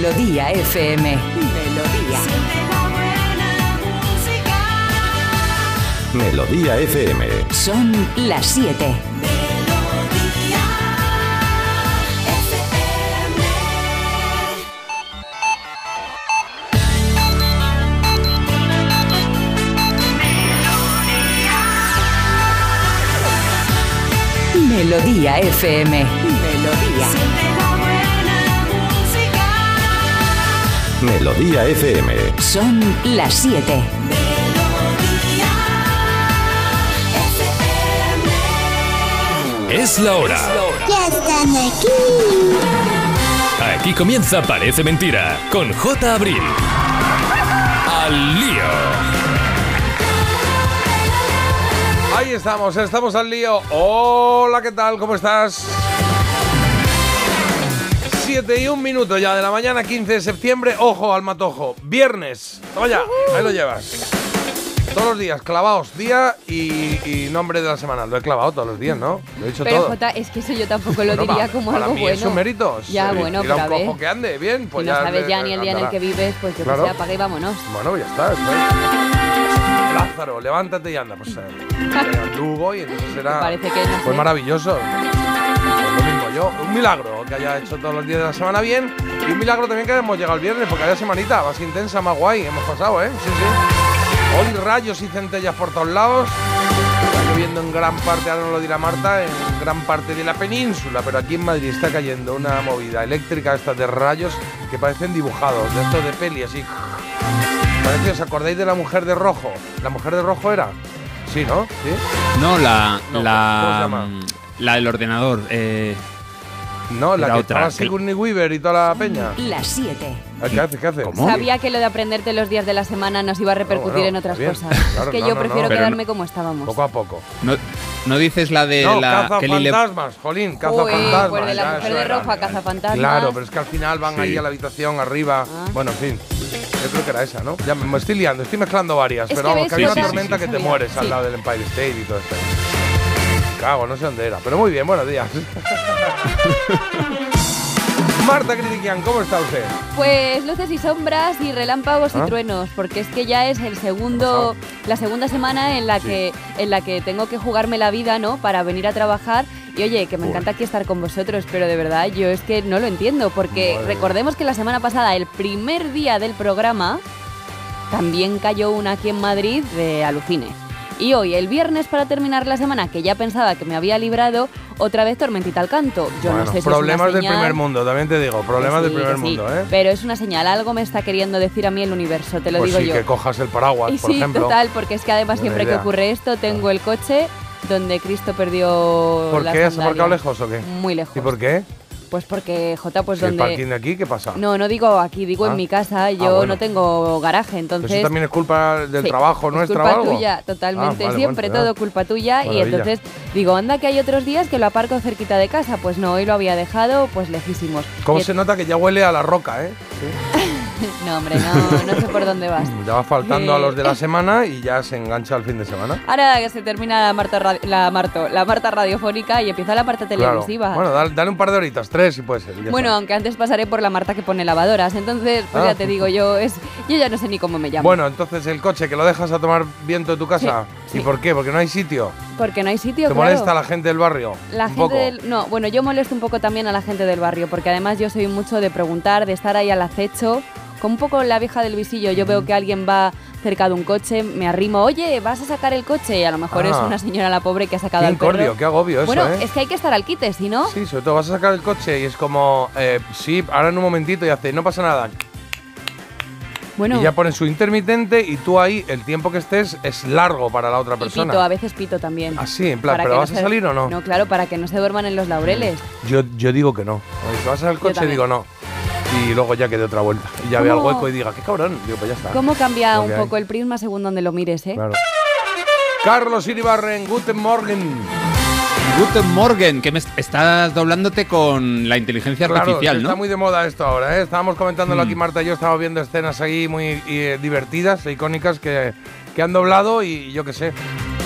Melodía FM. Melodía. Melodía FM. Son las 7. Melodía FM. Melodía. Melodía FM. Son las 7. Es la hora. Ya están aquí. Aquí comienza Parece Mentira con J. Abril. Al lío. Ahí estamos, estamos al lío. Hola, ¿qué tal? ¿Cómo estás? 7 y un minuto ya de la mañana, 15 de septiembre. Ojo al matojo. Viernes. Toma ya, ahí lo llevas. Todos los días, clavaos, día y, y nombre de la semana. Lo he clavado todos los días, ¿no? Lo he dicho Pero todo. Jota, es que eso yo tampoco lo Bueno, diría pa- como para algo mí bueno. es un mérito. Ya, Sí, bueno, pero a ver. cojo que ande, bien, pues si no ya sabes le- ya ni el día en el andará. que vives, pues yo Claro. que sé, apaga y vámonos. Bueno, ya está. está. Lázaro, levántate y anda. Pues eh, anduvo y entonces. Me parece que, no Fue sé. maravilloso. Lo mismo yo. Un milagro que haya hecho todos los días de la semana bien. Y un milagro también que hemos llegado el viernes, porque haya semanita más intensa, más guay. Hemos pasado, ¿eh? Sí, sí. Hoy rayos y centellas por todos lados. Está lloviendo en gran parte, ahora no lo dirá Marta, en gran parte de la península, pero aquí en Madrid está cayendo una movida eléctrica esta de rayos que parecen dibujados, de estos de peli, así. Parece, ¿os acordáis de la mujer de rojo? ¿La mujer de rojo era? Sí, ¿no? ¿Sí? No, la. No, la, ¿cómo se llama? La del ordenador. Eh, No, la Era que otra, Sigourney Weaver y toda la peña. Las 7. ¿Qué hace? ¿Qué hace? ¿Cómo? Sabía que lo de aprenderte los días de la semana nos iba a repercutir bueno, en otras bien. cosas. Claro, es que no, yo no, prefiero no. Quedarme no- como estábamos. Poco a poco. no, ¿no dices la de no, la. Kelly Le- cazafantasmas, jolín, Uy, cazafantasmas. pues de la mujer de era. rojo a cazafantasmas. Claro, pero es que al final van Sí. ahí a la habitación arriba. Ah. Bueno, en fin. Yo creo que era esa, ¿no? Ya me estoy liando, estoy mezclando varias. Es pero que vamos, ves, que hay una Jota, tormenta sí, que te mueres al Sí. lado del Empire State y todo esto. Cago, no sé dónde era. Pero muy bien, buenos días. Marta Critiquian, ¿cómo está usted? Pues luces y sombras y relámpagos ¿Ah? y truenos, porque es que ya es el segundo, la segunda semana en la que en la que tengo que jugarme la vida, ¿no? Para venir a trabajar. Y oye, que me encanta aquí estar con vosotros, pero de verdad yo es que no lo entiendo, porque Madre. recordemos que la semana pasada, el primer día del programa, también cayó una aquí en Madrid de alucine. Y hoy, el viernes para terminar la semana, que ya pensaba que me había librado, otra vez tormentita al canto. Yo Bueno, no sé si es problemas una del señal- primer mundo, también te digo. Problemas del primer sí. mundo, ¿eh? Pero es una señal, algo me está queriendo decir a mí el universo, te lo pues digo sí, yo. que cojas el paraguas, y por sí, ejemplo. total, porque es que además Buena siempre que ocurre esto, tengo el coche donde Cristo perdió ¿Por las qué? ¿Has aparcado sandalias. lejos o qué? Muy lejos. ¿Y por qué? Pues porque, Jota, pues Si el donde... parking de aquí, ¿qué pasa? No, no digo aquí, digo Ah. en mi casa, yo bueno. no tengo garaje, ¿Pero entonces... ¿Eso también es culpa del Sí, trabajo es nuestra culpa o algo? tuya, totalmente. Ah, vale, Siempre bueno, todo culpa tuya. Y entonces digo, anda que hay otros días que lo aparco cerquita de casa. Pues no, hoy lo había dejado pues lejísimos. ¿Cómo Y- se nota que ya huele a la roca, eh? No, hombre, no, no sé por dónde vas. Ya va faltando a los de la semana y ya se engancha al fin de semana. Ahora que se termina la Marta, la, Marto, la Marta radiofónica y empieza la parte Claro. televisiva. Bueno, dale, dale un par de horitas, tres si puede ser. Bueno, está. aunque antes pasaré por la Marta que pone lavadoras, entonces pues Ah. ya te digo yo, es yo ya no sé ni cómo me llamo. Bueno, entonces el coche que lo dejas a tomar viento de tu casa. Sí, ¿Y por qué? Porque no hay sitio. porque no hay sitio, ¿Te claro. molesta la gente del barrio? La un gente poco. del, no, bueno, yo molesto un poco también a la gente del barrio, porque además yo soy mucho de preguntar, de estar ahí al acecho, como un poco la vieja del visillo. Yo veo que alguien va cerca de un coche, me arrimo, oye, ¿vas a sacar el coche? Y a lo mejor es Ah. una señora la pobre que ha sacado Qué perro. incordio, qué agobio eso, bueno, ¿eh? es que hay que estar al quite, si no. Sí, sobre todo vas a sacar el coche y es como, eh, sí, ahora en un momentito y hace, no pasa nada. Bueno, Y ya ponen su intermitente y tú ahí, el tiempo que estés es largo para la otra y persona. pito, a veces pito también. Así, en plan, Para ¿pero vas no a salir o no? No, claro, para que no se duerman en los laureles. Yo, yo digo que no. Si vas al coche, digo no. Y luego ya que de otra vuelta. Y ya vea el ¿Cómo- hueco y diga, qué cabrón. Digo, pues ya está. ¿Cómo cambia un hay. poco el prisma según donde lo mires, eh? Claro. Carlos Iribarren, Guten Morgen. Guten Morgen, que me est- estás doblándote con la inteligencia Claro, artificial, ¿no? está muy de moda esto ahora, ¿eh? Estábamos comentándolo Mm. aquí, Marta y yo, estábamos viendo escenas ahí muy eh, divertidas e icónicas que, que han doblado y yo qué sé.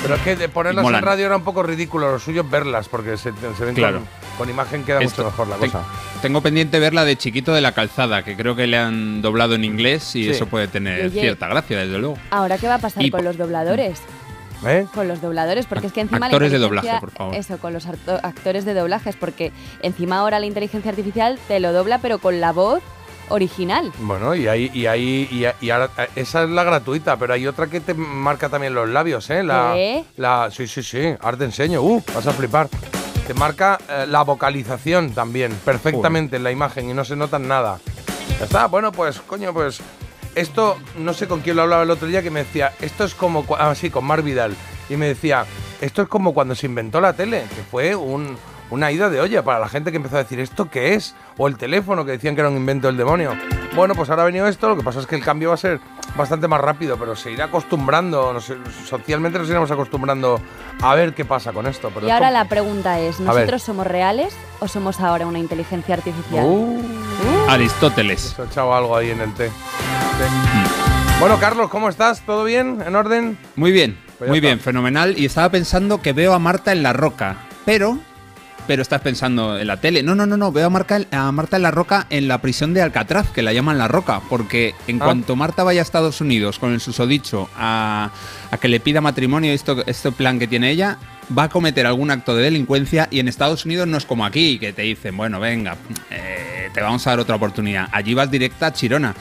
Pero es que de ponerlas en radio era un poco ridículo, lo suyo es verlas, porque se, se ven Claro. con, con imagen queda Esto- mucho mejor la te- cosa. Tengo pendiente ver la de Chiquito de la Calzada, que creo que le han doblado en inglés y Sí. eso puede tener Oye. cierta gracia, desde luego. Ahora, ¿qué va a pasar Y con los dobladores? ¿Eh? Con los dobladores, porque es que encima Actores la de doblaje, por favor. Eso, con los actores de doblajes, porque encima ahora la inteligencia artificial te lo dobla, pero con la voz original. Bueno, y ahí, y ahí, y, a- y ahora, eh, esa es la gratuita, pero hay otra que te marca también los labios, ¿eh? La, ¿Qué? la, sí, sí, sí, ahora te enseño, uh, vas a flipar. Te marca eh, la vocalización también, perfectamente en la imagen y no se nota nada. Ya está, bueno, pues, coño, pues, esto, no sé con quién lo hablaba el otro día, que me decía, esto es como, ah, sí, con Mar Vidal, y me decía, esto es como cuando se inventó la tele, que fue un, una ida de olla para la gente que empezó a decir, ¿esto qué es? O el teléfono, que decían que era un invento del demonio. Bueno, pues ahora ha venido esto, lo que pasa es que el cambio va a ser bastante más rápido, pero se irá acostumbrando, socialmente nos iremos acostumbrando a ver qué pasa con esto. Pero y es ahora como- la pregunta es. ¿nosotros somos reales o somos ahora una inteligencia artificial? Uh, Aristóteles. se ha echado algo ahí en el té. Sí. Bueno, Carlos, ¿cómo estás? ¿Todo bien? ¿En orden? Muy bien, Pues muy está. bien, fenomenal. Y estaba pensando que veo a Marta en la roca, pero. Pero estás pensando en la tele. No, no, no, no. Veo a, Marta en la roca en la prisión de Alcatraz, que la llaman la roca. Porque en Ah. cuanto Marta vaya a Estados Unidos con el susodicho a, a que le pida matrimonio, esto, este plan que tiene ella, va a cometer algún acto de delincuencia. Y en Estados Unidos no es como aquí, que te dicen, bueno, venga, eh, te vamos a dar otra oportunidad. Allí vas directa a Chirona.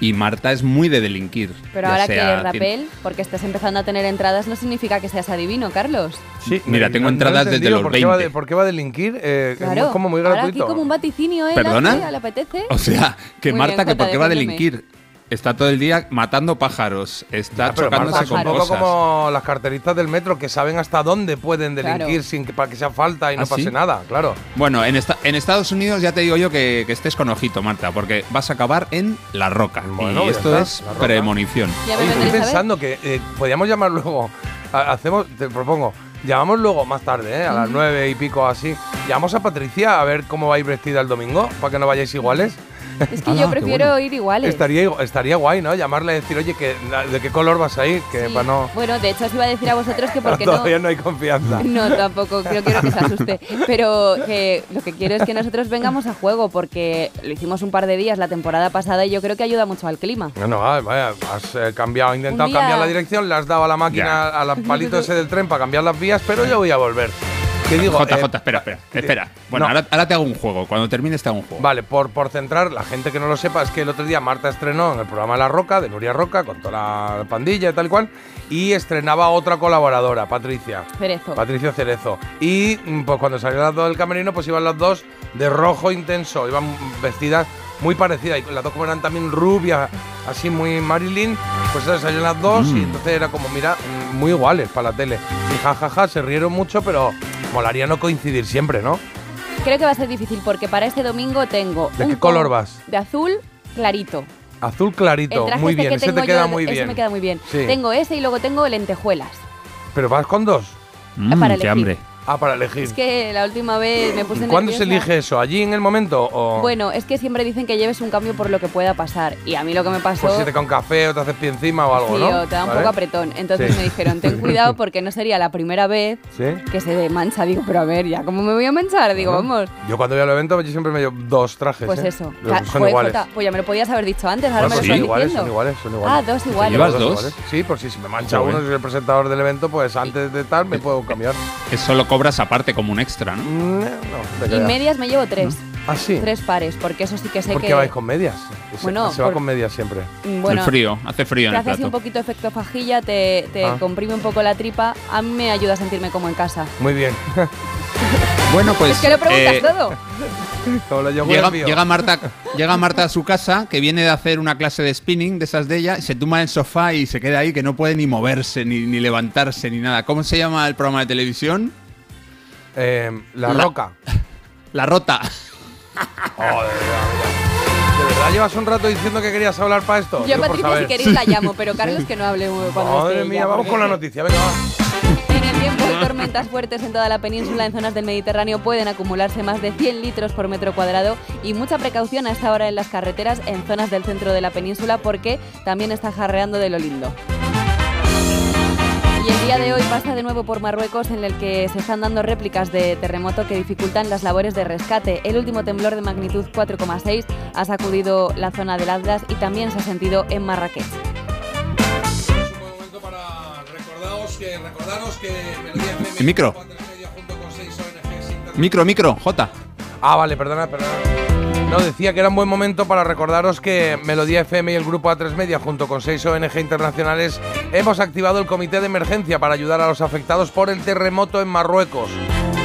Y Marta es muy de delinquir. Pero ahora sea que haciendo- rapel, porque estás empezando a tener entradas, no significa que seas adivino, Carlos. Sí, Mira, tengo entradas desde los por qué va 20. de- ¿Por qué va a delinquir? Eh, es muy- como muy ahora aquí gratuito. como un vaticinio, ¿eh? ¿Perdona? Lazo, ¿Le apetece? O sea, que Muy Marta, bien, que por qué va a delinquir. Está todo el día matando pájaros, está pero chocándose Marta, es con un poco cosas. como las carteristas del metro que saben hasta dónde pueden delinquir Claro. sin que para que sea falta y no ¿Ah, pase sí? nada, claro. Bueno, en, esta- en Estados Unidos ya te digo yo que, que estés con ojito, Marta, porque vas a acabar en La Roca. Bueno, y ya esto es premonición. Ya estoy pensando que eh, podríamos llamar luego, ha- hacemos, te propongo, llamamos luego más tarde, ¿eh? a las nueve y pico así, llamamos a Patricia a ver cómo va a ir vestida el domingo, para que no vayáis iguales. Es que Ah, yo prefiero bueno. ir iguales. Estaría, estaría guay, ¿no? Llamarle y decir, oye, que, ¿de qué color vas a ir? Que Sí. para no... Bueno, de hecho os iba a decir a vosotros que porque no... Todavía no hay confianza. No, tampoco, no quiero que se asuste. Pero que lo que quiero es que nosotros vengamos a juego, porque lo hicimos un par de días la temporada pasada y yo creo que ayuda mucho al clima. No, no, vaya, has eh, cambiado, intentado día- cambiar la dirección, le has dado a la máquina, Ya. al palito ese del tren para cambiar las vías, pero yo voy a volver. ¿Qué digo? JJ, Eh, espera, espera, eh, espera. Bueno, no. ahora, ahora te hago un juego. Cuando termines te hago un juego. Vale, por, por centrar, la gente que no lo sepa, es que el otro día Marta estrenó en el programa La Roca, de Nuria Roca, con toda la pandilla y tal y cual, y estrenaba otra colaboradora, Patricia. Cerezo. Patricia Cerezo. Y mm, pues cuando salieron las dos del camerino, pues iban las dos de rojo intenso, iban vestidas muy parecidas. Y las dos como eran también rubias, así muy Marilyn, pues salieron las dos y entonces era como, mira, mm, muy iguales para la tele. Y jajaja, se rieron mucho, pero molaría no coincidir siempre, ¿no? Creo que va a ser difícil porque para este domingo tengo. ¿De un qué color vas? De azul clarito. Azul El clarito, traje muy este bien, que ese te queda yo, muy ese bien. me queda muy bien. Sí. Tengo ese y luego tengo lentejuelas. Pero vas con dos. Mm, para qué hambre. Ah, para elegir. Es que la última vez me puse ¿Y ¿Cuándo se elige eso? ¿Allí en el momento o...? Bueno, es que siempre dicen que lleves un cambio por lo que pueda pasar. Y a mí lo que me pasó. Pues si te con café o te haces pie encima o algo, sí, ¿no? te da un ¿Vale? poco apretón. Entonces Sí. me dijeron, ten cuidado porque no sería la primera vez ¿Sí? que se mancha. Digo, pero a ver, ya, ¿cómo me voy a manchar? Digo, Bueno, vamos. Yo cuando voy al evento yo siempre me llevo dos trajes. Pues ¿eh? eso. Son joder, iguales. Jota, pues ya me lo podías haber dicho antes, ahora Bueno, me pues lo iguales, diciendo. son iguales, son iguales. Ah, dos iguales. ¿Llevas dos? iguales. Sí, por si se me mancha Joder. uno soy el presentador del evento, pues antes de tal me puedo cambiar. Eso lo cobras aparte como un extra, ¿no? Mm, No, te Y medias me llevo tres. Ah, sí. Tres pares, porque eso sí que sé ¿Por que. qué vais con medias? Se- Bueno, se va por- con medias siempre. Mm, Bueno, el frío, hace frío en te el hace así un poquito efecto fajilla, te, te Ah. comprime un poco la tripa. A mí me ayuda a sentirme como en casa. Muy bien. Bueno, pues. es que lo preguntas eh, todo. Como lo llevo Llega, llega Marta, llega Marta a su casa, que viene de hacer una clase de spinning de esas de ella, y se tumba en el sofá y se queda ahí que no puede ni moverse, ni, ni levantarse, ni nada. ¿Cómo se llama el programa de televisión? Eh, la, La- roca. La Rota. Oh, de verdad, mira. ¿De verdad llevas un rato diciendo que querías hablar para esto? Yo, por Patricia, si queréis la llamo, pero Carlos que no hable cuando Madre esté mía, vamos porque con la noticia, venga, va. En el tiempo tormentas fuertes en toda la península, en zonas del Mediterráneo pueden acumularse más de 100 litros por metro cuadrado y mucha precaución a esta hora en las carreteras en zonas del centro de la península porque también está jarreando de lo lindo. Y el día de hoy pasa de nuevo por Marruecos en el que se están dando réplicas de terremoto que dificultan las labores de rescate. El último temblor de magnitud 4,6 ha sacudido la zona del Atlas y también se ha sentido en Marrakech. Es un buen momento para recordaros que, recordaros que FM micro. junto con seis ONGs Micro, micro, J. Ah, vale, perdona, perdona. No, decía que era un buen momento para recordaros que Melodía FM y el grupo A3 Media, junto con seis ONG internacionales, hemos activado el comité de emergencia para ayudar a los afectados por el terremoto en Marruecos.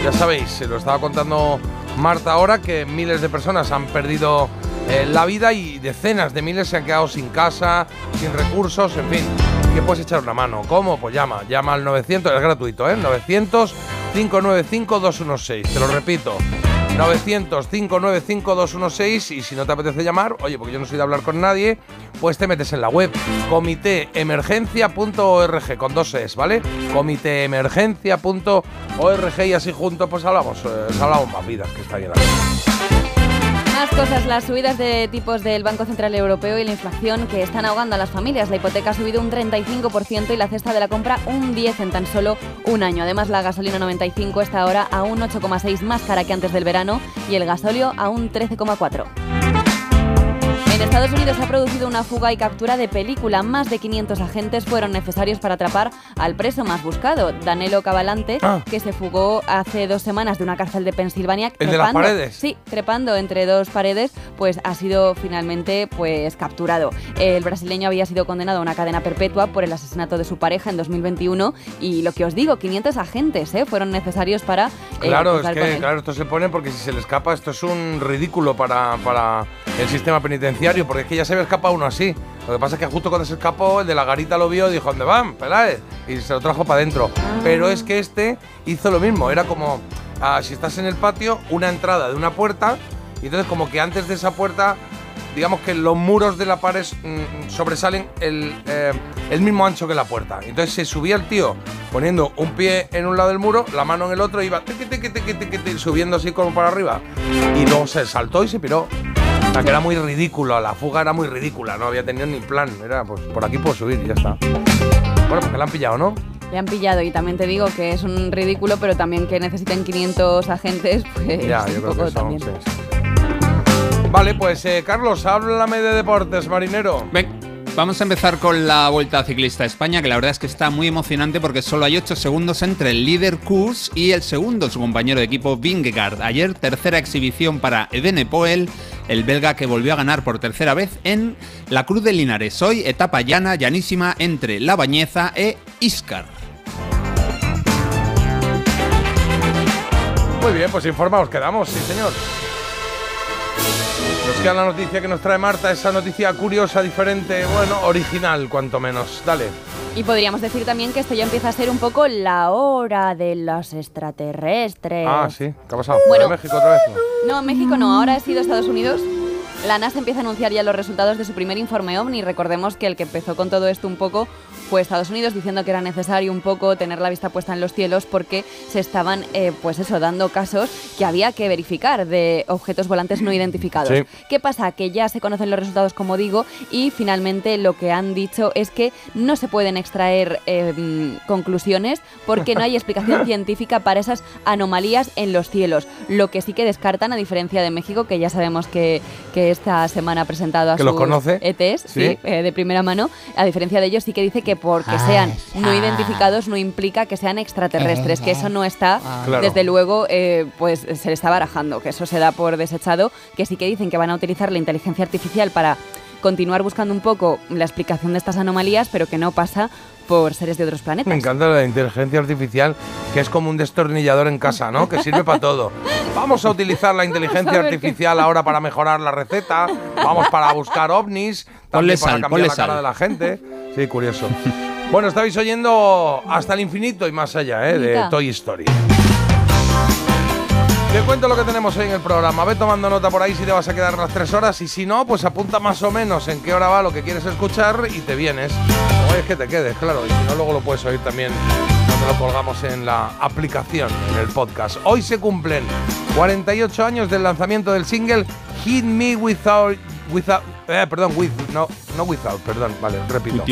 Ya sabéis, se lo estaba contando Marta ahora, que miles de personas han perdido eh, la vida y decenas de miles se han quedado sin casa, sin recursos, en fin. Que puedes echar una mano. ¿Cómo? Pues llama, llama al 900, es gratuito, ¿eh? 900 595 216. Te lo repito. 900-595-216 y si no te apetece llamar, oye, porque yo no soy de hablar con nadie, pues te metes en la web comitéemergencia.org con dos es, ¿vale? comitéemergencia.org y así juntos pues hablamos, eh, hablamos más vidas, que está bien. Más cosas, las subidas de tipos del Banco Central Europeo y la inflación que están ahogando a las familias. La hipoteca ha subido un 35% y la cesta de la compra un 10% en tan solo un año. Además, la gasolina 95 está ahora a un 8,6 más cara que antes del verano y el gasóleo a un 13,4. En Estados Unidos ha producido una fuga y captura de película. Más de 500 agentes fueron necesarios para atrapar al preso más buscado, Danilo Cavalante, Ah. que se fugó hace dos semanas de una cárcel de Pensilvania. ¿El de las paredes? Sí, trepando entre dos paredes, pues ha sido finalmente pues capturado. El brasileño había sido condenado a una cadena perpetua por el asesinato de su pareja en 2021 y lo que os digo, 500 agentes ¿eh? fueron necesarios para... eh, Claro, es que claro, esto se pone porque si se le escapa, esto es un ridículo para, para el sistema penitenciario, porque es que ya se había escapado uno así. Lo que pasa es que justo cuando se escapó, el de la garita lo vio y dijo, ¿dónde van? Peláez. Y se lo trajo para adentro. Ah. Pero es que este hizo lo mismo, era como, ah, si estás en el patio, una entrada de una puerta, y entonces como que antes de esa puerta, digamos que los muros de la pared mm, sobresalen el, eh, el mismo ancho que la puerta. Entonces se subía el tío poniendo un pie en un lado del muro, la mano en el otro, y iba tiqui, tiqui, tiqui, subiendo así como para arriba. Y luego se saltó y se piró. O sea, que era muy ridículo, la fuga era muy ridícula, no había tenido ni plan. Era, pues por aquí puedo subir y ya está. Bueno, porque la han pillado, ¿no? Le han pillado y también te digo que es un ridículo, pero también que necesiten 500 agentes, pues Ya, un yo creo poco que eso. también. sí, sí, sí. Vale, pues eh, Carlos, háblame de deportes, marinero. Ven, vamos a empezar con la Vuelta Ciclista a España, que la verdad es que está muy emocionante porque solo hay 8 segundos entre el líder Kurs y el segundo, su compañero de equipo Vingegaard. Ayer, tercera exhibición para Evenepoel, el belga que volvió a ganar por tercera vez en la Cruz de Linares. Hoy, etapa llana, llanísima entre La Bañeza e Iscar. Muy bien, pues informados quedamos, sí señor. Nos queda la noticia que nos trae Marta, esa noticia curiosa, diferente, bueno, original, cuanto menos. Dale. Y podríamos decir también que esto ya empieza a ser un poco la hora de los extraterrestres. Ah, sí, ¿qué ha pasado? Bueno. ¿De México otra vez? no? No, México no, ahora ha sido Estados Unidos. La NASA empieza a anunciar ya los resultados de su primer informe OVNI. Recordemos que el que empezó con todo esto un poco fue Estados Unidos diciendo que era necesario un poco tener la vista puesta en los cielos porque se estaban, eh, pues eso, dando casos que había que verificar de objetos volantes no identificados. Sí. ¿Qué pasa? Que ya se conocen los resultados, como digo, y finalmente lo que han dicho es que no se pueden extraer eh, mm, conclusiones porque no hay explicación científica para esas anomalías en los cielos. Lo que sí que descartan, a diferencia de México, que ya sabemos que, que esta semana ha presentado a Que los sus conoce. ETs, Sí. sí, eh, de primera mano, a diferencia de ellos sí que dice que porque sean no identificados no implica que sean extraterrestres, que eso no está, Claro. desde luego, eh, pues se le está barajando, que eso se da por desechado, que sí que dicen que van a utilizar la inteligencia artificial para continuar buscando un poco la explicación de estas anomalías, pero que no pasa por seres de otros planetas. Me encanta la inteligencia artificial, que es como un destornillador en casa, ¿no? Que sirve para todo. Vamos a utilizar la inteligencia artificial ahora para mejorar la receta, vamos para buscar ovnis, Ponle también para sal, cambiar ponle la cara sal. de la gente. Sí, curioso. Bueno, estáis oyendo hasta el infinito y más allá, ¿eh? De. Toy Story. Te cuento lo que tenemos hoy en el programa. Ve tomando nota por ahí si te vas a quedar las tres horas y si no, pues apunta más o menos en qué hora va lo que quieres escuchar y te vienes. O es que te quedes, claro. Y si no, luego lo puedes oír también cuando lo colgamos en la aplicación, en el podcast. Hoy se cumplen 48 años del lanzamiento del single Hit Me Without... without eh, perdón, with, no, no without, perdón, vale, repito.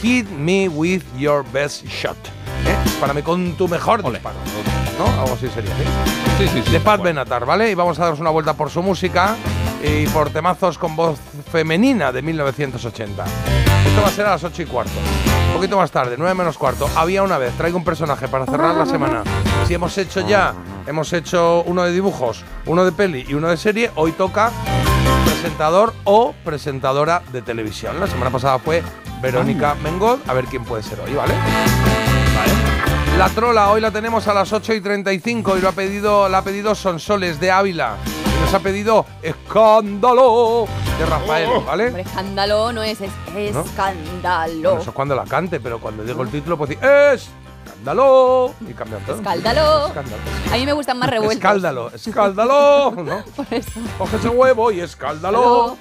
Hit Me With Your Best Shot. Dispárame con tu mejor Ole. disparo. ¿No? Algo así sería, ¿sí? Sí, sí, sí. de Pat Bueno. Benatar, ¿vale? Y vamos a daros una vuelta por su música y por temazos con voz femenina de 1980. Esto va a ser a las 8 y cuarto. Un poquito más tarde, 9 menos cuarto. Había una vez, traigo un personaje para cerrar la semana. Si hemos hecho ya, hemos hecho uno de dibujos, uno de peli y uno de serie, hoy toca presentador o presentadora de televisión. La semana pasada fue Verónica Mengod, a ver quién puede ser hoy, ¿vale? La trola hoy la tenemos a las 8 y 35 y lo ha pedido, la ha pedido Sonsoles de Ávila. Y nos ha pedido Escándalo de Rafael, ¿vale? Hombre, escándalo no es, es ¿No? escándalo. Bueno, eso es cuando la cante, pero cuando digo el título, pues decir Escándalo y cambiar todo. Escáldalo. Escándalo. A mí me gustan más revueltos. Escáldalo, escáldalo, ¿no? Por eso. Coge ese huevo y escáldalo.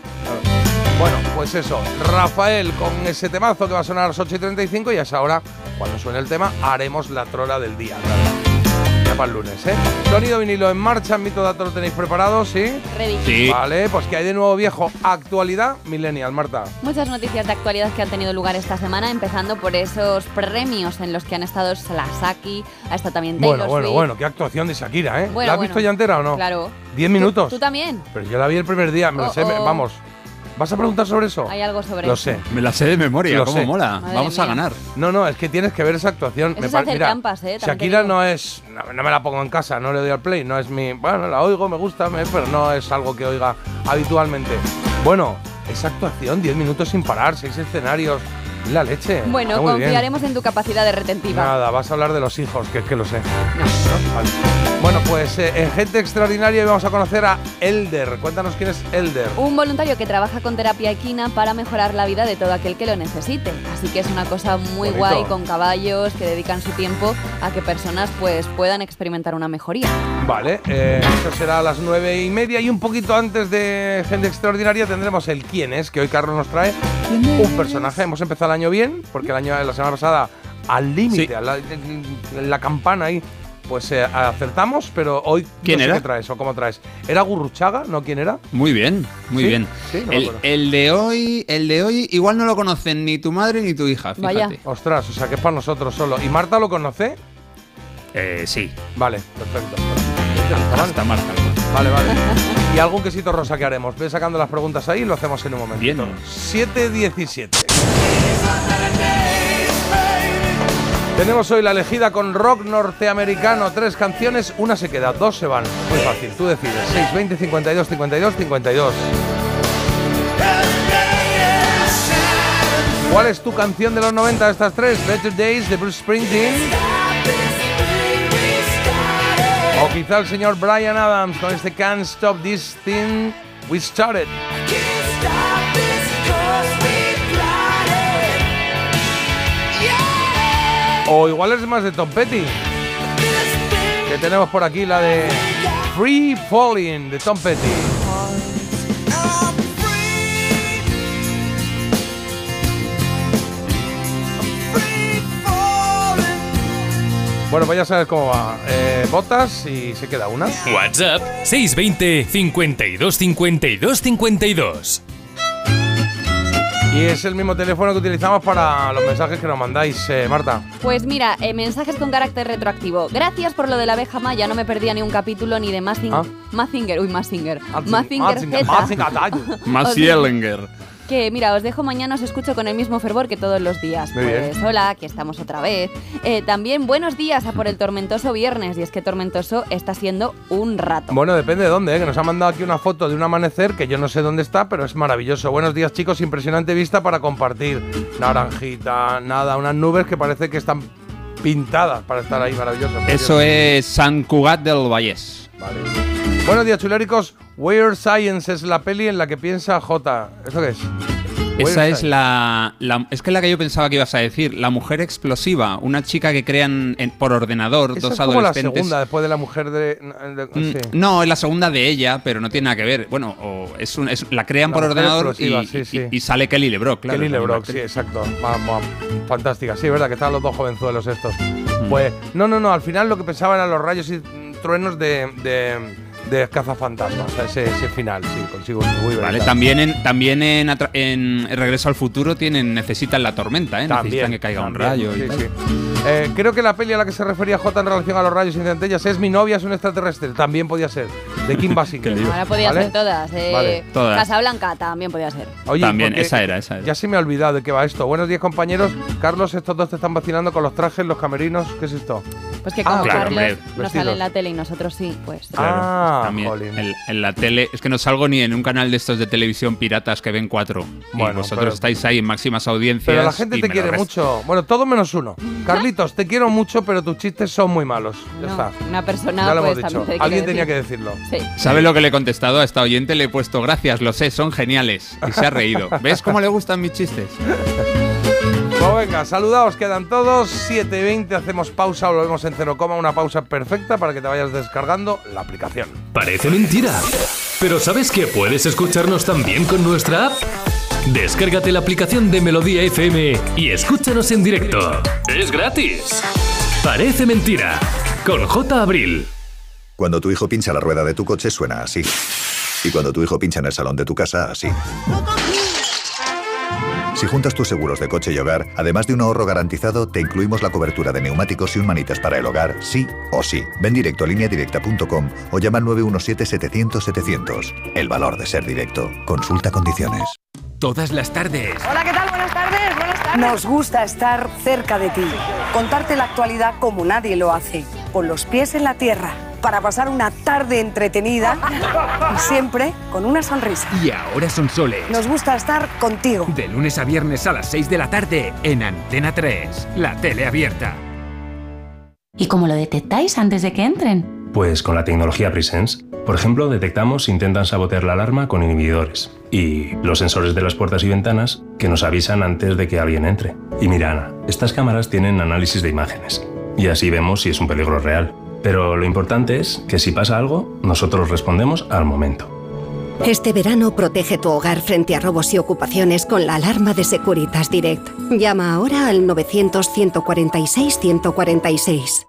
Bueno, pues eso, Rafael con ese temazo que va a sonar a las 8 y 35 y a esa hora, cuando suene el tema, haremos la trola del día. Ya para el lunes, ¿eh? Sonido vinilo en marcha, Mito Dato lo tenéis preparado, ¿sí? Ready. Sí. Vale, pues que hay de nuevo viejo, actualidad millennial, Marta. Muchas noticias de actualidad que han tenido lugar esta semana, empezando por esos premios en los que han estado Slasaki, ha estado también Taylor Bueno, bueno, Swift. bueno, qué actuación de Shakira, ¿eh? Bueno, ¿La has bueno. visto ya entera o no? Claro. ¿Diez ¿Tú- minutos? ¿Tú, también? Pero yo la vi el primer día, me lo Oh, sé, me- oh. vamos. ¿Vas a preguntar sobre eso? Hay algo sobre Lo eso. sé. Me la sé de memoria, Lo cómo sé. mola. Madre Vamos a ganar. No, no, es que tienes que ver esa actuación. Eso es pare- hacer mira, trampas, ¿eh? También Shakira no es. No, no me la pongo en casa, no le doy al play, no es mi. Bueno, la oigo, me gusta, me- pero no es algo que oiga habitualmente. Bueno, esa actuación, 10 minutos sin parar, 6 escenarios, la leche. Bueno, bien. confiaremos en tu capacidad de retentiva. Nada, vas a hablar de los hijos, que es que lo sé. No. ¿no? Vale. Bueno, pues eh, en Gente Extraordinaria vamos a conocer a Elder. Cuéntanos quién es Elder. Un voluntario que trabaja con terapia equina para mejorar la vida de todo aquel que lo necesite. Así que es una cosa muy Bonito. guay con caballos que dedican su tiempo a que personas pues puedan experimentar una mejoría. Vale, eh, eso será a las nueve y media y un poquito antes de Gente Extraordinaria tendremos el quién es, que hoy Carlos nos trae un personaje. Hemos empezado el año bien, porque el año la semana pasada al límite, Sí. la, en la campana ahí, pues eh, acertamos, pero hoy ¿Quién no sé era? qué traes o cómo traes. ¿Era Gurruchaga? ¿No quién era? Muy bien, muy ¿Sí? bien. Sí, no el, el de hoy, el de hoy, igual no lo conocen ni tu madre ni tu hija, fíjate. Vaya. Ostras, o sea que es para nosotros solo. ¿Y Marta lo conoce? Eh, sí. Vale, perfecto. Hasta Marta. Vale, vale. ¿Y algún quesito rosa que haremos? Ve sacando las preguntas ahí y lo hacemos en un momento. Bien. 7.17. Tenemos hoy la elegida con rock norteamericano. Tres canciones, una se queda, dos se van. Muy fácil, tú decides. 620 52 52 52. ¿Cuál es tu canción de los 90 de estas tres? Better Days de Bruce Springsteen. O quizá el señor Brian Adams con este Can't Stop This Thing We Started. O igual es más de Tom Petty. Que tenemos por aquí la de Free Falling de Tom Petty. Bueno, pues ya sabes cómo va. Eh, votas y se queda una. WhatsApp 620 52 52 52. Y es el mismo teléfono que utilizamos para los mensajes que nos mandáis, eh, Marta. Pues mira, eh, mensajes con carácter retroactivo. Gracias por lo de la abeja maya, no me perdía ni un capítulo ni de Mazing- Ah. Mazinger, uy, Mazinger. Mazinger, Mazinger Mazinger, Z. Mazinger, Que mira, os dejo mañana, os escucho con el mismo fervor que todos los días. Muy pues bien. hola, aquí estamos otra vez. Eh, también buenos días a por el tormentoso viernes, y es que tormentoso está siendo un rato. Bueno, depende de dónde, ¿eh? que nos han mandado aquí una foto de un amanecer que yo no sé dónde está, pero es maravilloso. Buenos días, chicos, impresionante vista para compartir. Naranjita, nada, unas nubes que parece que están pintadas para estar ahí, maravilloso. Eso es San Cugat del Vallés. Vale. Buenos días, chuléricos. Weird Science es la peli en la que piensa J. ¿Eso qué es? Esa es la, la- Es que la que yo pensaba que ibas a decir. La mujer explosiva. Una chica que crean en- por ordenador Esa dos es como la segunda, después de la mujer de. de- Mm, sí. No, es la segunda de ella, pero no tiene nada que ver. Bueno, o es un- es- la crean La por ordenador y, explosiva, sí, sí. y- y sale Kelly LeBrock, claro. Kelly es LeBrock, sí, exacto. Fantástica. Sí, es verdad que estaban los dos jovenzuelos estos. Mm. Pues, no, no, no. Al final lo que pensaba eran los rayos y truenos de. de de cazafantasmas, o sea, ese, ese final, sí, consigo muy Vale, también en, también en, en Regreso al Futuro tienen necesitan la tormenta, ¿eh? necesitan que caiga un también, rayo. y sí, tal. sí. Eh, creo que la peli a la que se refería J en relación a los rayos y centellas es Mi novia es un extraterrestre. También podía ser. De Kim Basinger. Ahora podía ¿Vale? ser todas. eh, Vale. Todas. Casablanca también podía ser. Oye, También, esa era, esa era. Ya se me ha olvidado de qué va esto. Buenos días, compañeros. Carlos, estos dos te están vacilando con los trajes, los camerinos. ¿Qué es esto? Pues que Ah, como claro, Carlos no sale en la tele y nosotros sí, pues. Claro, Ah, también jolín. en, en la tele, es que no salgo ni en un canal de estos de televisión piratas que ven cuatro. Bueno, y vosotros pero- estáis ahí en máximas audiencias. Pero la gente te quiere mucho. Bueno, todo menos uno. Carlitos, te quiero mucho, pero tus chistes son muy malos. Ya No, está. una persona ya lo pues hemos dicho. te Alguien tenía que decir. decirlo. Sí. ¿Sabe lo que le he contestado a esta oyente? Le he puesto gracias, lo sé, son geniales. Y se ha reído. ¿Ves cómo le gustan mis chistes? Pues venga, saludaos, quedan todos. 7.20, hacemos pausa, volvemos en cero coma, una pausa perfecta para que te vayas descargando la aplicación. Parece mentira. Pero ¿sabes que puedes escucharnos también con nuestra app? Descárgate la aplicación de Melodía FM y escúchanos en directo. Es gratis. Parece mentira. Con J. Abril. Cuando tu hijo pincha la rueda de tu coche suena así. Y cuando tu hijo pincha en el salón de tu casa, así. Si juntas tus seguros de coche y hogar, además de un ahorro garantizado, te incluimos la cobertura de neumáticos y un manitas para el hogar, sí o sí. Ven directo a lineadirecta.com o llama al 917-700-700. El valor de ser directo. Consulta condiciones. Todas las tardes. Hola, ¿qué tal? Buenas tardes, buenas tardes. Nos gusta estar cerca de ti, contarte la actualidad como nadie lo hace, con los pies en la tierra, para pasar una tarde entretenida y siempre con una sonrisa. Y ahora son soles. Nos gusta estar contigo. De lunes a viernes a las 6 de la tarde en Antena 3, la tele abierta. ¿Y cómo lo detectáis antes de que entren? Pues con la tecnología Presence. Por ejemplo, detectamos si intentan sabotear la alarma con inhibidores. Y los sensores de las puertas y ventanas que nos avisan antes de que alguien entre. Y mira, Ana, estas cámaras tienen análisis de imágenes. Y así vemos si es un peligro real. Pero lo importante es que si pasa algo, nosotros respondemos al momento. Este verano protege tu hogar frente a robos y ocupaciones con la alarma de Securitas Direct. Llama ahora al 900 146 146.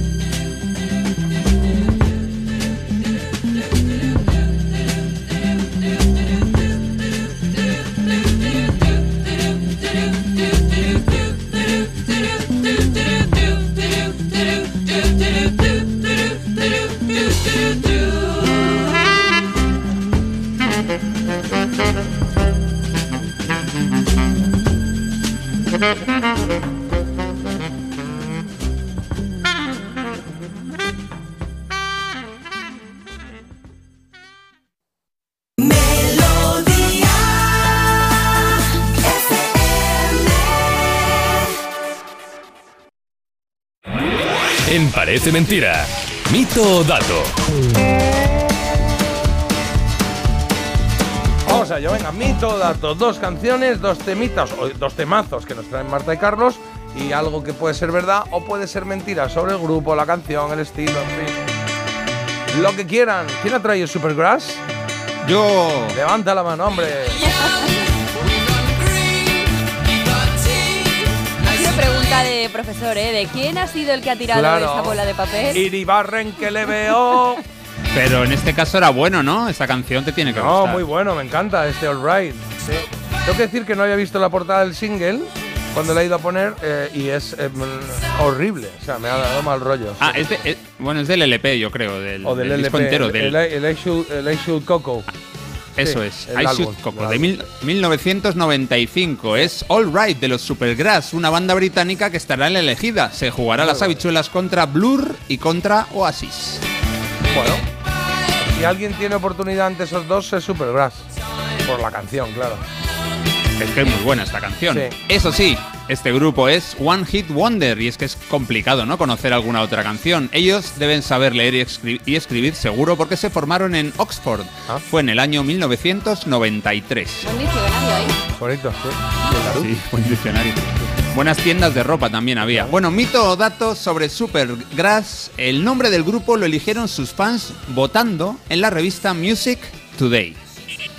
Parece Mentira. Mito o dato. Vamos allá, venga, mito, dato, dos canciones, dos temitas, o dos temazos que nos traen Marta y Carlos y algo que puede ser verdad o puede ser mentira sobre el grupo, la canción, el estilo, en fin. Lo que quieran. ¿Quién ha traído Supergrass? Yo. Levanta la mano, hombre. De profesor, ¿eh? ¿De quién ha sido el que ha tirado Claro. esa bola de papel? Iribarren que le veo. Pero en este caso era bueno, ¿no? Esta canción te tiene que No, gustar. muy bueno, me encanta este All Right. Sí. Tengo que decir que no había visto la portada del single cuando la he ido a poner eh, y es eh, mm, horrible. O sea, me ha dado mal rollo. Ah, es de- es- bueno, es del LP, yo creo, del, o del, del disco LP, entero. el, del- el, el I el I Should Coco. Eso es, I Coco, de álbum. mil- 1995. Es All Right de los Supergrass, una banda británica que estará en la elegida. Se jugará las habichuelas contra Blur y contra Oasis. Bueno, si alguien tiene oportunidad ante esos dos es Supergrass. Por la canción, claro. Es que es muy buena esta canción. Sí. Eso sí, este grupo es One Hit Wonder y es que es complicado, ¿no? Conocer alguna otra canción. Ellos deben saber leer y, escri- y escribir seguro porque se formaron en Oxford. Ah. Fue en el año 1993. Buen diccionario ahí. Bonito, sí. Sí, buen diccionario. Buenas tiendas de ropa también había. Bueno, mito o dato sobre Supergrass. El nombre del grupo lo eligieron sus fans votando en la revista Music Today.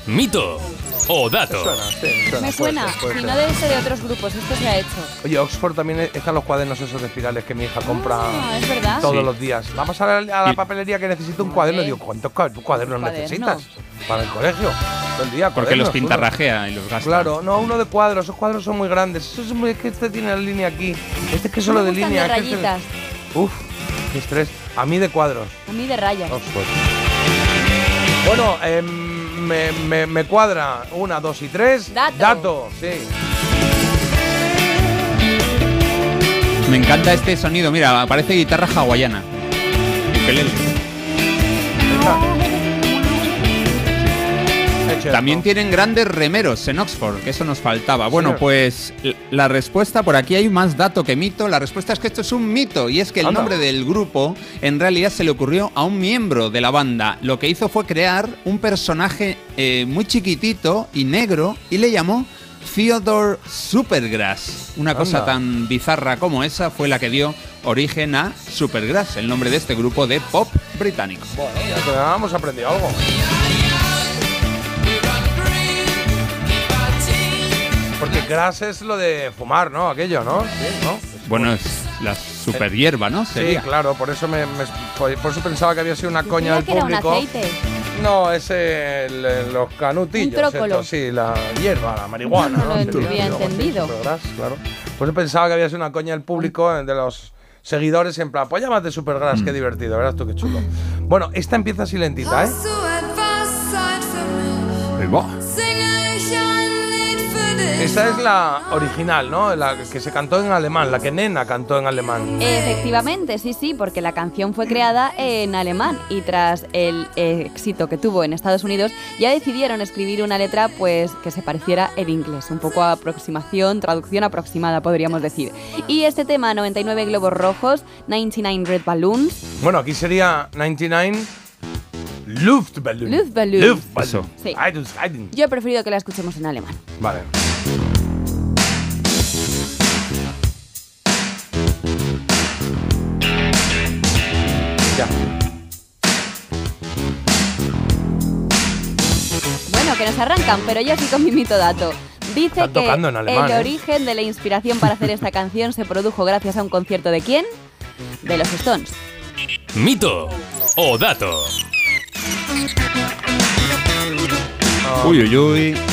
Mito o dato. Suena, sí, suena, Me suena. Si ser. no debe ser de otros grupos, esto se ha hecho. Oye, Oxford también están los cuadernos esos de espirales que mi hija compra Ah, es verdad. todos Sí. los días. Vamos a la, a la Y- papelería que necesito un cuaderno. Digo, ¿cuántos cua- cuadernos Cuaderno. necesitas para el colegio? Todo el día. Porque los pintarrajea y los gasta. Claro, no, uno de cuadros, esos cuadros son muy grandes. Eso es muy, es que este tiene la línea aquí. Este es que solo de línea. de este-. Uf, qué estrés. A mí de cuadros. A mí de rayas. Oxford. Bueno, em, me, me- me cuadra una, dos y tres. Dato. sí. Me encanta este sonido. Mira, parece guitarra hawaiana. Ukelele. También tienen grandes remeros en Oxford, que eso nos faltaba. Bueno, pues la respuesta, por aquí hay más dato que mito. La respuesta es que esto es un mito y es que el Anda. nombre del grupo en realidad se le ocurrió a un miembro de la banda. Lo que hizo fue crear un personaje eh, muy chiquitito y negro y le llamó Theodore Supergrass. Una cosa tan bizarra como esa fue la que dio origen a Supergrass, el nombre de este grupo de pop británico. Bueno, ya te- aprendido algo. Porque grass es lo de fumar, ¿no? Aquello, ¿no? Sí, ¿no? Bueno, es la super hierba, ¿no? Sí, Sería. claro, por eso me, me- por eso pensaba que había sido una coña del que era un público. aceite. No, es el- el- los canutillos. Un trócolo. estos, sí, la hierba, la marihuana. No lo Sería, había algo así, entendido. Supergrass, claro. Por eso pensaba que había sido una coña del público, eh, de los seguidores, en plan, pues llámate Supergrass, Mm. qué divertido, verás tú qué chulo. Bueno, esta empieza así lentita, ¿eh? Esta es la original, ¿no? La que se cantó en alemán, la que Nena cantó en alemán. Efectivamente, sí, sí, porque la canción fue creada en alemán y tras el éxito que tuvo en Estados Unidos ya decidieron escribir una letra pues que se pareciera en inglés, un poco aproximación, traducción aproximada podríamos decir. Y este tema 99 globos rojos, 99 red balloons, Bueno, aquí sería 99 Luftballon. Luftballon. Luftballon. Sí. Yo he preferido que la escuchemos en alemán. Vale. Ya. Bueno, que nos arrancan, pero yo sí con mi mito dato. Dice Están que tocando en alemán, el ¿eh? origen de la inspiración para hacer esta canción se produjo gracias a un concierto de quién? De los Stones. Mito o dato. Uy, uy, uy.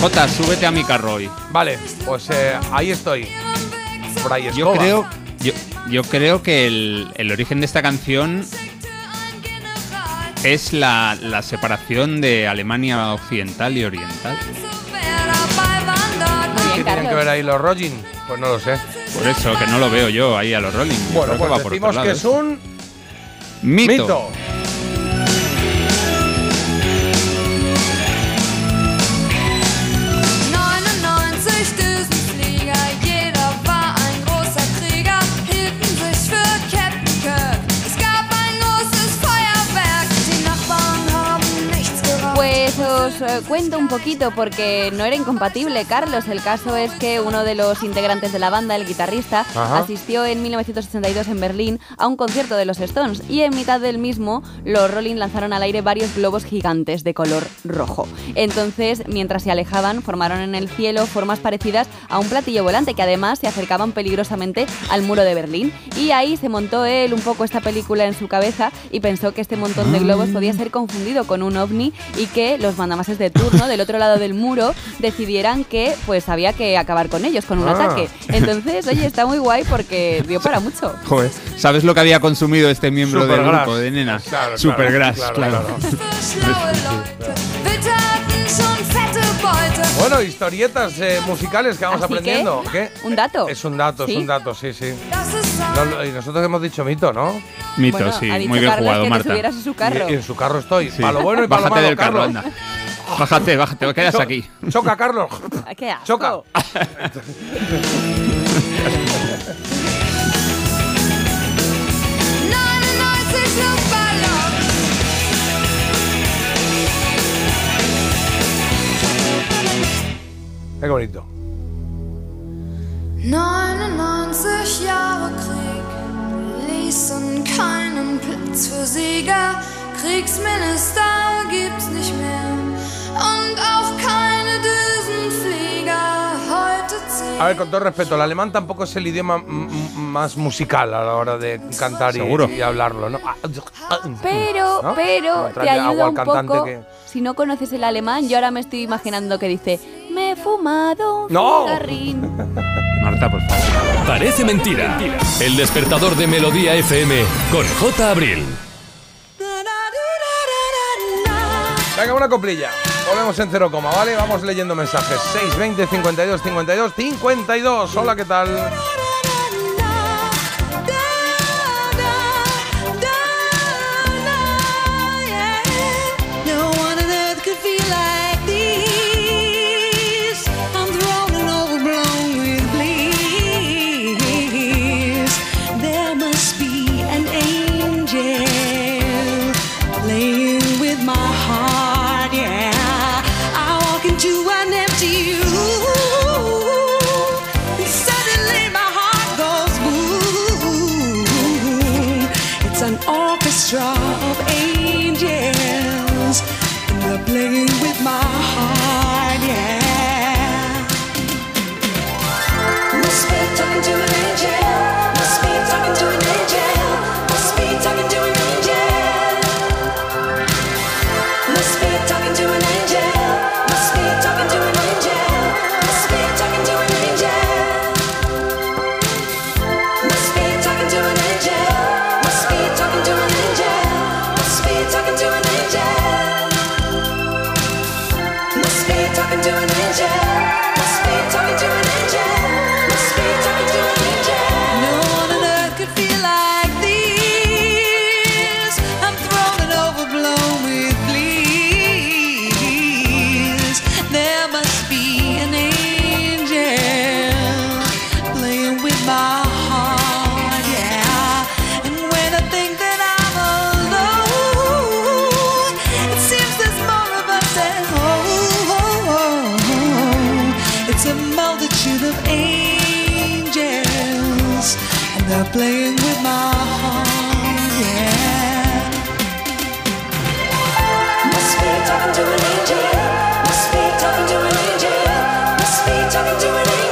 Jota, súbete a mi carro hoy. Vale, pues eh, ahí estoy. Por ahí Yo creo, yo, yo creo que el, el origen de esta canción es la, la separación de Alemania occidental y oriental. ¿Qué tienen que ver ahí los Rogin? Pues no lo sé. Por eso que no lo veo yo ahí a los Rolling. Bueno, pues decimos que es un mito. mito. Eh, cuento un poquito porque no era incompatible, Carlos. El caso es que uno de los integrantes de la banda, el guitarrista, Ajá. asistió en 1982 en Berlín a un concierto de los Stones y en mitad del mismo los Rolling lanzaron al aire varios globos gigantes de color rojo. Entonces, mientras se alejaban, formaron en el cielo formas parecidas a un platillo volante que además se acercaban peligrosamente al muro de Berlín. Y ahí se montó él un poco esta película en su cabeza y pensó que este montón de globos podía ser confundido con un ovni y que los mandamases de turno del otro lado del muro decidieran que pues había que acabar con ellos, con un Ah. ataque. Entonces, oye, está muy guay porque dio para mucho. Joder, ¿sabes lo que había consumido este miembro del Supergras. grupo de nena? Claro, Supergras, claro, claro. claro. Bueno, historietas eh, musicales que vamos Así que, aprendiendo. ¿Qué? Un dato. Es un dato, ¿Sí? es un dato, sí, sí. No, no, y nosotros hemos dicho mito, ¿no? Mito, Bueno, sí, ha dicho muy bien Carlos jugado, que te Marta. subieras a su carro. Y, y en su carro estoy. Sí. Para lo bueno y para lo Bájate malo, del carro, Carlos. anda. Bájate, bájate, te quedas Cho- aquí. Choca, Carlos. Qué asco. Choca. Qué bonito. 99 Jahre Krieg ließen keinen Platz für Sieger. Kriegsminister gibt's nicht mehr A ver, con todo respeto, el alemán tampoco es el idioma mm, mm, más musical a la hora de cantar y, hablarlo, ¿no? Pero, ¿No? pero Como te traerle agua ayuda al un poco. que- Si no conoces el alemán, yo ahora me estoy imaginando que dice: Me he fumado un ¡No! cigarrín. Marta, por favor. Parece mentira. El despertador de Melodía FM con J. Abril. Venga, una coplilla. Volvemos en cero coma, ¿vale? Vamos leyendo mensajes. 620 52 52 52. Hola, ¿qué tal? doing it.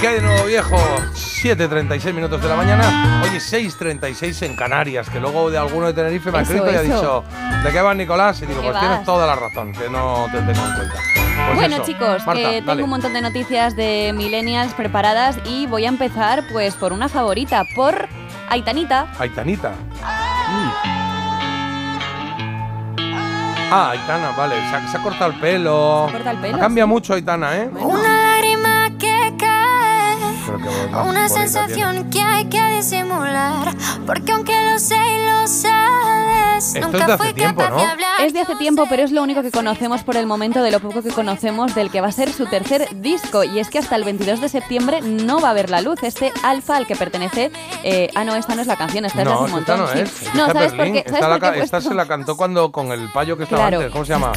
¿Qué hay de nuevo, viejo? 7.36 minutos de la mañana. Oye, 6.36 en Canarias. Que luego de alguno de Tenerife me ha escrito y ha dicho: ¿De qué vas, Nicolás? Y digo: ¿Qué Pues tienes toda la razón, que no te tengo en cuenta. Pues bueno, eso. chicos, Marta, tengo un montón de noticias de millennials preparadas y voy a empezar pues por una favorita, por Aitanita. Aitanita. Ah, Aitana, vale. Se ha, se ha cortado el pelo. Se ha cortado el pelo, Ha cambiado mucho Aitana, ¿eh? Una sensación que hay que disimular, porque aunque lo sé y lo sabes, nunca fui capaz de hablar. Es de hace tiempo, pero es lo único que conocemos por el momento de lo poco que conocemos del que va a ser su tercer disco. Y es que hasta el 22 de septiembre no va a ver la luz. Este Alfa al que pertenece. eh, ah, no, esta no es la canción, esta es de hace un esta montón. no sí. es. No, Esta ¿sabes por Berlín. qué? ¿Sabes Esta, la por qué esta se la cantó cuando con el payo que estaba Claro. antes. ¿Cómo se llama?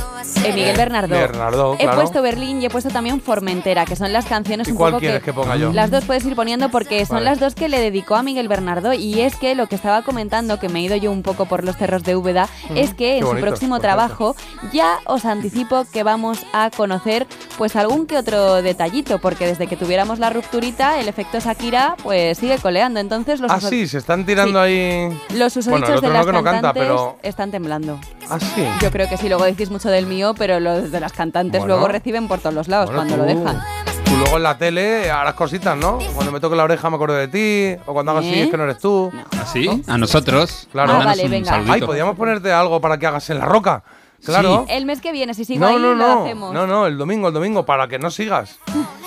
Eh, Miguel Bernardo. Bernardo, He puesto Berlín y he puesto también Formentera, que son las canciones ¿Y un cuál poco quieres que ponga yo? Las dos puedes ir poniendo porque son Vale. las dos que le dedicó a Miguel Bernardo y es que lo que estaba comentando, que me he ido yo un poco por los cerros de Úbeda, Mm, es que en su bonitos, próximo trabajo ya os anticipo que vamos a conocer pues algún que otro detallito, porque desde que tuviéramos la rupturita, el efecto Shakira pues sigue coleando. Entonces los Ah, sí, se están tirando ahí. los Bueno, usodichos el otro de las canta, cantantes pero- están temblando. Ah, sí. Yo creo que sí, luego decís mucho del mío, pero los de las cantantes Bueno. luego reciben por todos los lados Bueno, cuando lo dejan. Luego en la tele harás cositas, ¿no? Cuando me toque la oreja me acuerdo de ti. O cuando hagas así ¿Eh? es que no eres tú. ¿Así? A nosotros. Claro. Ah, vale, venga. saludito. Ay, podríamos ponerte algo para que hagas en la roca. Claro. El mes que viene, si sigo No, ahí, no, lo no. hacemos. No, no, el domingo, el domingo, para que no sigas.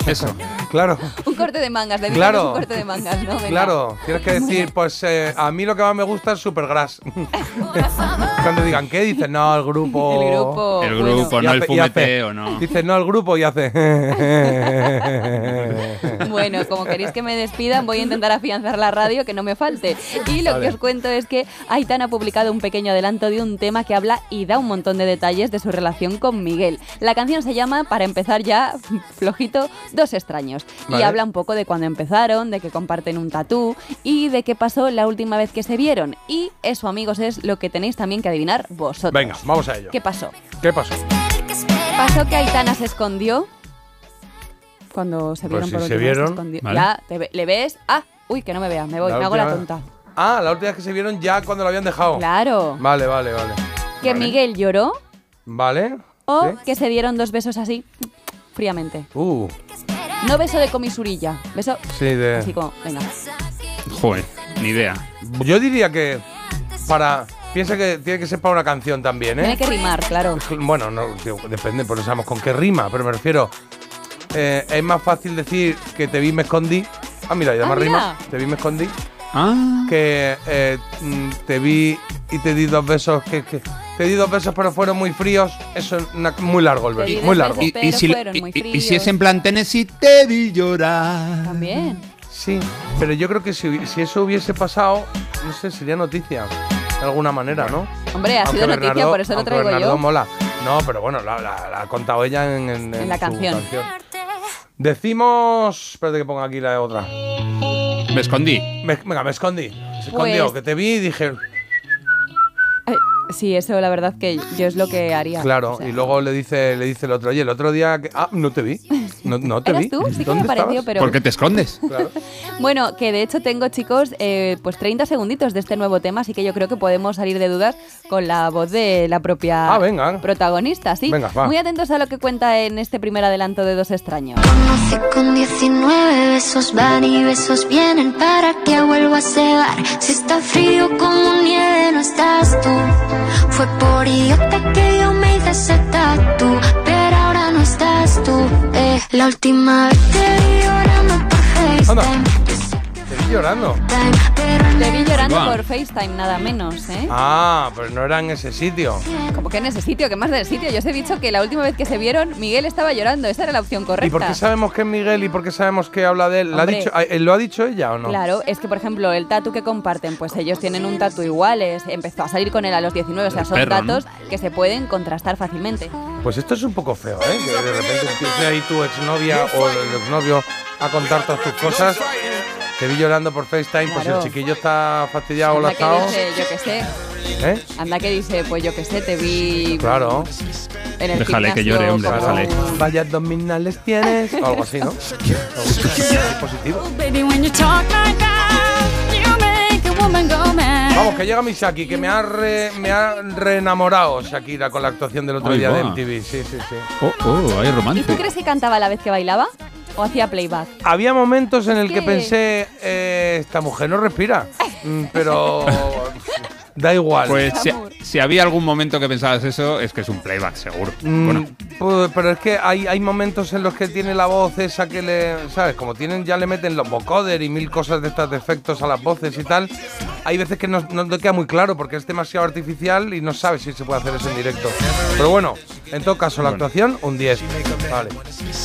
Eso. Claro. Un corte de mangas, dedícanos Claro. un corte de mangas, ¿no? Venga. Claro, tienes que decir, pues eh, a mí lo que más me gusta es Supergrass. Cuando digan, ¿qué? Dices, no, el grupo. El grupo, El bueno. grupo, Y no el hace- fumeteo, no. Dices, no, el grupo y hace. Bueno, como queréis que me despidan, voy a intentar afianzar la radio, que no me falte. Y lo Vale. que os cuento es que Aitana ha publicado un pequeño adelanto de un tema que habla y da un montón de detalles de su relación con Miguel. La canción se llama, para empezar ya, flojito, Dos extraños. Y habla un poco de cuando empezaron, de que comparten un tatú y de qué pasó la última vez que se vieron. Y eso, amigos, es lo que tenéis también que adivinar vosotros. Venga, vamos a ello. ¿Qué pasó? ¿Qué pasó? Pasó que Aitana se escondió cuando se Pues vieron si por se última vieron, escondió. vale. Ya, te ¿le ves? Ah, uy, que no me vea, me voy, La me hago la tonta. Ah, la última vez que se vieron ya cuando lo habían dejado. Claro. Vale, vale, vale. Que Vale. Miguel lloró Vale. o ¿Sí? que se dieron dos besos así, fríamente. Uh, No beso de comisurilla, beso sí, de. así como, venga. Joder, ni idea. Yo diría que para. Piensa que tiene que ser para una canción también, ¿eh? Tiene que rimar, claro. Bueno, no, depende, porque no sabemos con qué rima, pero me refiero. eh, es más fácil decir que te vi, me escondí. Ah, mira, ya Ah, más mira. rima. Te vi, me escondí. Ah, Que eh, te vi y te di dos besos. Que, que- te di dos besos, pero fueron muy fríos. Eso es una- muy largo el dos Muy largo. besos. y, pero si, fueron y- muy y- y si fríos. es en plan Tennessee, te vi llorar. También. Sí, pero yo creo que si, eso hubiese pasado, no sé, sería noticia. De alguna manera, ¿no? Hombre, ha Aunque sido noticia, Bernardo- por eso lo aunque traigo Bernardo yo. mola. No, pero bueno, la, la- la ha contado ella en, en- en la su canción. Decimos. Espérate que ponga aquí la otra. Me escondí. Me- venga, me escondí. Se Pues- escondió, que te vi y dije, sí, eso la verdad que yo es lo que haría. claro. O sea, y luego le dice, le dice el otro, oye, el otro día que. Ah, no te vi. No, no te ¿Eras vi. tú? Sí que ¿Dónde me pareció, pero... ¿Por qué te escondes? Bueno, que de hecho tengo, chicos, eh, pues 30 segunditos de este nuevo tema, así que yo creo que podemos salir de dudas con la voz de la propia Ah, venga. protagonista, ¿sí? Venga, va. Muy atentos a lo que cuenta en este primer adelanto de Dos Extraños. Conoce con 19 besos van y besos vienen para que vuelva a cegar. Si está frío como nieve no estás tú. Fue por idiota que yo me hice ese tatu, estás tú. Eh, la última vez te vi llorando por FaceTime. Vi llorando. Te vi llorando Buah. por FaceTime, nada menos, ¿eh? Ah, pero no era en ese sitio. Como que en ese sitio, que más del sitio. Yo os he dicho que la última vez que se vieron, Miguel estaba llorando. Esa era la opción correcta. ¿Y por qué sabemos que es Miguel y por qué sabemos que habla de él? ¿La ha Hombre. dicho, ah, ¿Lo ha dicho ella o no? Claro, es que por ejemplo el tatu que comparten, pues ellos tienen un tatu iguales, empezó a salir con él a los 19, o sea, son perro, ¿no? datos que se pueden contrastar fácilmente. Pues esto es un poco feo, ¿eh? Que de repente empiece ahí tu exnovia o el exnovio a contar todas tus cosas. Te vi llorando por FaceTime, pues Claro. el chiquillo está fastidiado o Anda que lazado. dice, yo qué sé, ¿Eh? anda que dice, pues yo qué sé, te vi Claro. en el Déjale que llore, hombre, como- déjale. Vaya abdominales tienes. O algo así, ¿no? Positivo. Vamos, que llega Misaki, que me ha, re- me ha reenamorado Shakira con la actuación del otro día de. MTV. Sí, sí, sí. Oh, oh, hay ¿Y romance. tú crees que cantaba a la vez que bailaba? ¿O hacía playback? Había momentos en el que pensé, eh, esta mujer no respira, Mm, pero da igual. Pues si, si había algún momento que pensabas eso, es que es un playback, seguro. Mm, Bueno, pues, pero es que hay, hay momentos en los que tiene la voz esa que le, ¿sabes? Como tienen, ya le meten los vocoder y mil cosas de estas defectos a las voces y tal. Hay veces que no, no te queda muy claro porque es demasiado artificial y no sabes si se puede hacer eso en directo. Pero bueno, en todo caso, la actuación, un 10. Vale.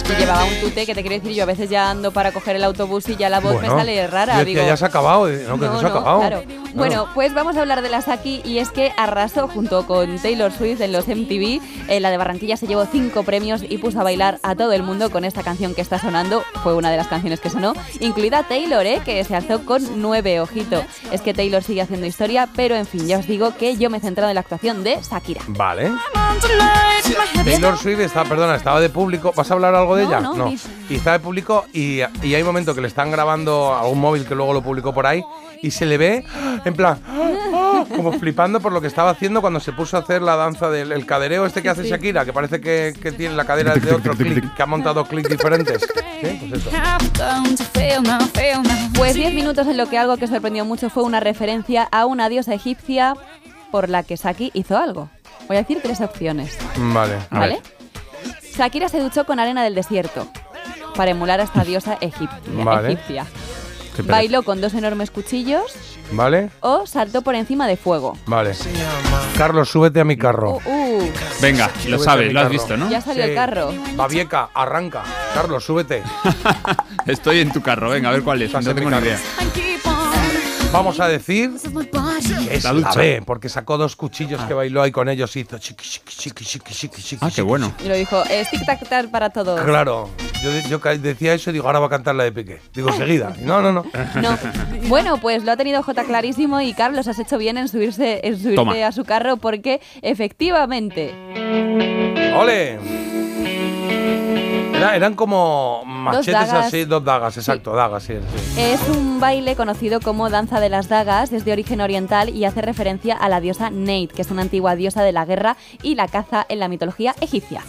Y llevaba un tute que te quiero decir, yo a veces ya ando para coger el autobús y ya la voz Bueno, me sale rara. digo, ya se ha acabado. y No, que no, se ha acabado. Claro. Bueno, pues vamos a hablar de la Saki y es que arrasó junto con Taylor Swift en los MTV. Eh, la de Barranquilla se llevó cinco premios y puso a bailar a todo el mundo con esta canción que está sonando. Fue una de las canciones que sonó, incluida Taylor, ¿eh? que se alzó con nueve, ojito. Es que Taylor sigue haciendo historia, pero en fin, ya os digo que yo me he centrado en la actuación de Shakira. Vale. Taylor Swift está, perdona, estaba de público. ¿Vas a hablar algo de No, ella? no, di. Y está de público y, y hay momentos que le están grabando a algún móvil que luego lo publicó por ahí y se le ve en plan como flipando por lo que estaba haciendo cuando se puso a hacer la danza del el cadereo este que hace Sí. Shakira, que parece que, que tiene la cadera de otro clic, que ha montado clics diferentes. Sí, pues eso. Pues 10 minutos en lo que algo que sorprendió mucho fue una referencia a una diosa egipcia por la que Saki hizo algo. Voy a decir tres opciones. Vale. ¿Vale? Shakira se duchó con arena del desierto para emular a esta diosa egipcia. Vale. egipcia. Bailó con dos enormes cuchillos Vale, o saltó por encima de fuego. vale. Carlos, súbete a mi carro. Uh, uh, venga, lo sabes, lo has visto, ¿no? ya salió el Sí. carro. Babieca, arranca. Carlos, súbete. Estoy en tu carro, venga, a ver cuál es. No tengo ni carro. idea. Vamos a decir es La. B, porque sacó dos cuchillos que bailó ahí con ellos y hizo chiqui, chiqui, chiqui, chiqui, chiqui, chiqui. Ah, qué bueno. Y lo dijo, es tic tac tac para todos. Claro, yo, decía eso y digo, ahora va a cantar la de Piqué. Digo, seguida. No, no, no. No. Bueno, pues lo ha tenido J clarísimo y Carlos has hecho bien en subirse, en subirte Toma. a su carro porque efectivamente ¡Ole! Era- eran como machetes dagas. así, dos dagas, exacto, dagas, sí, sí. es un baile conocido como danza de las dagas, es de origen oriental y hace referencia a la diosa Neit, que es una antigua diosa de la guerra y la caza en la mitología egipcia.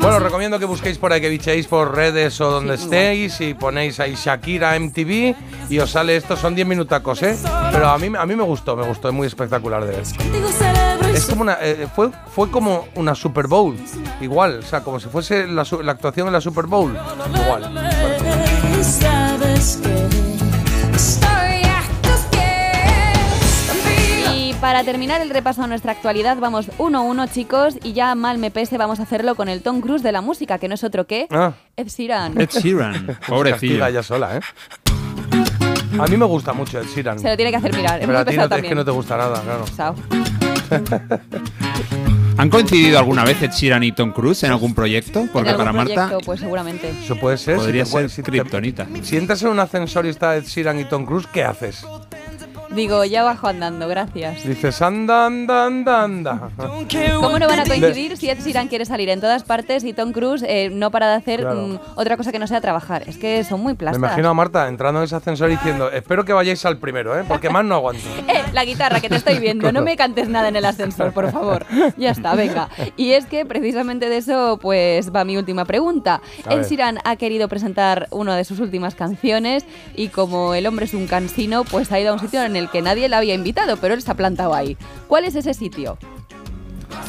Bueno, os recomiendo que busquéis por ahí, que bichéis por redes o donde Sí, estéis y ponéis ahí Shakira MTV y os sale esto, son 10 minutacos, ¿eh? Pero a mí, a mí me gustó, me gustó, es muy espectacular de ver. Es como una, eh, fue, fue como una Super Bowl, igual, o sea, como si fuese la, actuación en la Super Bowl, igual. Y para terminar el repaso a nuestra actualidad, vamos uno a uno, chicos, y ya mal me pese, vamos a hacerlo con el Tom Cruise de la música, que no es otro que Ah. Ed Sheeran. Ed Sheeran, pobrecillo. castiga ella sola, ¿eh? A mí me gusta mucho el Sheeran. Se lo tiene que hacer mirar, es Pero muy a ti pesado no te- es también. que no te gusta nada, claro. ¿Han coincidido alguna vez Ed Sheeran y Tom Cruise en algún proyecto? Porque en algún para Marta proyecto, pues seguramente. Eso puede ser. podría si te ser si te- kriptonita. Si entras en un ascensor y está Ed Sheeran y Tom Cruise, ¿qué haces? Digo, ya bajo andando, gracias. Dices, anda, anda, anda, anda. ¿Cómo no van a coincidir si Ed Sheeran quiere salir en todas partes y Tom Cruise eh, no para de hacer Claro. mm, otra cosa que no sea trabajar? Es que son muy Me plastas. imagino a Marta entrando en ese ascensor diciendo, espero que vayáis al primero, ¿eh? porque más no aguanto. Eh, la guitarra que te estoy viendo, no me cantes nada en el ascensor, por favor. Ya está, venga. Y es que precisamente de eso pues va mi última pregunta. A Ed ver. Sheeran ha querido presentar una de sus últimas canciones y como el hombre es un cansino, pues ha ido a un sitio en el que nadie le había invitado, pero él se ha plantado ahí. ¿Cuál es ese sitio?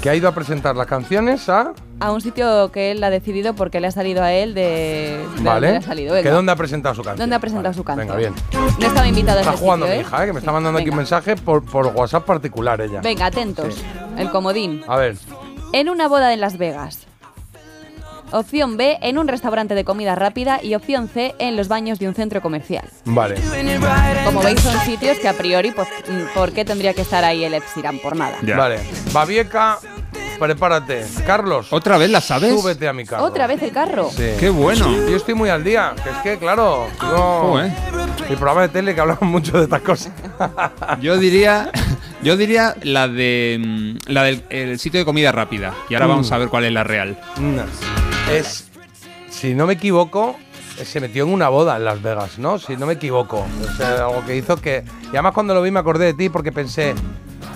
Que ha ido a presentar las canciones a... A un sitio que él ha decidido porque le ha salido a él de... de Vale. le ha salido. ¿Que dónde ha presentado su canción? ¿Dónde ha presentado su canción? Venga, bien. No estaba invitado a Está ese jugando sitio, mi ¿eh? hija, ¿eh? que me está mandando aquí un mensaje por, por WhatsApp particular ella. Venga, atentos. El comodín. A ver. En una boda en Las Vegas. Opción B, en un restaurante de comida rápida. Y opción C, en los baños de un centro comercial. Vale. Como veis, son sitios que a priori, pues, ¿por qué tendría que estar ahí el Sheeran? Por nada. Vale. Babieca, prepárate. Carlos. ¿Otra vez la sabes? Súbete a mi carro. ¿Otra vez el carro? Sí. Qué bueno. Yo estoy muy al día. Que es que, claro, Joder. mi programa de tele que hablamos mucho de estas cosas. Yo diría, yo diría la de mm, la del el sitio de comida rápida. Y ahora Mm. vamos a ver cuál es la real. No. Es, si no me equivoco, se metió en una boda en Las Vegas, ¿no? Si no me equivoco. O sea, algo que hizo que... Y además cuando lo vi me acordé de ti porque pensé...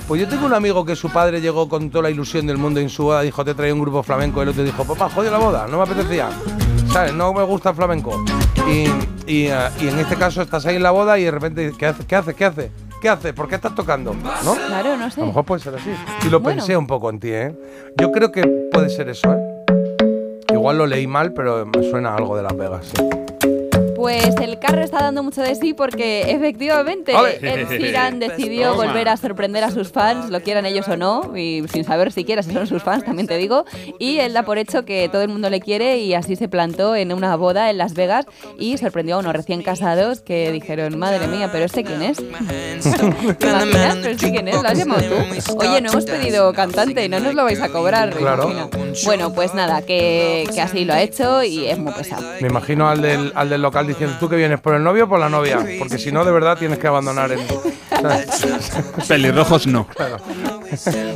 Pues yo tengo un amigo que su padre llegó con toda la ilusión del mundo en su boda dijo, te traía un grupo flamenco. Y el otro dijo, papá, jode la boda, no me apetecía. ¿Sabes? No me gusta el flamenco. Y, y, eh, y en este caso estás ahí en la boda y de repente, ¿qué haces? ¿Qué haces? ¿Qué haces? ¿Qué haces? ¿Por qué estás tocando? ¿No? Claro, no sé. A lo mejor puede ser así. Y lo Bueno. pensé un poco en ti, ¿eh? Yo creo que puede ser eso, ¿eh? Igual lo leí mal, pero me suena algo de Las Vegas. Pues el carro está dando mucho de sí porque efectivamente. Ed Sheeran decidió Toma. volver a sorprender a sus fans, lo quieran ellos o no, y sin saber siquiera si son sus fans, también te digo. Y él da por hecho que todo el mundo le quiere y así se plantó en una boda en Las Vegas y sorprendió a unos recién casados que dijeron, madre mía, pero ¿este quién es? ¿Te imaginas? ¿Pero este quién es? ¿Lo has llamado tú? Oye, no hemos pedido cantante y no nos lo vais a cobrar. Claro. Bueno, pues nada, que, que así lo ha hecho y es muy pesado. Me imagino al del, al del local diciendo, ¿tú que vienes por el novio o por la novia? Porque si no, de verdad tienes que abandonar el... Pelirrojos no. Claro.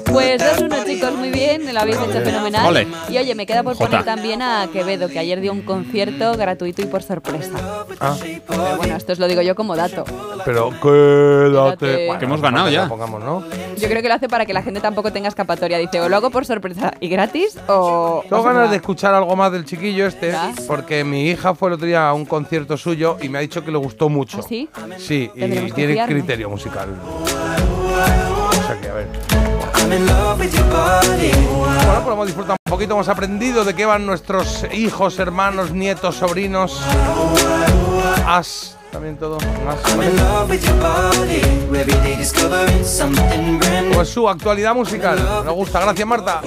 Pues 2-1 chicos, muy bien, lo habéis hecho fenomenal. Ole. Y oye, me queda por Jota. poner también a Quevedo, que ayer dio un concierto gratuito y por sorpresa. Ah, Pero bueno, esto os lo digo yo como dato. pero quédate... Quédate. Bueno, Que hemos no ganado ya. que lo Pongamos, ¿no? Yo creo que lo hace para que la gente tampoco tenga escapatoria. Dice, o lo hago por sorpresa y gratis, o... Tengo o ganas de escuchar algo más del chiquillo este, ¿Ya? porque mi hija fue el otro día a un concierto suyo y me ha dicho que le gustó mucho. ¿Ah, sí? Sí, y tiene criterio musical. O sea que, a ver. Bueno, pues hemos disfrutado un poquito, hemos aprendido de qué van nuestros hijos, hermanos, nietos, sobrinos. As, también todo. As. Pues su actualidad musical. Me gusta, gracias Marta.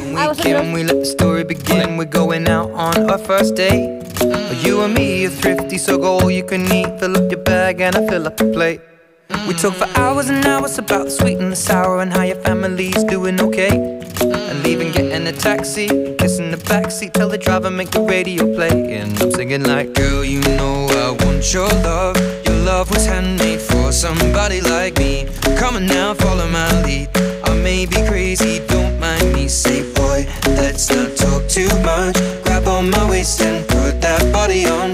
Can we talk for hours and hours about the sweet and the sour and how your family's doing okay. And leaving, getting a taxi, kissing the backseat, tell the driver make the radio play. And I'm singing like, girl, you know I want your love. Your love was handmade for somebody like me. Come on now, follow my lead. I may be crazy, don't mind me. Say, boy, let's not talk too much. Grab on my waist and put that body on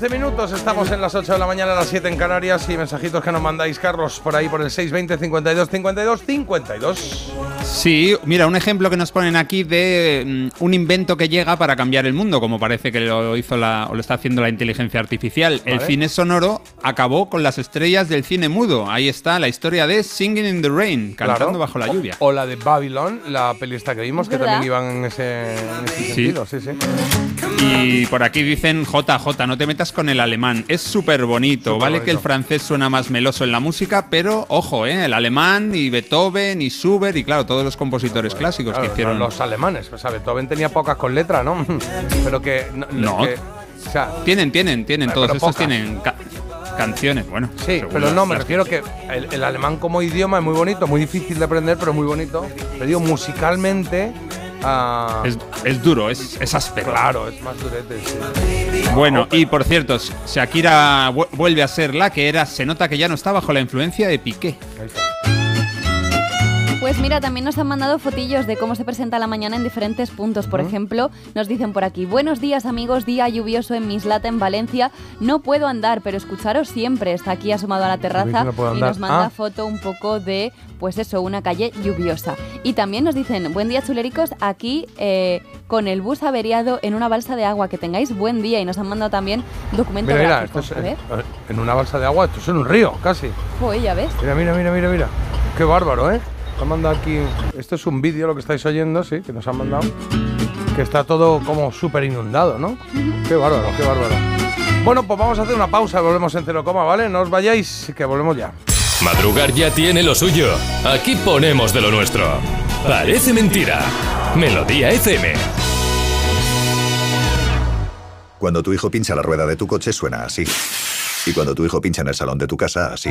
15 minutos, estamos en las 8 de la mañana, a las 7 en Canarias y mensajitos que nos mandáis, Carlos, por ahí por el 620 52 52 52. Sí, mira, un ejemplo que nos ponen aquí de um, un invento que llega para cambiar el mundo, como parece que lo hizo la, o lo está haciendo la inteligencia artificial. Vale. El cine sonoro acabó con las estrellas del cine mudo. Ahí está la historia de Singing in the Rain, cantando claro. bajo la lluvia. O, o, la de Babylon, la peli esta que vimos, que también iban en ese, en ese ¿Sí? sentido. Sí, sí. Y por aquí dicen JJ, no te metas con el alemán. Es súper bonito. Súper vale bonito. que el francés suena más meloso en la música, pero ojo, ¿eh? el alemán y Beethoven y Schubert y claro, todos los compositores clásicos Claro, que hicieron. Los alemanes, pues, ¿sabes? Beethoven tenía pocas con letra, ¿no? Pero que. No. No. que- o sea, Tienen, tienen, tienen. Pero Todos estos pocas. tienen ca- canciones, bueno. Sí, pero no, me refiero que el, el alemán como idioma es muy bonito, muy difícil de aprender, pero muy bonito. Pero digo, musicalmente. Ah, Es, es duro, es, es áspero. Claro, es más durete, sí. Bueno, y por cierto, Shakira vu- vuelve a ser la que era. Se nota que ya no está bajo la influencia de Piqué. Pues mira, también nos han mandado fotillos de cómo se presenta la mañana en diferentes puntos. Por ejemplo, nos dicen por aquí, buenos días amigos, día lluvioso en Mislata, en Valencia. No puedo andar, pero escucharos siempre. Está aquí asomado a la terraza no y nos manda Ah. foto un poco de, pues eso, una calle lluviosa. Y también nos dicen, buen día chulericos, aquí eh, con el bus averiado en una balsa de agua. Que tengáis buen día. Y nos han mandado también documento Mira, mira, esto es A ver, en, una balsa de agua, esto es en un río, casi. Joder, ya ves. Mira, mira, mira, mira, mira. Qué bárbaro, ¿eh? Han mandado aquí. Esto es un vídeo, lo que estáis oyendo, sí, que nos han mandado. Que está todo como súper inundado, ¿no? Qué bárbaro, qué bárbaro. Bueno, pues vamos a hacer una pausa, volvemos en cero coma, ¿vale? No os vayáis, que volvemos ya. Madrugar ya tiene lo suyo. Aquí ponemos de lo nuestro. Parece mentira. Melodía FM. Cuando tu hijo pincha la rueda de tu coche suena así. Y cuando tu hijo pincha en el salón de tu casa, así.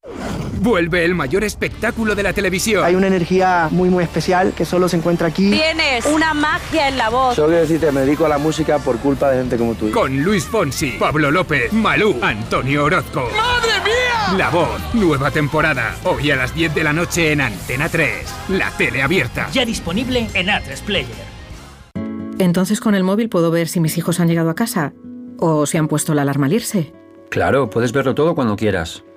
Vuelve el mayor espectáculo de la televisión. Hay una energía muy muy especial que solo se encuentra aquí. Tienes una magia en la voz. Solo quiero decirte, me dedico a la música por culpa de gente como tú. Con Luis Fonsi, Pablo López, Malú, Antonio Orozco. ¡Madre mía! La voz, nueva temporada. Hoy a las 10 de la noche en Antena 3. La tele abierta. Ya disponible en A3 Player. Entonces con el móvil puedo ver si mis hijos han llegado a casa o si han puesto la alarma al irse. Claro, puedes verlo todo cuando quieras.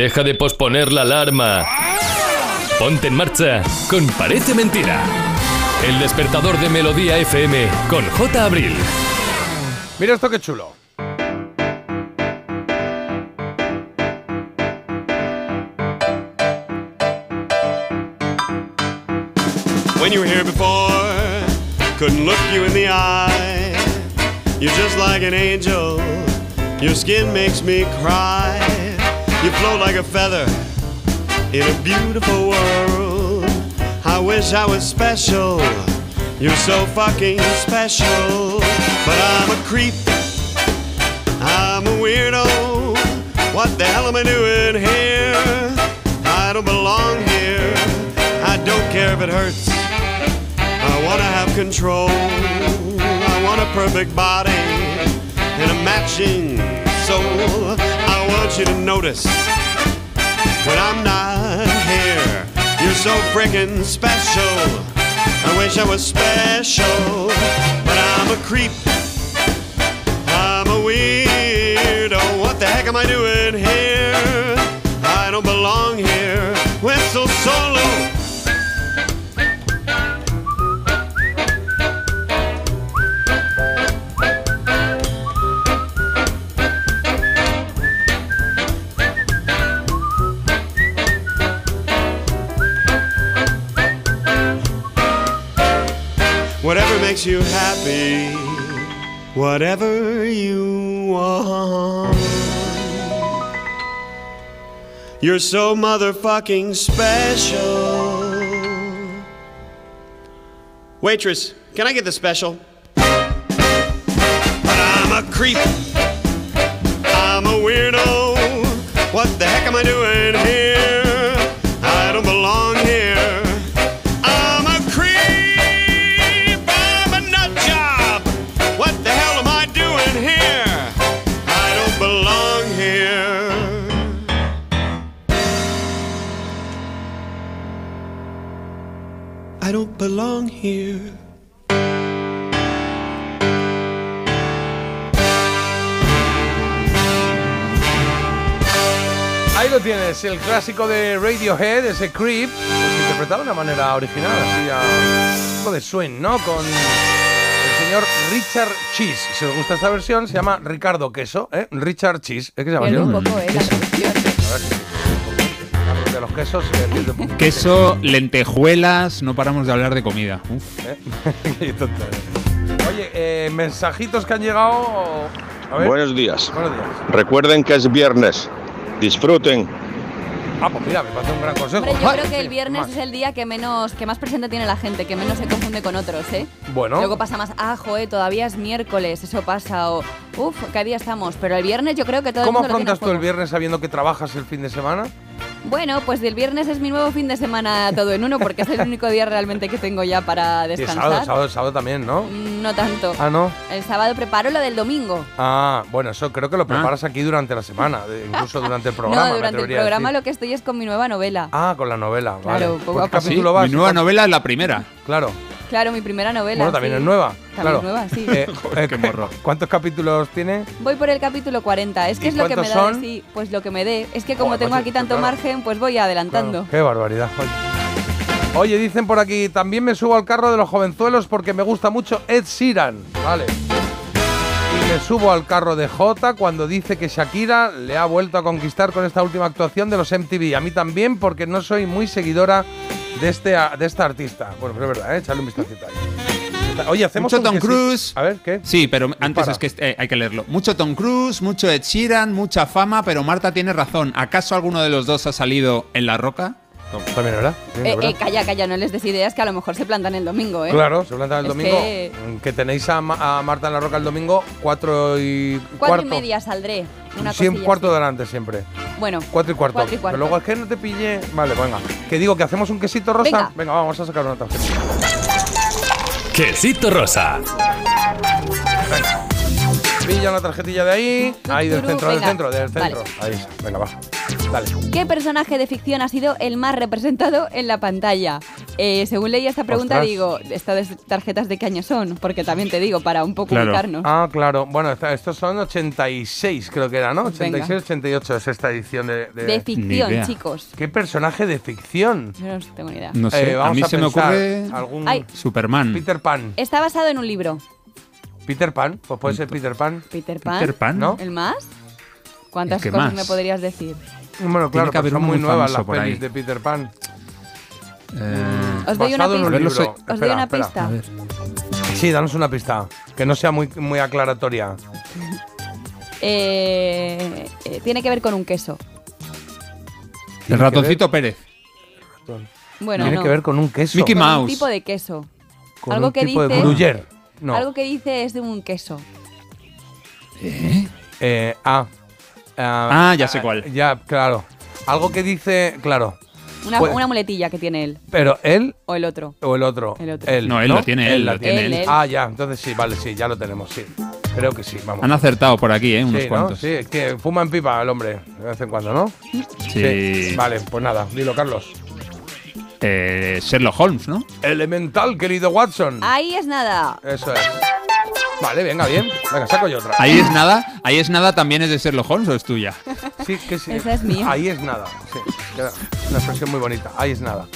Deja de posponer la alarma. Ponte en marcha con Parece Mentira. El despertador de Melodía FM con J. Abril. Mira esto qué chulo. When you were here before, couldn't look you in the eye. You're just like an angel. Your skin makes me cry. You float like a feather in a beautiful world. I wish I was special. You're so fucking special. But I'm a creep. I'm a weirdo. What the hell am I doing here? I don't belong here. I don't care if it hurts. I wanna have control. I want a perfect body and a matching soul. I want you to notice when I'm not here. You're so freaking special. I wish I was special, but I'm a creep. I'm a weirdo. What the heck am I doing here? I don't belong here. Whistle solo. Makes you happy, whatever you want. You're so motherfucking special. Waitress, can I get the special? But I'm a creep. I'm a weirdo. What the heck am I doing belong here. Ahí lo tienes, el clásico de Radiohead, ese Creep, pues interpretado de una manera original, así a un poco de swing, ¿no? Con el señor Richard Cheese. Si os gusta esta versión, se llama Ricardo Queso, ¿eh? Richard Cheese, ¿es que se llama yo? un poco, ¿eh? La los quesos. Queso, lentejuelas, no paramos de hablar de comida. Uf. ¿Eh? Oye, eh, mensajitos que han llegado. A ver. Buenos días. Buenos días. Recuerden que es viernes. Disfruten. Ah, pues mira, me parece un gran consejo. Hombre, yo Ay, creo que el viernes más. es el día que menos, que más presente tiene la gente, que menos se confunde con otros, ¿eh? Bueno. Luego pasa más, ah, joe, todavía es miércoles, eso pasa, o uff, ¿qué día estamos? Pero el viernes yo creo que todo ¿Cómo el mundo lo tiene tú el viernes sabiendo que trabajas el fin de semana? Bueno, pues el viernes es mi nuevo fin de semana todo en uno, porque es el único día realmente que tengo ya para Sí, descansar. sábado, sábado, sábado también, ¿no? No tanto. Ah, no. El sábado preparo lo del domingo. Ah, bueno, eso creo que lo preparas aquí durante la semana, de- incluso durante el programa. no, me durante el a programa lo que estoy es con mi nueva novela. Ah, con la novela, vale. Claro, poco ¿Por a qué poco. capítulo Sí, vas? mi nueva novela es la primera. Claro. Claro, mi primera novela. Bueno, también sí. es nueva. También claro. nueva, sí. Eh, eh, ¿Cuántos capítulos tiene? Voy por el capítulo 40. Es que ¿Y es lo que me da son? de sí, pues lo que me dé. Es que como Joder, tengo macho, aquí pues tanto claro. margen, pues voy adelantando. Qué barbaridad. Oye. Oye, dicen por aquí, también me subo al carro de los jovenzuelos porque me gusta mucho Ed Sheeran. Vale. Y me subo al carro de Jota cuando dice que Shakira le ha vuelto a conquistar con esta última actuación de los MTV. A mí también porque no soy muy seguidora de, este, de esta artista. Bueno, pero es verdad, ¿eh? echarle un vistacito ahí. Oye, hacemos Mucho un Tom que sí. Cruise. A ver, ¿qué? Sí, pero antes Dispara. es que eh, hay que leerlo. Mucho Tom Cruise, mucho Ed Sheeran, mucha fama, pero Marta tiene razón. ¿Acaso alguno de los dos ha salido en La Roca? también, ¿verdad? Eh, eh, calla, calla, no les des ideas que a lo mejor se plantan el domingo, ¿eh? Claro, se planta el Es domingo. que- Que... tenéis a, Ma- a Marta en la Roca el domingo, cuatro y Cuatro cuarto. y media saldré. Una Sí, un cosilla cuarto así. delante siempre. Bueno, Cuatro y cuarto. Cuatro y cuarto. Pero luego es que no te pillé. Vale, venga. Que digo que hacemos un quesito rosa. Venga. vamos a sacar una tarjeta. Quesito rosa. Pilla una tarjetilla de ahí. Ahí, del centro, del venga. centro, del Vale. centro. Ahí está. Venga, baja. Dale. ¿Qué personaje de ficción ha sido el más representado en la pantalla? Eh, según leía esta pregunta, Ostras. digo, ¿estas tarjetas de qué año son? Porque también te digo, para un poco Claro. ubicarnos. Ah, claro. Bueno, esta- estos son 86, creo que era, ¿no? Venga. 86, 88 es esta edición de. De, De ficción, chicos. ¿Qué personaje de ficción? Yo no tengo ni idea. No sé, Eh, a mí a se me ocurre algún- Ay. Superman. Peter Pan. Está basado en un libro. Peter Pan, pues puede ser Peter Pan. Peter Pan. Peter Pan. ¿No? ¿El más? ¿Cuántas ¿El qué cosas más? me podrías decir? Bueno, claro, que haber son muy muy nuevas las pelis ahí. de Peter Pan. Eh, Os doy una pista. Os doy una. Sí, danos una pista. Que no sea muy, muy aclaratoria. Eh, eh, tiene que ver con un queso. El ratoncito Pérez. Bueno, Tiene no. que ver con un queso. Mickey Con un Mouse. tipo de queso. Con algo un que tipo de dice- Gruyère. No. Algo que dice es de un queso. Eh, ah. Ah, ya sé cuál. Ya, claro. Algo que dice, claro. Una, Pues- una muletilla que tiene él. Pero él O el otro. o el otro. El otro. Él, No, él lo tiene, él la lo tiene. Él, él. Ah, ya, entonces sí, vale, sí, ya lo tenemos, sí. Creo que sí, vamos. Han acertado por aquí, ¿eh? Unos sí, ¿no? cuantos. Sí, es que fuma en pipa el hombre, de vez en cuando, ¿no? Sí. Vale, pues nada, dilo, Carlos. Eh, Sherlock Holmes, ¿no? Elemental, querido Watson. Ahí es nada. Eso es. Vale, venga, bien. Venga, saco yo otra. Ahí es nada. Ahí es nada también es de Sherlock Holmes o es tuya. Sí, que sí. Esa es mía. Ahí es nada. Sí, una expresión muy bonita. Ahí es nada.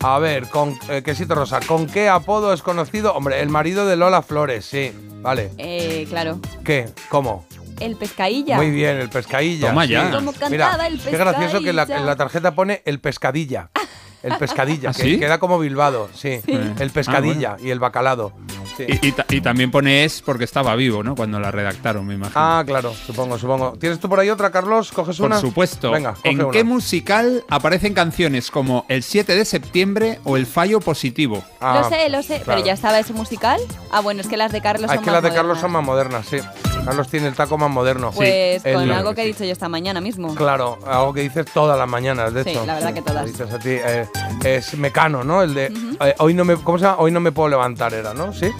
A ver, con eh, quesito rosa. ¿Con qué apodo es conocido? Hombre, el marido de Lola Flores, sí. Vale. Eh, claro. ¿Qué? ¿Cómo? El pescadilla. Muy bien, el pescadilla. Toma sí. ya. Mira, el qué gracioso que en la, pescadilla. en la tarjeta pone el pescadilla. El pescadilla, ¿Ah, que sí? queda como Bilbado, sí. Sí. El pescadilla y el bacalado. Sí. Y, y ta- y también pone es porque estaba vivo, ¿no? Cuando la redactaron, me imagino. Ah, claro, supongo, supongo. ¿Tienes tú por ahí otra, Carlos? ¿Coges Por una? supuesto. Venga, coge ¿En una. qué musical aparecen canciones como El 7 de septiembre o El Fallo Positivo? Ah, lo sé, lo sé. claro. Pero ya estaba ese musical. Ah, bueno, es que las de Carlos Ah, son es que más las de Carlos modernas. son más modernas, sí. Carlos tiene el taco más moderno. Pues El- con algo que he dicho yo esta mañana mismo. Claro, algo que dices todas las mañanas, de Sí, hecho. la verdad que todas. Dices a ti, eh, es Mecano, ¿no? El de eh, hoy no me, ¿cómo se llama? Hoy no me puedo levantar, era, ¿no? Sí.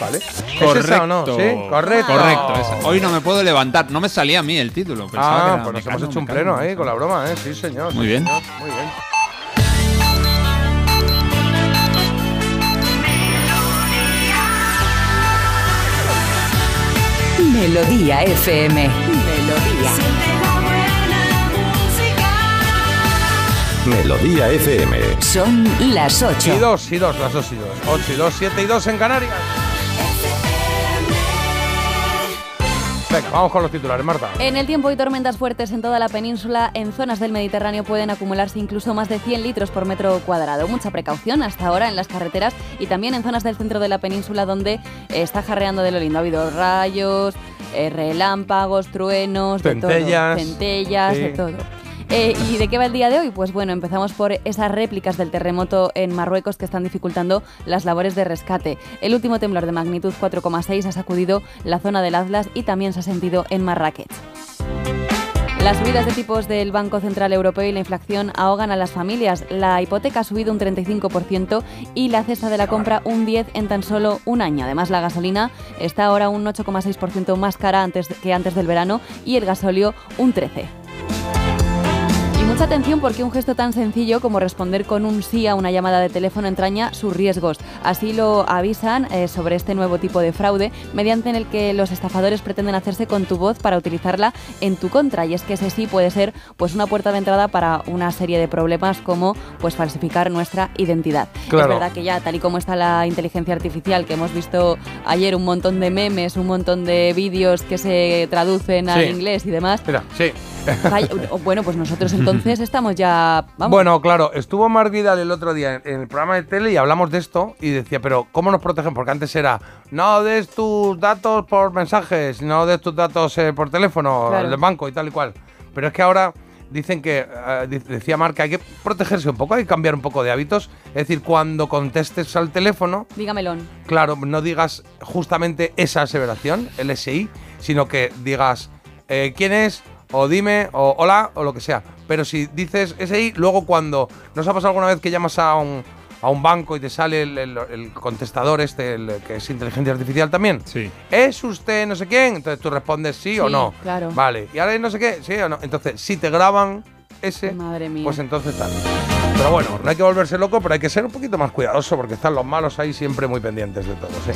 Vale. ¿Es esa o no? Sí, correcto. Correcto, esa. Hoy no me puedo levantar. No me salía a mí el título. pensaba que Ah, era pues nos Mecano, hemos hecho un Mecano, pleno ahí con la broma, ¿eh? Sí, señor. Muy sí, bien. señor, Muy bien. Melodía FM. Melodía. Melodía FM. Son las 8. Y dos, y dos, las dos y dos. Ocho y dos, siete y dos en Canarias. Venga, vamos con los titulares, Marta. En el tiempo y tormentas fuertes en toda la península, en zonas del Mediterráneo pueden acumularse incluso más de 100 litros por metro cuadrado. Mucha precaución hasta ahora en las carreteras y también en zonas del centro de la península donde está jarreando de lo lindo. Ha habido rayos, eh, relámpagos, truenos, de todo. Centellas. centellas, Sí. de todo. Eh, ¿Y de qué va el día de hoy? Pues bueno, empezamos por esas réplicas del terremoto en Marruecos que están dificultando las labores de rescate. El último temblor de magnitud 4,6 ha sacudido la zona del Atlas y también se ha sentido en Marrakech. Las subidas de tipos del Banco Central Europeo y la inflación ahogan a las familias. La hipoteca ha subido un 35% y la cesta de la compra un 10% en tan solo un año. Además, la gasolina está ahora un 8,6% más cara antes que antes del verano y el gasóleo un 13%. Mucha atención porque un gesto tan sencillo como responder con un sí a una llamada de teléfono entraña sus riesgos. Así lo avisan eh, sobre este nuevo tipo de fraude, mediante en el que los estafadores pretenden hacerse con tu voz para utilizarla en tu contra. Y es que ese sí puede ser pues una puerta de entrada para una serie de problemas como pues falsificar nuestra identidad. Claro. Es verdad que ya tal y como está la inteligencia artificial, que hemos visto ayer un montón de memes, un montón de vídeos que se traducen al inglés y demás. Espera, sí. Bueno, pues nosotros entonces estamos ya. Vamos. Bueno, claro, estuvo Mark Vidal el otro día en, el programa de tele y hablamos de esto y decía, pero ¿cómo nos protegen? Porque antes era, no des tus datos por mensajes, no des tus datos eh, por teléfono, Claro. el del banco y tal y cual. Pero es que ahora dicen que, eh, decía Mark, que hay que protegerse un poco, hay que cambiar un poco de hábitos. Es decir, cuando contestes al teléfono, Dígamelo. claro, no digas justamente esa aseveración, el SI, sino que digas eh, quién es, o dime, o hola, o lo que sea. Pero si dices SI, luego cuando. ¿Nos ha pasado alguna vez que llamas a un, a un banco y te sale el, el- el contestador este, el que es inteligencia artificial también. Sí. ¿Es usted no sé quién? Entonces tú respondes sí, o no. claro. Vale. Y ahora es no sé qué, sí o no. Entonces, si te graban ese, Madre mía. pues entonces tal. Pero bueno, no hay que volverse loco, pero hay que ser un poquito más cuidadoso porque están los malos ahí siempre muy pendientes de todo, sí.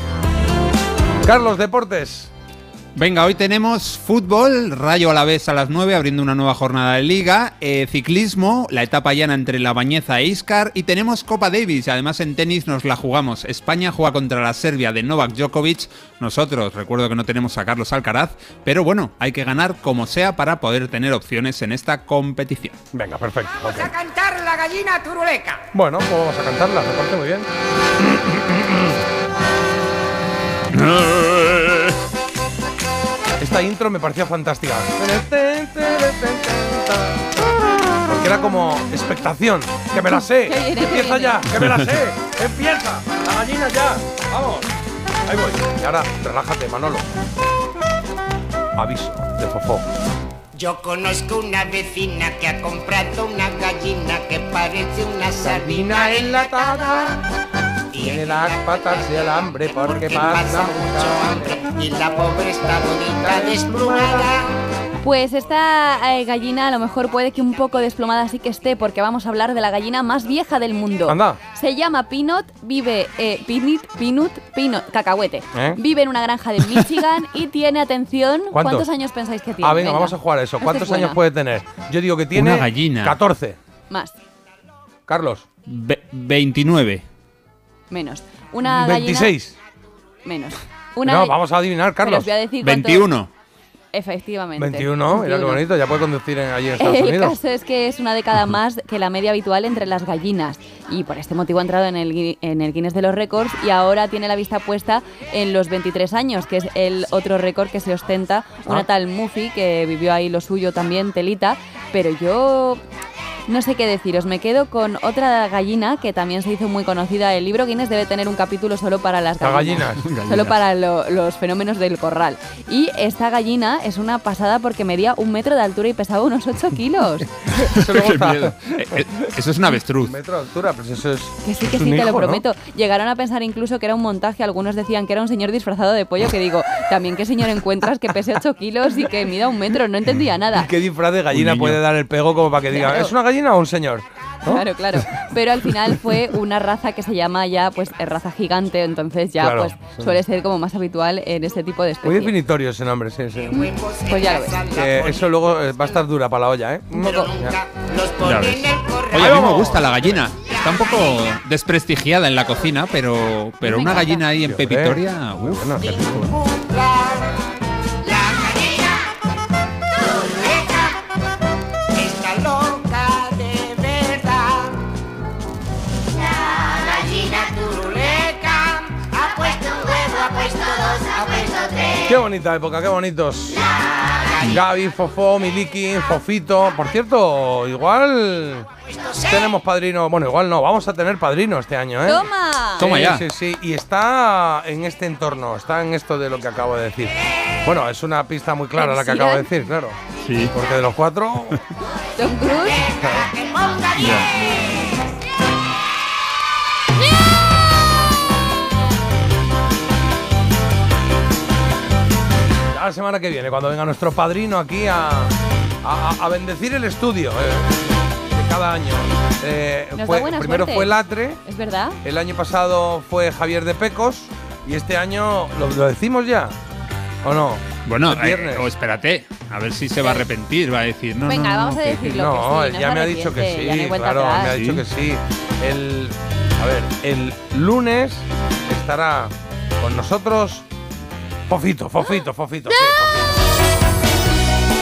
Carlos, deportes. Venga, hoy tenemos fútbol, Rayo a la vez a las 9, abriendo una nueva jornada de liga, eh, ciclismo, la etapa llana entre La Bañeza e Iscar, y tenemos Copa Davis, y además en tenis nos la jugamos. España juega contra la Serbia de Novak Djokovic, nosotros, recuerdo que no tenemos a Carlos Alcaraz, pero bueno, hay que ganar como sea para poder tener opciones en esta competición. Venga, perfecto. ok. a cantar la gallina turuleca. Bueno, pues vamos a cantarla, me parece muy bien. Esta intro me parecía fantástica. Porque era como expectación. Que me la sé. Que viene, Empieza ya. Que me la sé. Empieza. La gallina ya. Vamos. Ahí voy. Y ahora, relájate, Manolo. Aviso de Fofó. Yo conozco una vecina que ha comprado una gallina que parece una sardina enlatada. Tiene las patas de alambre porque pasa pasa mucho hambre y la pobre está bonita desplumada. Pues esta eh, gallina a lo mejor puede que un poco desplomada sí que esté porque vamos a hablar de la gallina más vieja del mundo. Anda. Se llama Peanut, vive eh, Peanut, Peanut, Peanut, cacahuete. ¿Eh? Vive en una granja de Michigan y tiene atención. ¿Cuántos? años pensáis que tiene? Ah, venga, vamos a jugar a eso. ¿Cuántos es buena. años puede tener? Yo digo que tiene Una gallina. 14. Más, Carlos. Ve- 29. Menos. Una 26. gallina menos. Una no, vamos a adivinar, Carlos. os voy a decir cuánto- 21. Efectivamente. 21, mira qué 21. bonito, ya puede conducir en- allí en Estados El Unidos. caso es que es una década más que la media habitual entre las gallinas y por este motivo ha entrado el, en el Guinness de los Récords y ahora tiene la vista puesta en los 23 años, que es el otro récord que se ostenta una Ah. tal Muffy que vivió ahí lo suyo también, Telita, pero yo no sé qué deciros, me quedo con otra gallina que también se hizo muy conocida. El libro Guinness debe tener un capítulo solo para las gallinas. gallinas. Solo para lo- los fenómenos del corral. Y esta gallina es una pasada porque medía un metro de altura y pesaba unos 8 kilos. Eso. Eh, eh, Eso es un avestruz. Un metro de altura, pues eso es. Que sí, que sí, te lo hijo, ¿no? prometo. Llegaron a pensar incluso que era un montaje. Algunos decían que era un señor disfrazado de pollo. Que digo, también qué señor encuentras que pese 8 kilos y que mida un metro. No entendía nada. ¿Y qué disfraz de gallina puede dar el pego como para que diga, Claro. ¿es una gallina o un señor? ¿No? Claro, claro. Pero al final fue una raza que se llama ya, pues, eh, raza gigante. Entonces ya, Claro, pues, sí. suele ser como más habitual en este tipo de Muy especies. definitorio ese nombre, sí, sí. Pues ya lo ves. Que eso luego eh, va a estar dura para la olla, ¿eh? Un poco. Ya ves. Oye, a mí me gusta la gallina. Está un poco desprestigiada en la cocina, pero, pero una gallina ahí en hombre. Pepitoria. Muy uf. buena, Qué bonita época, qué bonitos. Gaby, Fofó, Miliki, Fofito. Por cierto, igual tenemos padrino. Bueno, igual no, vamos a tener padrino este año, ¿eh? ¡Toma! Toma ya. Sí, sí, y está en este entorno, está en esto de lo que acabo de decir. Bueno, es una pista muy clara la que acabo de decir, claro. Sí. Porque de los cuatro, Tom Cruise. La semana que viene, cuando venga nuestro padrino aquí a, a- a bendecir el estudio eh, de cada año. Eh, Nos da fue- buena primero suerte. fue Latre, ¿Es verdad? el año pasado fue Javier de Pecos y este año, ¿lo, lo decimos ya? ¿O no? Bueno, eh, viernes. o espérate, a ver si se va a arrepentir, va a decir, no, Venga, no, no, vamos a decirlo. No, que él sí, no ya me ha dicho que no sí, claro, atrás. me ha dicho Sí. que sí. El, a ver, el lunes estará con nosotros Fofito, Fofito, Fofito, sí, Fofito.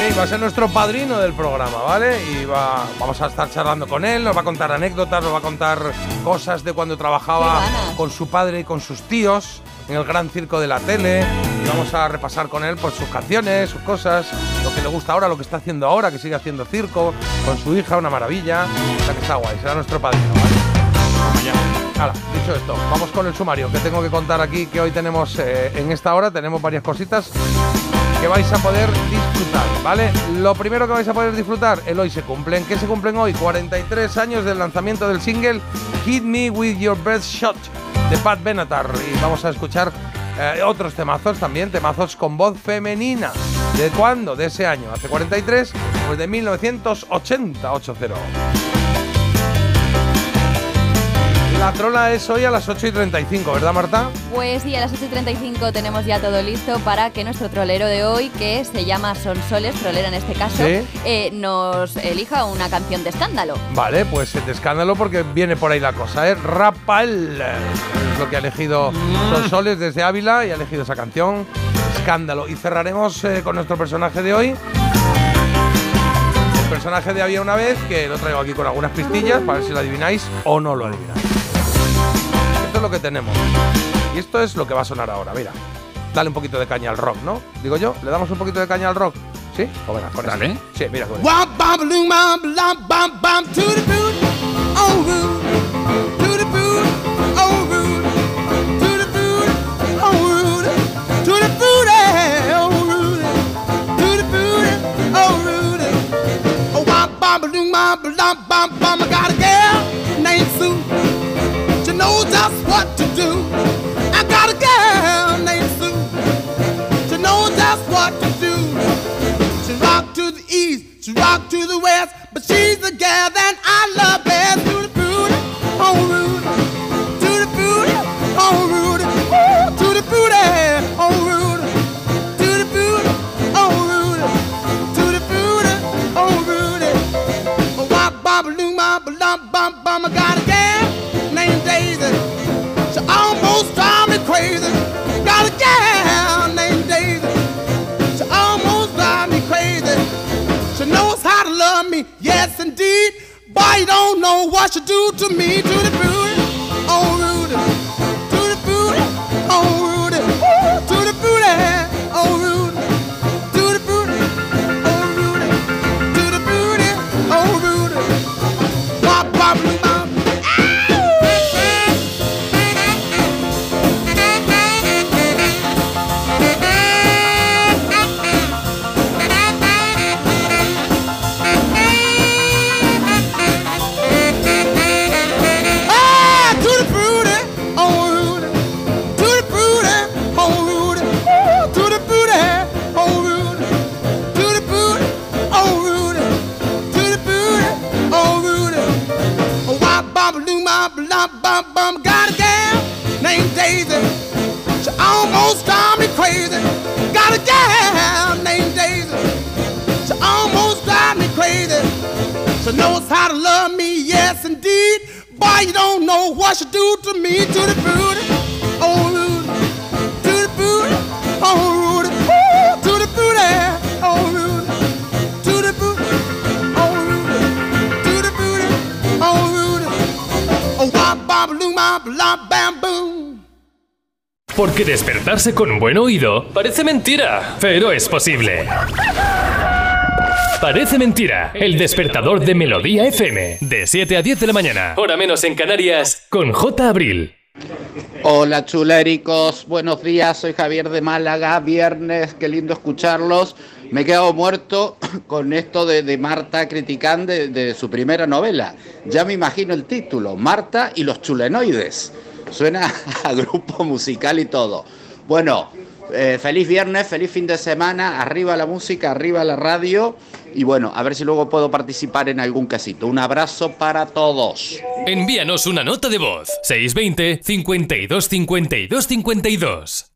Sí, va a ser nuestro padrino del programa, ¿vale? Y va, vamos a estar charlando con él, nos va a contar anécdotas, nos va a contar cosas de cuando trabajaba con su padre y con sus tíos en el gran circo de la tele. Y vamos a repasar con él pues, sus canciones, sus cosas, lo que le gusta ahora, lo que está haciendo ahora, que sigue haciendo circo con su hija, una maravilla. O sea que está guay, será nuestro padrino, ¿vale? Dicho esto, vamos con el sumario que tengo que contar aquí, que hoy tenemos eh, en esta hora, tenemos varias cositas que vais a poder disfrutar, ¿vale? Lo primero que vais a poder disfrutar, el hoy se cumplen. ¿Qué se cumplen hoy? 43 años del lanzamiento del single Hit Me With Your Best Shot de Pat Benatar. Y vamos a escuchar eh, otros temazos también, temazos con voz femenina. ¿De cuándo? De ese año, hace 43, pues de 1980, 80. La trola es hoy a las 8 y 35, ¿verdad, Marta? Pues sí, a las 8 y 35 tenemos ya todo listo para que nuestro trolero de hoy, que se llama Sonsoles, trolera en este caso, Sí. eh, nos elija una canción de escándalo. Vale, pues de escándalo porque viene por ahí la cosa, ¿eh? Rapal es lo que ha elegido Sonsoles desde Ávila y ha elegido esa canción, Escándalo. Y cerraremos eh, con nuestro personaje de hoy. El personaje de Había una vez, que lo traigo aquí con algunas pistillas para ver si lo adivináis o no lo adivináis. Esto es lo que tenemos. Y esto es lo que va a sonar ahora, mira. Dale un poquito de caña al rock, ¿no? Digo yo, ¿le damos un poquito de caña al rock? ¿Sí? O venga, con eso. Dale. Sí, mira con eso. Oh oh oh oh oh. Oh. I got a just what to do. I got a girl named Sue. She knows just what to do. She rock to the east, she rock to the west, but she's the gal You don't know what you do to me. To the booty, oh Rudy. Knows how to love me, yes indeed. Boy, you don't know what she do to me. To the booty, oh. To the oh to the oh. To the oh oh. Oh. Porque despertarse con un buen oído parece mentira, pero es posible. Parece mentira, el despertador de Melodía FM, de 7 a 10 de la mañana, hora menos en Canarias, con J. Abril. Hola chuléricos, buenos días, soy Javier de Málaga, viernes, qué lindo escucharlos. Me he quedado muerto con esto de, Marta criticando de su primera novela. Ya me imagino el título, Marta y los chulenoides. Suena a grupo musical y todo. Bueno, eh, feliz viernes, feliz fin de semana, arriba la música, arriba la radio y bueno, a ver si luego puedo participar en algún casito. Un abrazo para todos. Envíanos una nota de voz, 620 52 52 52.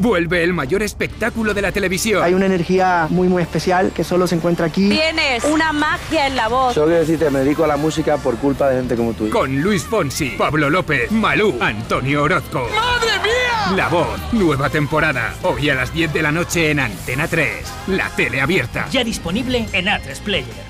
Vuelve el mayor espectáculo de la televisión. Hay una energía muy muy especial que solo se encuentra aquí. Tienes una magia en la voz. Solo quiero decirte, me dedico a la música por culpa de gente como tú. Con Luis Fonsi, Pablo López, Malú, Antonio Orozco. ¡Madre mía! La voz, nueva temporada. Hoy a las 10 de la noche en Antena 3. La tele abierta. Ya disponible en A3 Player.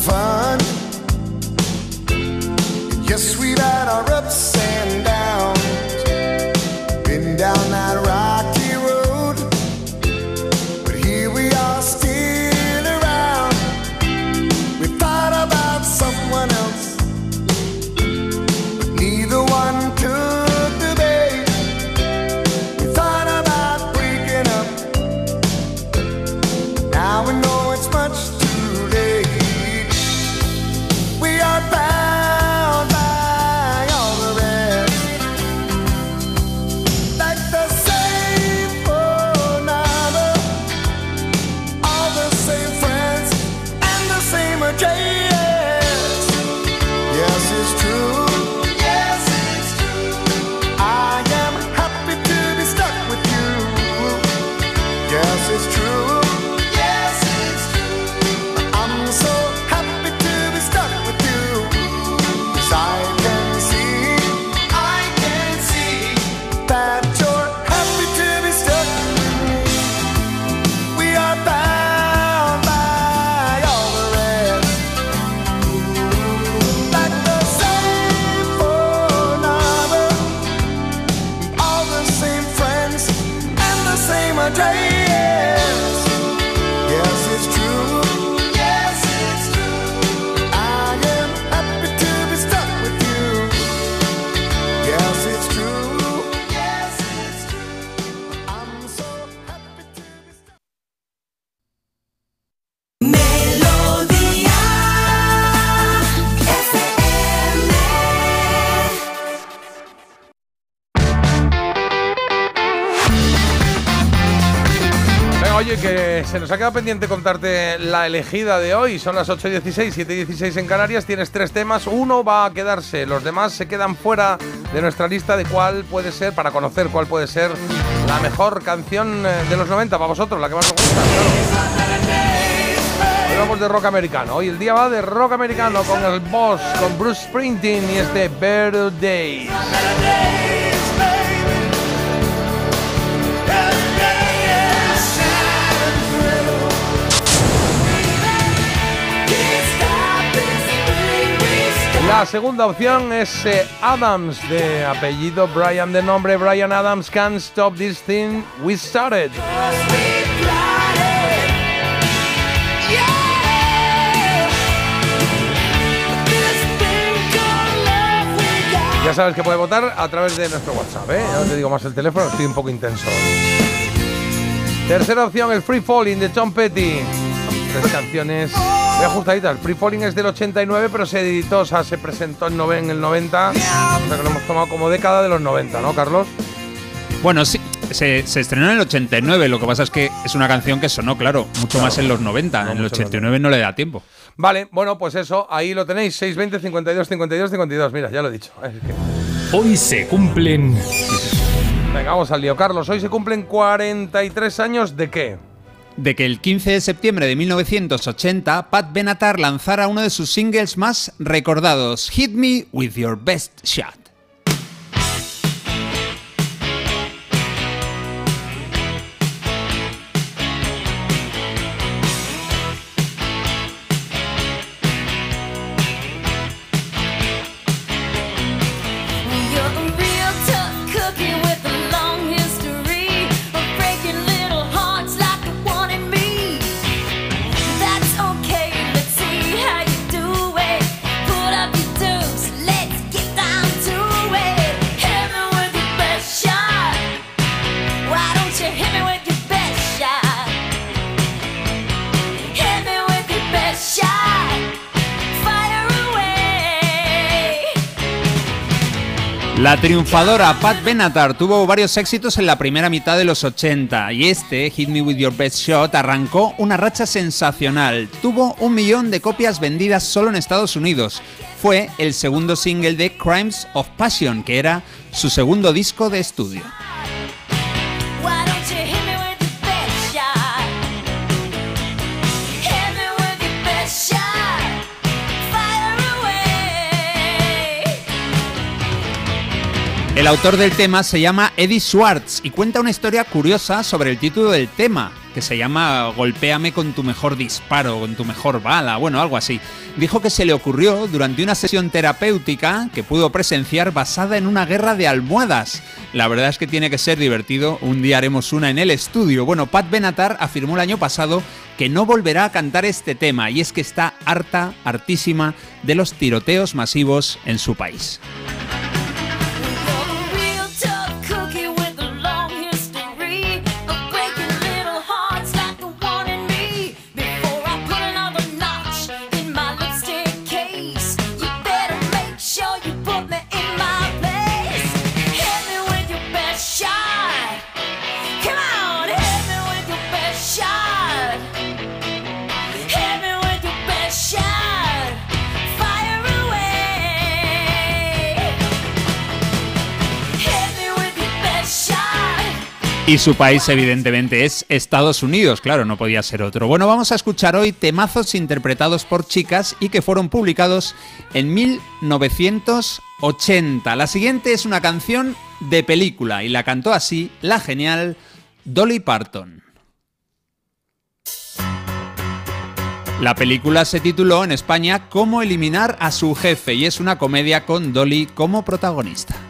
Fun. Yes, we've had our ups and downs. Been down that rocky oye, que se nos ha quedado pendiente contarte la elegida de hoy. Son las 8.16, 7.16 en Canarias. Tienes tres temas. Uno va a quedarse. Los demás se quedan fuera de nuestra lista de cuál puede ser, para conocer cuál puede ser la mejor canción eh, de los 90 para vosotros, la que más os gusta. Hoy vamos de rock americano. Hoy el día va de rock americano con el boss, con Bruce Springsteen y este Better Days. La segunda opción es eh, Adams, de apellido Brian, de nombre Brian Adams, Can't Stop This Thing We Started. Ya sabes que puedes votar a través de nuestro WhatsApp, ¿eh? No te digo más el teléfono, estoy un poco intenso. Tercera opción, el Free Falling de Tom Petty. Tres canciones muy ajustaditas. Free Falling es del 89, pero se editó, o sea, se presentó en, el 90. O sea, que lo hemos tomado como década de los 90, ¿no, Carlos? Bueno, sí, se, se estrenó en el 89, lo que pasa es que es una canción que sonó, claro, mucho Claro. más en los 90. en el 89 no le da tiempo. Vale, bueno, pues eso, ahí lo tenéis, 620 52 52 52. Mira, ya lo he dicho. Es que- Hoy se cumplen Venga, vamos al lío. Carlos, hoy se cumplen 43 años de qué? De que el 15 de septiembre de 1980, Pat Benatar lanzara uno de sus singles más recordados, Hit Me With Your Best Shot. La triunfadora Pat Benatar tuvo varios éxitos en la primera mitad de los 80 y este, Hit Me With Your Best Shot, arrancó una racha sensacional. Tuvo un millón de copias vendidas solo en Estados Unidos. Fue el segundo single de Crimes of Passion, que era su segundo disco de estudio. El autor del tema se llama Eddie Schwartz y cuenta una historia curiosa sobre el título del tema, que se llama Golpéame con tu mejor disparo, con tu mejor bala, bueno, algo así. Dijo que se le ocurrió durante una sesión terapéutica que pudo presenciar basada en una guerra de almohadas. La verdad es que tiene que ser divertido, un día haremos una en el estudio. Bueno, Pat Benatar afirmó el año pasado que no volverá a cantar este tema y es que está harta, hartísima de los tiroteos masivos en su país. Y su país, evidentemente, es Estados Unidos, claro, no podía ser otro. Bueno, vamos a escuchar hoy temazos interpretados por chicas y que fueron publicados en 1980. La siguiente es una canción de película y la cantó así la genial Dolly Parton. La película se tituló en España Cómo eliminar a su jefe y es una comedia con Dolly como protagonista.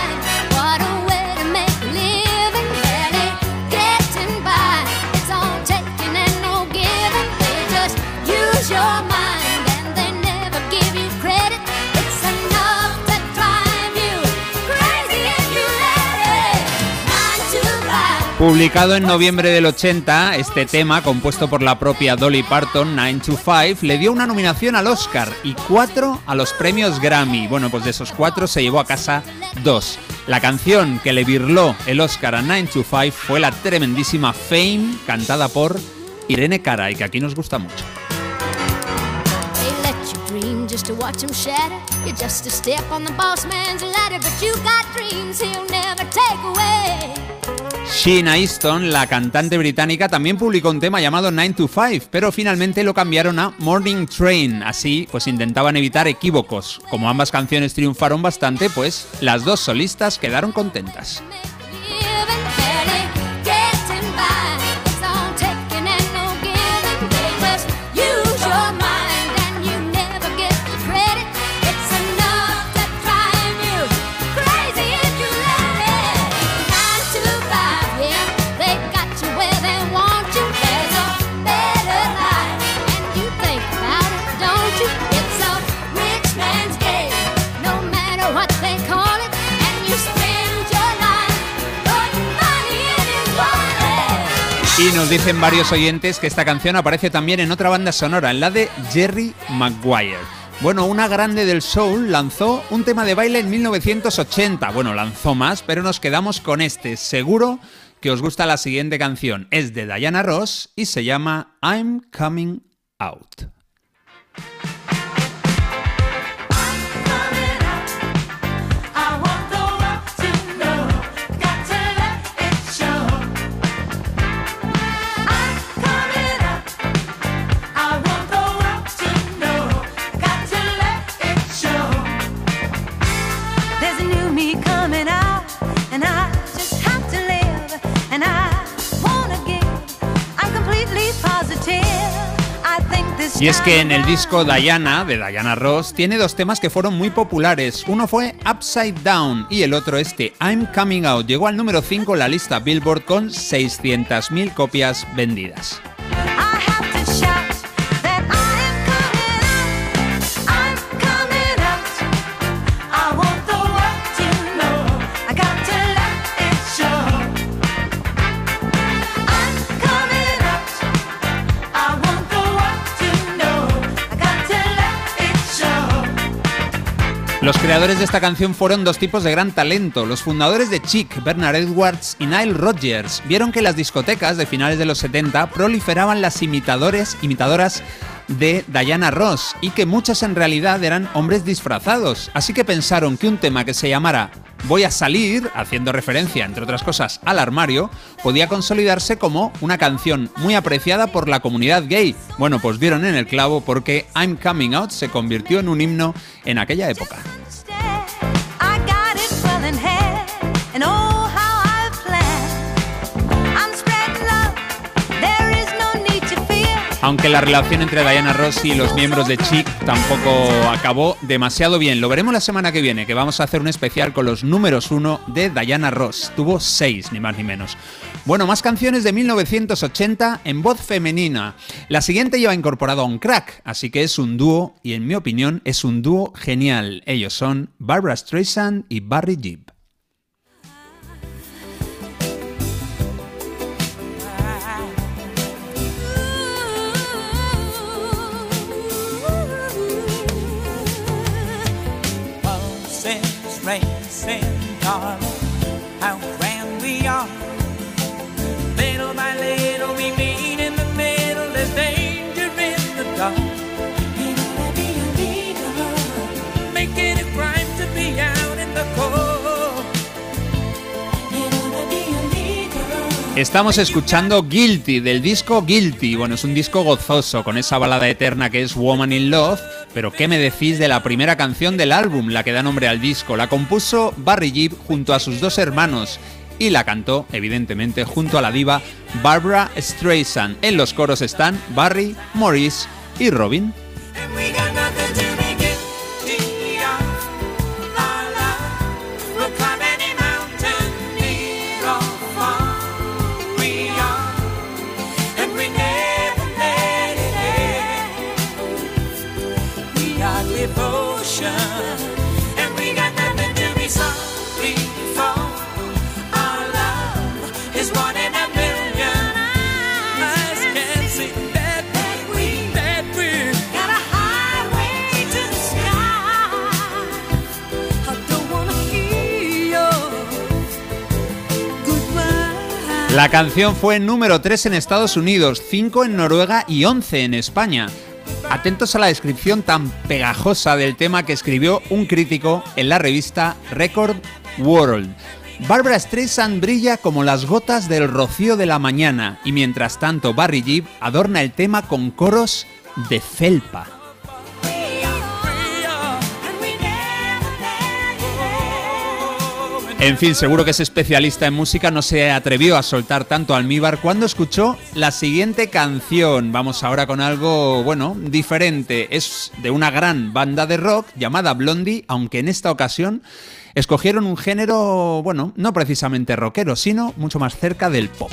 Publicado en noviembre del 80, este tema, compuesto por la propia Dolly Parton, 9 to 5, le dio una nominación al Oscar y cuatro a los premios Grammy. Bueno, pues de esos cuatro se llevó a casa dos. La canción que le birló el Oscar a 9 to 5 fue la tremendísima Fame, cantada por Irene Cara, y que aquí nos gusta mucho. Sheena Easton, la cantante británica, también publicó un tema llamado 9 to 5, pero finalmente lo cambiaron a Morning Train. Así, pues intentaban evitar equívocos. Como ambas canciones triunfaron bastante, pues las dos solistas quedaron contentas. Dicen varios oyentes que esta canción aparece también en otra banda sonora, en la de Jerry Maguire. Bueno, una grande del soul lanzó un tema de baile en 1980. Bueno, lanzó más, pero nos quedamos con este. Seguro que os gusta la siguiente canción. Es de Diana Ross y se llama I'm Coming Out. Y es que en el disco Diana, de Diana Ross, tiene dos temas que fueron muy populares. Uno fue Upside Down y el otro este, I'm Coming Out. Llegó al número 5 en la lista Billboard con 600.000 copias vendidas. Los creadores de esta canción fueron dos tipos de gran talento. Los fundadores de Chic, Bernard Edwards y Nile Rodgers, vieron que las discotecas de finales de los 70 proliferaban las imitadores, imitadoras de Diana Ross y que muchas en realidad eran hombres disfrazados. Así que pensaron que un tema que se llamara Voy a salir, haciendo referencia, entre otras cosas, al armario, podía consolidarse como una canción muy apreciada por la comunidad gay. Bueno, pues dieron en el clavo porque I'm Coming Out se convirtió en un himno en aquella época. Aunque la relación entre Diana Ross y los miembros de Chic tampoco acabó demasiado bien. Lo veremos la semana que viene, que vamos a hacer un especial con los números uno de Diana Ross. Tuvo seis, ni más ni menos. Bueno, más canciones de 1980 en voz femenina. La siguiente lleva incorporado a un crack, así que es un dúo, y en mi opinión es un dúo genial. Ellos son Barbara Streisand y Barry Gibb. arms. Estamos escuchando Guilty del disco Guilty. Bueno, es un disco gozoso con esa balada eterna que es Woman in Love. Pero ¿qué me decís de la primera canción del álbum, la que da nombre al disco? La compuso Barry Gibb junto a sus dos hermanos y la cantó, evidentemente, junto a la diva Barbara Streisand. En los coros están Barry, Maurice y Robin. La canción fue número 3 en Estados Unidos, 5 en Noruega y 11 en España. Atentos a la descripción tan pegajosa del tema que escribió un crítico en la revista Record World. Barbara Streisand brilla como las gotas del rocío de la mañana y mientras tanto Barry Gibb adorna el tema con coros de felpa. En fin, seguro que ese especialista en música no se atrevió a soltar tanto almíbar cuando escuchó la siguiente canción. Vamos ahora con algo, bueno, diferente. Es de una gran banda de rock llamada Blondie, aunque en esta ocasión escogieron un género, bueno, no precisamente rockero, sino mucho más cerca del pop.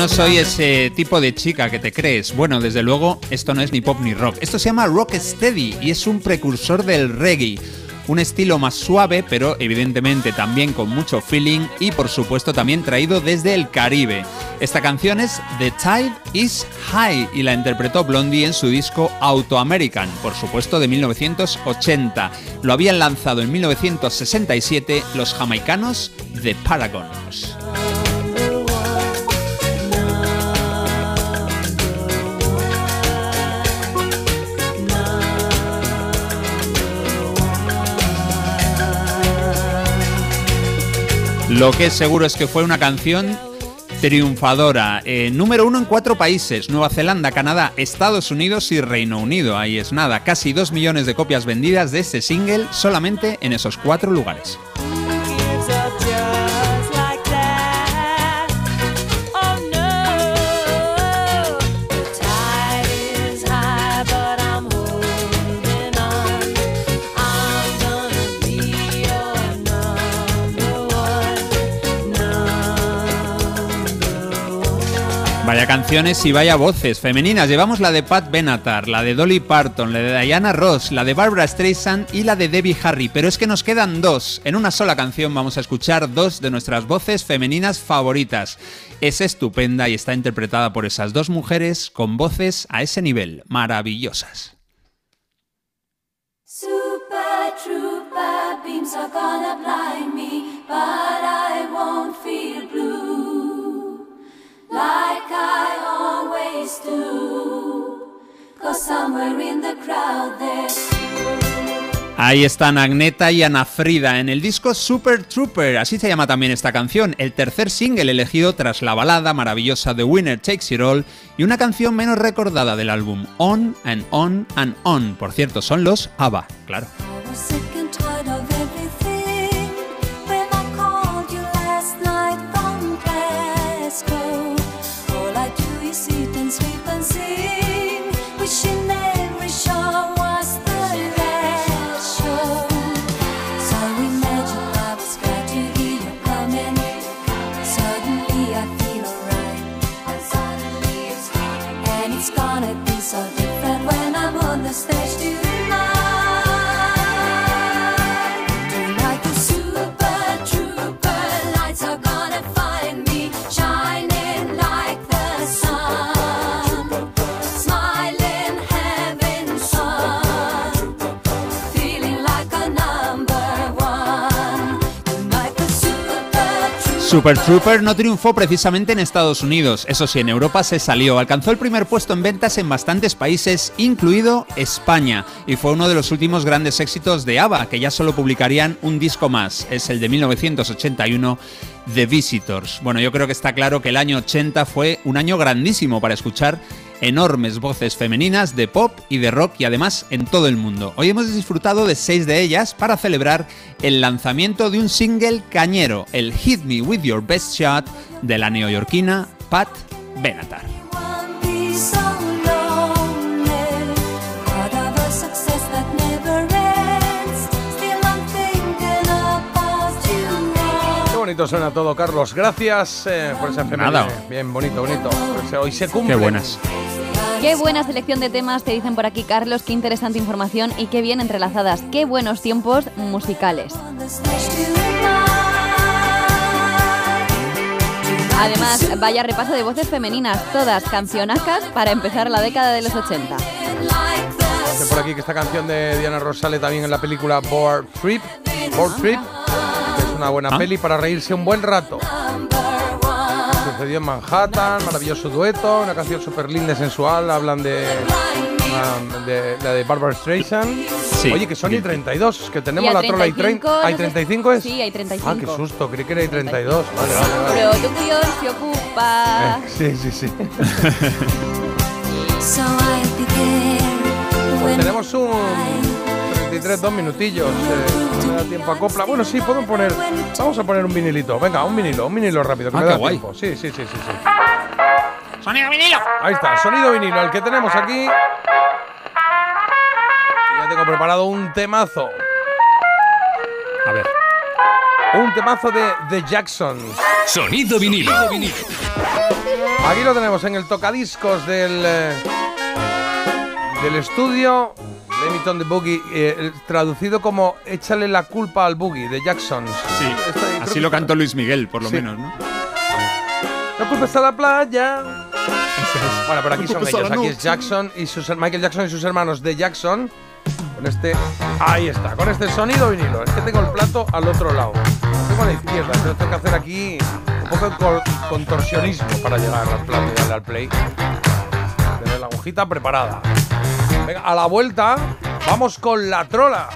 No. Soy ese tipo de chica que te crees. Bueno, desde luego, esto no es ni pop ni rock. Esto se llama rock steady y es un precursor del reggae. Un estilo más suave, pero evidentemente también con mucho feeling y por supuesto también traído desde el Caribe. Esta canción es The Tide is High y la interpretó Blondie en su disco Auto American, por supuesto de 1980. Lo habían lanzado en 1967 los jamaicanos The Paragons. Lo que es seguro es que fue una canción triunfadora. Eh, número uno en cuatro países, Nueva Zelanda, Canadá, Estados Unidos y Reino Unido. Ahí es nada, casi dos millones de copias vendidas de este single solamente en esos cuatro lugares. Vaya canciones y vaya voces femeninas. Llevamos la de Pat Benatar, la de Dolly Parton, la de Diana Ross, la de Barbara Streisand y la de Debbie Harry. Pero es que nos quedan dos. En una sola canción vamos a escuchar dos de nuestras voces femeninas favoritas. Es estupenda y está interpretada por esas dos mujeres con voces a ese nivel, maravillosas. Ahí están Agneta y Ana Frida en el disco Super Trooper, así se llama también esta canción, el tercer single elegido tras la balada maravillosa de Winner Takes It All y una canción menos recordada del álbum On and On and On. Por cierto, son los ABBA, claro. Super trooper. No triunfó precisamente en Estados Unidos, eso sí, en Europa se salió, alcanzó el primer puesto en ventas en bastantes países, incluido España, y fue uno de los últimos grandes éxitos de ABBA, que ya solo publicarían un disco más, es el de 1981, The Visitors. Bueno, yo creo que está claro que el año 80 fue un año grandísimo para escuchar enormes voces femeninas de pop y de rock y además en todo el mundo. Hoy hemos disfrutado de seis de ellas para celebrar el lanzamiento de un single cañero, el Hit Me With Your Best Shot de la neoyorquina Pat Benatar. Bonito suena todo, Carlos. Gracias eh, por ese femenino. Nada. Bien bonito, bonito. Pues, eh, hoy se cumple. Qué buenas. Qué buena selección de temas te dicen por aquí, Carlos. Qué interesante información y qué bien entrelazadas. Qué buenos tiempos musicales. Además, vaya repaso de voces femeninas, todas cancionacas para empezar la década de los 80. Dice por aquí que esta canción de Diana Ross sale también en la película Board Trip. Board Trip, una buena Ah. peli para reírse un buen rato. Sucedió en Manhattan, maravilloso dueto, una canción súper linda y sensual. Hablan de, um, de la de Barbara Streisand. Sí. Oye, que son y 32, que tenemos Y la trola y 35, 30. ¿Hay no sé- 35 es? Sí, hay 35. Ah, qué susto, creí que era y 32. Vale, vale, vale. Producción se ocupa. Eh, sí, sí, sí. So I began Pues when tenemos un 33, dos minutillos. eh, no me da tiempo a copla. Bueno, sí, puedo poner. Vamos a poner un vinilito. Venga, un vinilo, un vinilo rápido, que Ah, me qué da guay. tiempo. Sí, sí, sí, sí, sí. ¡Sonido vinilo! Ahí está, sonido vinilo, el que tenemos aquí. Y ya tengo preparado un temazo. A ver. Un temazo de The Jacksons. Sonido vinilo. Aquí lo tenemos en el tocadiscos del, eh, del estudio. Blame It on the Boogie, eh, traducido como Échale la culpa al Boogie, de Jacksons. Sí, Esta- así lo cantó Luis Miguel, por lo Sí. menos, ¿no? La culpa está la playa. Bueno, pero aquí son ellos. Aquí es Jackson y sus, Michael Jackson y sus hermanos de Jackson. Con este. Ahí está, con este sonido vinilo. Es que tengo el plato al otro lado. Lo tengo a la izquierda. Entonces tengo que hacer aquí un poco de contorsionismo para llegar al plato y darle al play. Tener la agujita preparada. Venga, a la vuelta, vamos con la trola.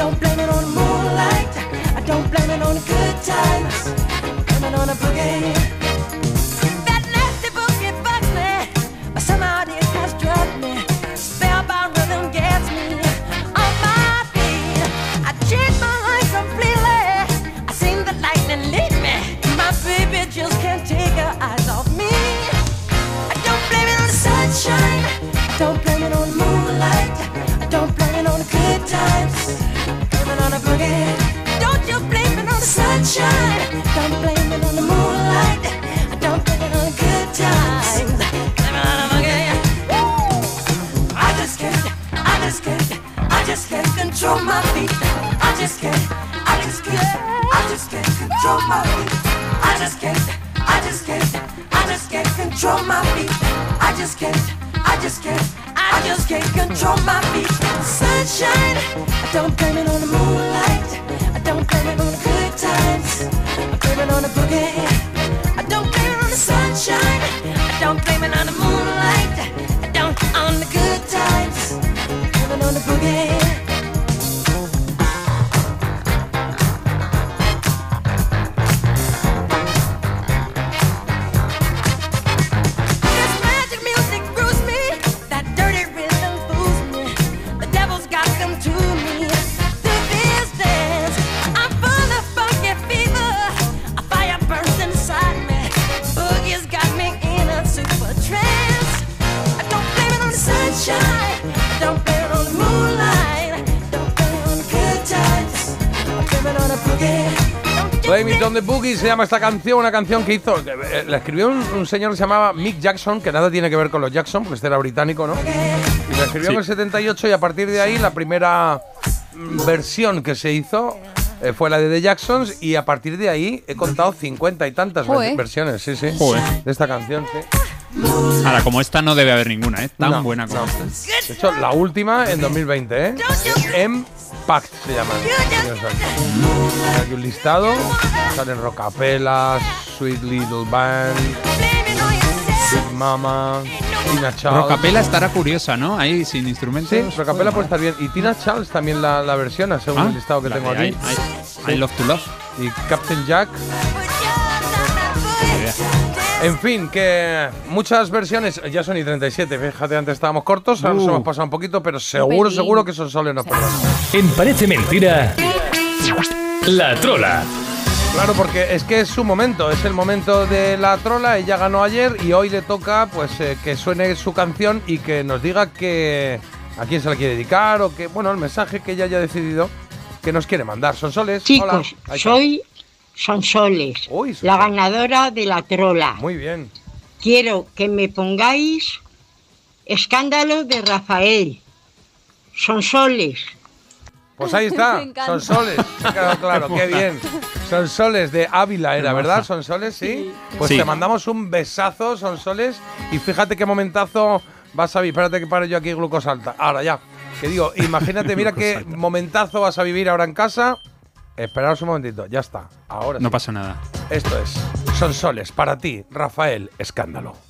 Don't just can't, I just can't, I just can't control my feet. I just can't, I just can't, I just can't control my feet. I just can't, I just can't, I just can't control my feet. Sunshine, don't blame it llama esta canción, una canción que hizo, que, eh, la escribió un, un señor que se llamaba Mick Jackson, que nada tiene que ver con los Jackson, porque este era británico, ¿no? Y la escribió Sí. en el 78 y a partir de ahí la primera mm, versión que se hizo eh, fue la de The Jacksons y a partir de ahí he contado 50 y tantas Joder. versiones, sí, sí, Joder. de esta canción, sí. Ahora, como esta no debe haber ninguna, ¿eh? Tan No, buena como esta. De hecho, la última en 2020, ¿eh? Impact se llama. Hay aquí un listado. Salen Rockapelas, Sweet Little Band, Big Mama, Tina Charles. Rocapela estará curiosa, ¿no? Ahí sin instrumentos. Sí, Rocapela puede estar bien. Y Tina Charles también la, la versiona, según Ah, el listado que tengo aquí. I- I- I Love to Love. Y Captain Jack. En fin, que muchas versiones, ya son y 37, fíjate, antes estábamos cortos, ahora nos Uh. hemos pasado un poquito, pero seguro, seguro que son soles no perdón. En Parece Mentira, La Trola. Claro, porque es que es su momento, es el momento de la trola, ella ganó ayer y hoy le toca pues eh, que suene su canción y que nos diga que a quién se la quiere dedicar o que, bueno, el mensaje que ella haya decidido que nos quiere mandar. Son soles. Chicos, Hola. Soy Sonsoles, la ganadora de la trola. Muy bien. Quiero que me pongáis escándalo de Rafael. Sonsoles. Pues ahí está, Me encanta. son soles. Me ha quedado claro, qué bien. Son soles de Ávila era, ¿verdad? Son soles, sí. Pues Sí. te mandamos un besazo, son soles. Y fíjate qué momentazo vas a vivir. Espérate que pare yo aquí glucosalta. Ahora ya. Que digo, imagínate, mira qué momentazo vas a vivir ahora en casa. Esperaos un momentito, ya está. Ahora No sí. pasa nada. Esto es Son soles para ti, Rafael Escándalo. Escándalo,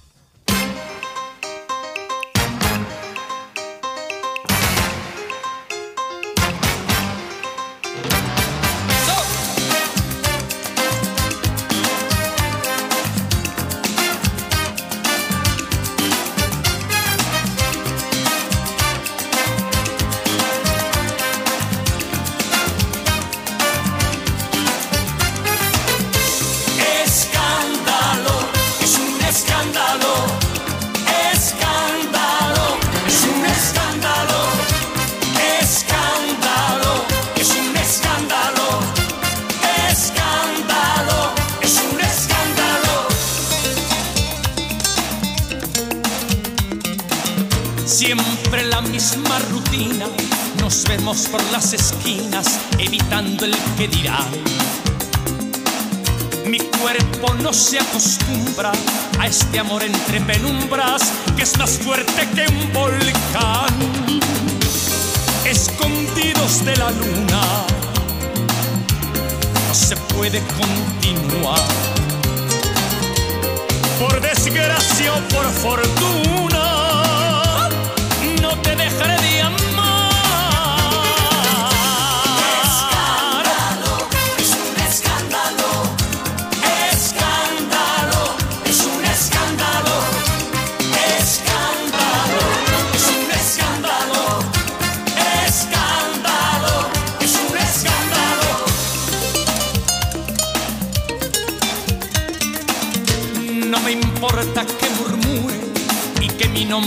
a este amor entre penumbras que es más fuerte que un volcán. Escondidos de la luna, no se puede continuar. Por desgracia o por fortuna, no te dejaré de amar.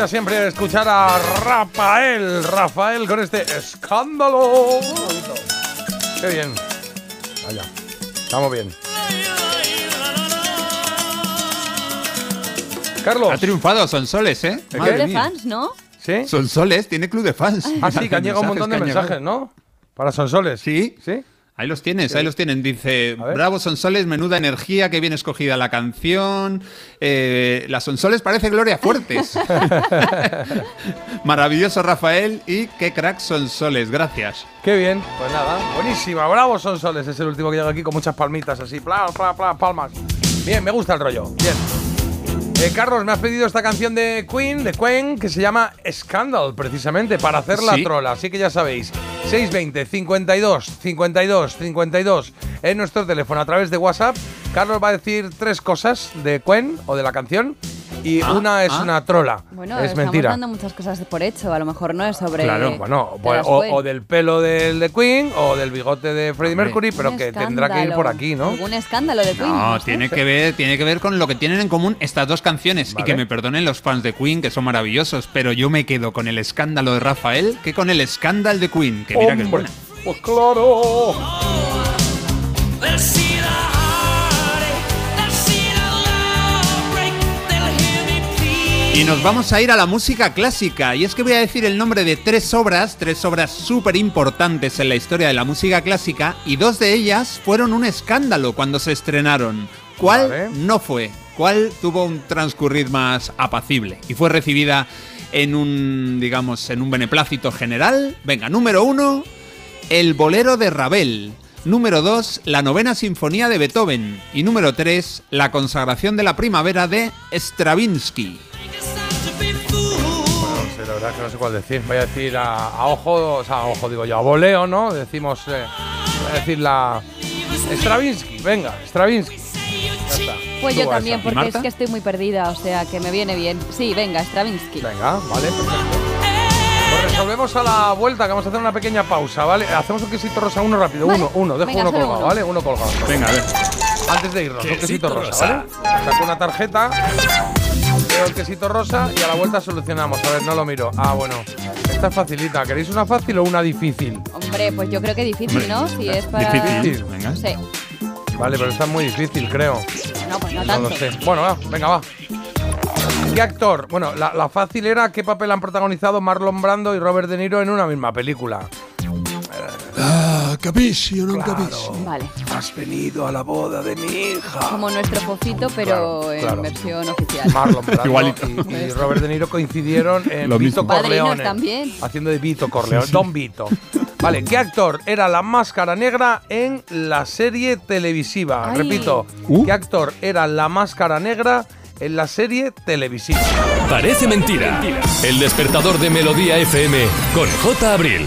Maravilla siempre escuchar a Rafael, Rafael con este escándalo. Qué bien. Vaya, estamos bien. Carlos. Ha triunfado Sonsoles, ¿eh? ¿De Madre de fans, ¿no? ¿Sí? Sonsoles tiene club de fans. Ah, sí, que han llegado un montón de mensajes, ¿no? Para Sonsoles. Sí. ¿Sí? Ahí los tienes, ahí los tienen. Dice, bravo Sonsoles, menuda energía, qué bien escogida la canción. Eh, la Sonsoles parece Gloria Fuertes. Maravilloso Rafael y qué crack Sonsoles, gracias. Qué bien. Pues nada, buenísima. Bravo, Sonsoles. Es el último que llega aquí con muchas palmitas así. Pla, pla, pla, palmas. Bien, me gusta el rollo. Bien. Eh, Carlos, me has pedido esta canción de Queen, de Queen, que se llama Scandal, precisamente, para hacer la Sí. trola. Así que ya sabéis, 620 52 52 52 en nuestro teléfono a través de WhatsApp. Carlos va a decir tres cosas de Queen o de la canción y Ah, una es ah. una trola. Bueno, es estamos mentira. dando muchas cosas por hecho. A lo mejor no es sobre. Claro, bueno, de o, del pelo del de Queen o del bigote de Freddie Hombre. Mercury, pero Un que tendrá que ir por aquí, ¿no? Algún escándalo de Queen. No, tiene que ver, tiene que ver con lo que tienen en común estas dos canciones. Vale. Y que me perdonen los fans de Queen, que son maravillosos, pero yo me quedo con el escándalo de Rafael que con el escándalo de Queen, que mira que es Hombre, buena. Pues claro. Y nos vamos a ir a la música clásica. Y es que voy a decir el nombre de tres obras, tres obras súper importantes en la historia de la música clásica, y dos de ellas fueron un escándalo cuando se estrenaron. ¿Cuál Vale. no fue? ¿Cuál tuvo un transcurrir más apacible? Y fue recibida en un, digamos, en un beneplácito general. Venga, número uno, el bolero de Ravel. Número 2, la novena sinfonía de Beethoven. Y número 3, la consagración de la primavera de Stravinsky. No sé, la verdad es que no sé cuál decir. Voy a decir a, a ojo, o sea, a ojo digo yo, a voleo, ¿no? Decimos, eh, voy a decir la Stravinsky, venga, Stravinsky. Ya está. Pues yo también, porque es que estoy muy perdida, o sea que me viene bien. Sí, venga, Stravinsky. Venga, vale, perfecto. Pues resolvemos a la vuelta, que vamos a hacer una pequeña pausa, ¿vale? Hacemos un quesito rosa uno rápido, Vale. uno, uno, dejo Venga, uno colgado, uno. ¿vale? Uno colgado. Venga, a ver. Antes de irnos, un quesito Quesito rosa, rosa. ¿vale? Saco una tarjeta. Veo el quesito rosa y a la vuelta solucionamos. A ver, no lo miro. Ah, bueno. Esta es facilita. ¿Queréis una fácil o una difícil? Hombre, pues yo creo que difícil, ¿no? Si es para. Difícil. Venga. Sí. Vale, pero esta es muy difícil, creo. No, pues no No tanto. lo sé. Bueno, va, venga, va. ¿Qué actor? Bueno, la, la fácil era qué papel han protagonizado Marlon Brando y Robert De Niro en una misma película. Ah, capisci, io non capisci. Vale. Has venido a la boda de mi hija. Como nuestro fofito, pero Claro, en claro. versión oficial. Marlon Brando Igualito. y, y Robert De Niro coincidieron en Lo Vito mismo. Corleone. también. Haciendo de Vito Corleone. Don Vito. Vale, ¿qué actor era la máscara negra en la serie televisiva? Ay. Repito, Uh. ¿qué actor era la máscara negra en la serie televisiva? Parece mentira. El despertador de Melodía FM con J. Abril.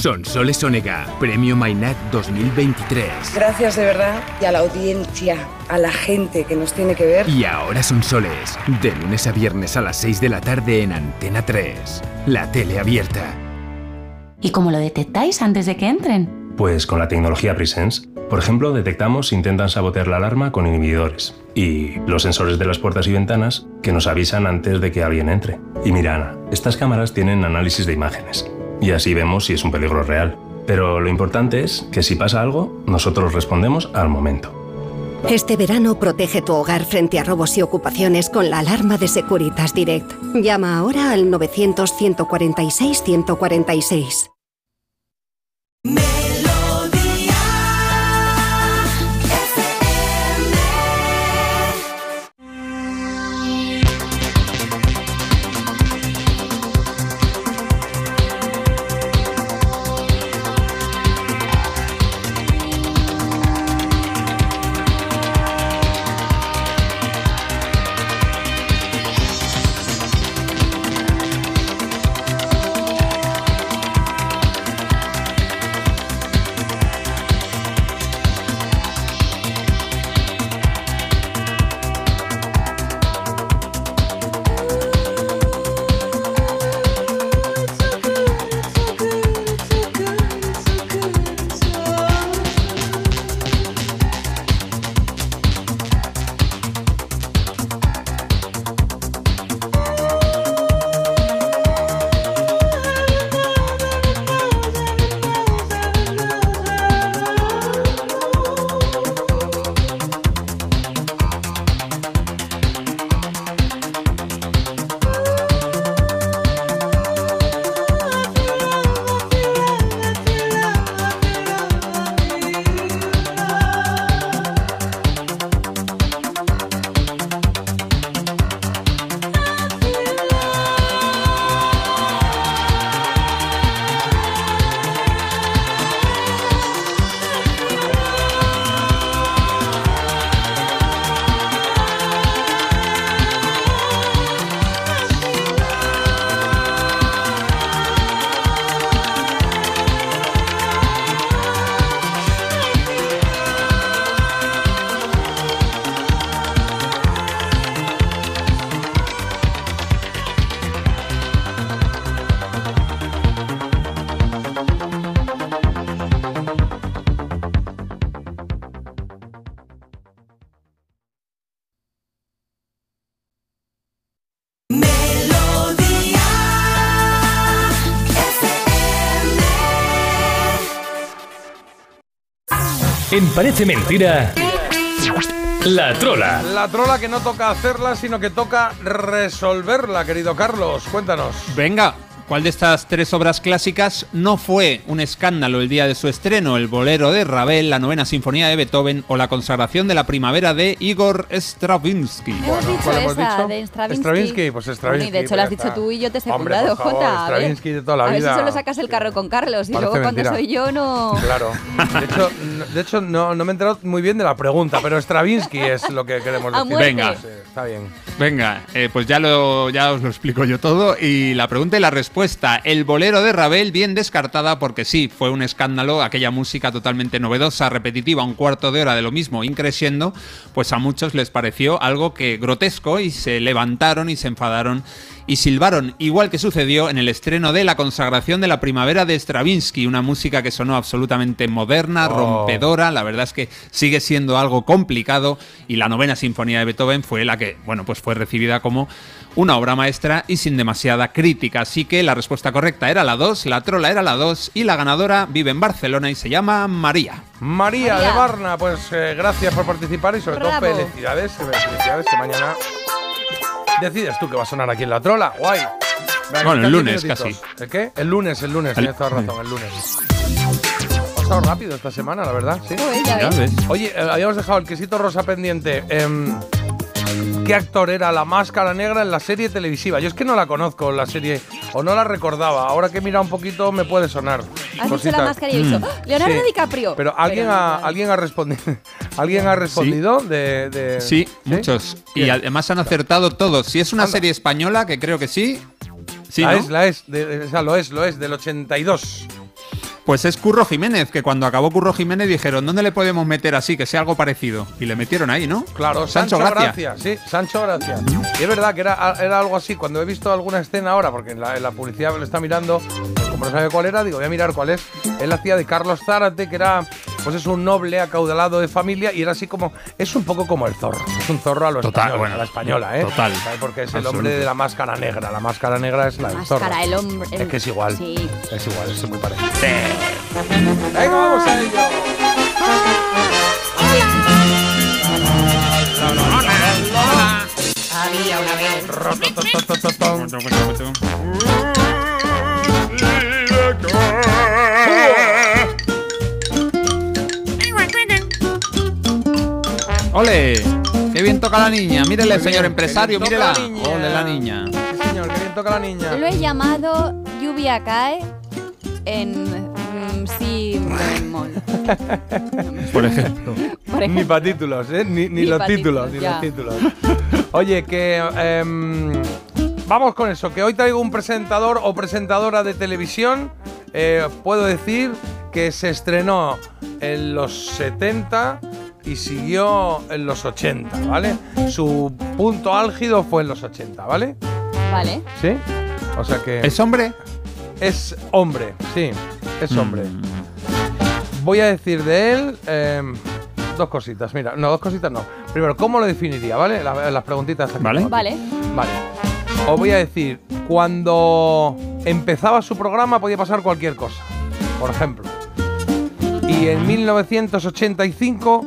Sonsoles Onega, Premio Mainat 2023. Gracias de verdad y a la audiencia, a la gente que nos tiene que ver. Y ahora Sonsoles, de lunes a viernes a las 6 de la tarde en Antena 3, la tele abierta. ¿Y cómo lo detectáis antes de que entren? Pues con la tecnología Presence. Por ejemplo, detectamos si intentan sabotear la alarma con inhibidores. Y los sensores de las puertas y ventanas que nos avisan antes de que alguien entre. Y mira, Ana, estas cámaras tienen análisis de imágenes. Y así vemos si es un peligro real. Pero lo importante es que si pasa algo, nosotros respondemos al momento. Este verano protege tu hogar frente a robos y ocupaciones con la alarma de Securitas Direct. Llama ahora al 900-146-146. En Parece Mentira, La Trola. La trola que no toca hacerla, sino que toca resolverla, querido Carlos. Cuéntanos. Venga, ¿cuál de estas tres obras clásicas no fue un escándalo el día de su estreno? El bolero de Ravel, la novena sinfonía de Beethoven o la consagración de la primavera de Igor Stravinsky. Hemos dicho ¿cuál hemos esa dicho? de Stravinsky. Stravinsky, pues Bueno, Stravinsky. y de hecho pues lo has dicho está. tú y yo te he secundado, Jota. A ver, Stravinsky de toda la a ver vida. si solo sacas el carro con Carlos y Parece luego cuando mentira. soy yo no... Claro. De hecho, no, de hecho no, no me he enterado muy bien de la pregunta, pero Stravinsky es lo que queremos decir. Venga. Sí, está bien. Venga, eh, pues ya, lo, ya os lo explico yo todo. Y la pregunta y la respuesta respuesta. El bolero de Ravel, bien descartada porque sí, fue un escándalo, aquella música totalmente novedosa, repetitiva, un cuarto de hora de lo mismo, increciendo, pues a muchos les pareció algo que grotesco y se levantaron y se enfadaron y silbaron, igual que sucedió en el estreno de La consagración de la primavera de Stravinsky, una música que sonó absolutamente moderna, Oh. rompedora, la verdad es que sigue siendo algo complicado y la novena sinfonía de Beethoven fue la que, bueno, pues fue recibida como una obra maestra y sin demasiada crítica, así que la respuesta correcta era la 2, la trola era la 2 y la ganadora vive en Barcelona y se llama María. María, María. de Barna, pues eh, gracias por participar y sobre Bravo. todo felicidades. Felicidades que mañana decides tú que va a sonar aquí en la trola. Guay. Venga, Bueno, el lunes minutitos. casi. ¿El qué? El lunes, el lunes, El- tienes toda razón, el lunes. Ha pasado rápido esta semana, la verdad, sí. Oye, eh, habíamos dejado el quesito rosa pendiente. Em, ¿Qué actor era la máscara negra en la serie televisiva? Yo es que no la conozco, la serie, o no la recordaba. Ahora que he mirado un poquito me puede sonar. Has dicho la máscara y he dicho, Mm. "¡Ah! Leonardo Sí. DiCaprio. Pero alguien, no, ha, alguien ha respondido. ¿Alguien ha respondido de, de- Sí, muchos. Y además han acertado todos. Si es una serie española, que creo que sí. Sí, la ¿no? es, la es, de- o sea, lo es, lo es, del 82. Pues es Curro Jiménez, que cuando acabó Curro Jiménez dijeron, ¿dónde le podemos meter así, que sea algo parecido? Y le metieron ahí, ¿no? Claro, Sancho, Sancho, Gracia. Gracia. Sí, Sancho Gracia. Y es verdad que era, era algo así. Cuando he visto alguna escena ahora, porque en la, en la publicidad me lo está mirando, como no sabe cuál era, digo, voy a mirar cuál es. Él hacía de Carlos Zárate, que era, pues es un noble acaudalado de familia, y era así como, es un poco como el zorro. Es un zorro a lo Total, español, bueno, a la españoula, ¿eh? total. ¿Sabes? Porque es el Absoluto. hombre de la máscara negra. La máscara negra es la del zorro. Máscara, el hombre. el- Es que es igual. Sí. Es igual, es muy parecido. Venga, vamos a ello. Había una vez. ¡Ole! ¡Qué bien toca la niña! Mírele, señor empresario, qué mírela. la niña. ¡Ole la niña! Sí, señor, que bien toca la niña. Lo he llamado Lluvia cae en mm, si bemol. Por ejemplo. Por Ni para títulos, ¿eh? Ni, ni Ni los títulos, títulos, ni los títulos. Oye, que em, vamos con eso, que hoy traigo un presentador o presentadora de televisión. eh, puedo decir que se estrenó en los 70 y siguió en los 80, ¿vale? Su punto álgido fue en los 80, ¿vale? Vale. ¿Sí? O sea que... ¿Es hombre? Es hombre, sí, es hombre. Voy a decir de él em, dos cositas. Mira, no, dos cositas no. Primero, ¿cómo lo definiría, vale? La- las preguntitas aquí. Vale. Vale. Vale. Os voy a decir, cuando empezaba su programa podía pasar cualquier cosa. Por ejemplo. Y en 1985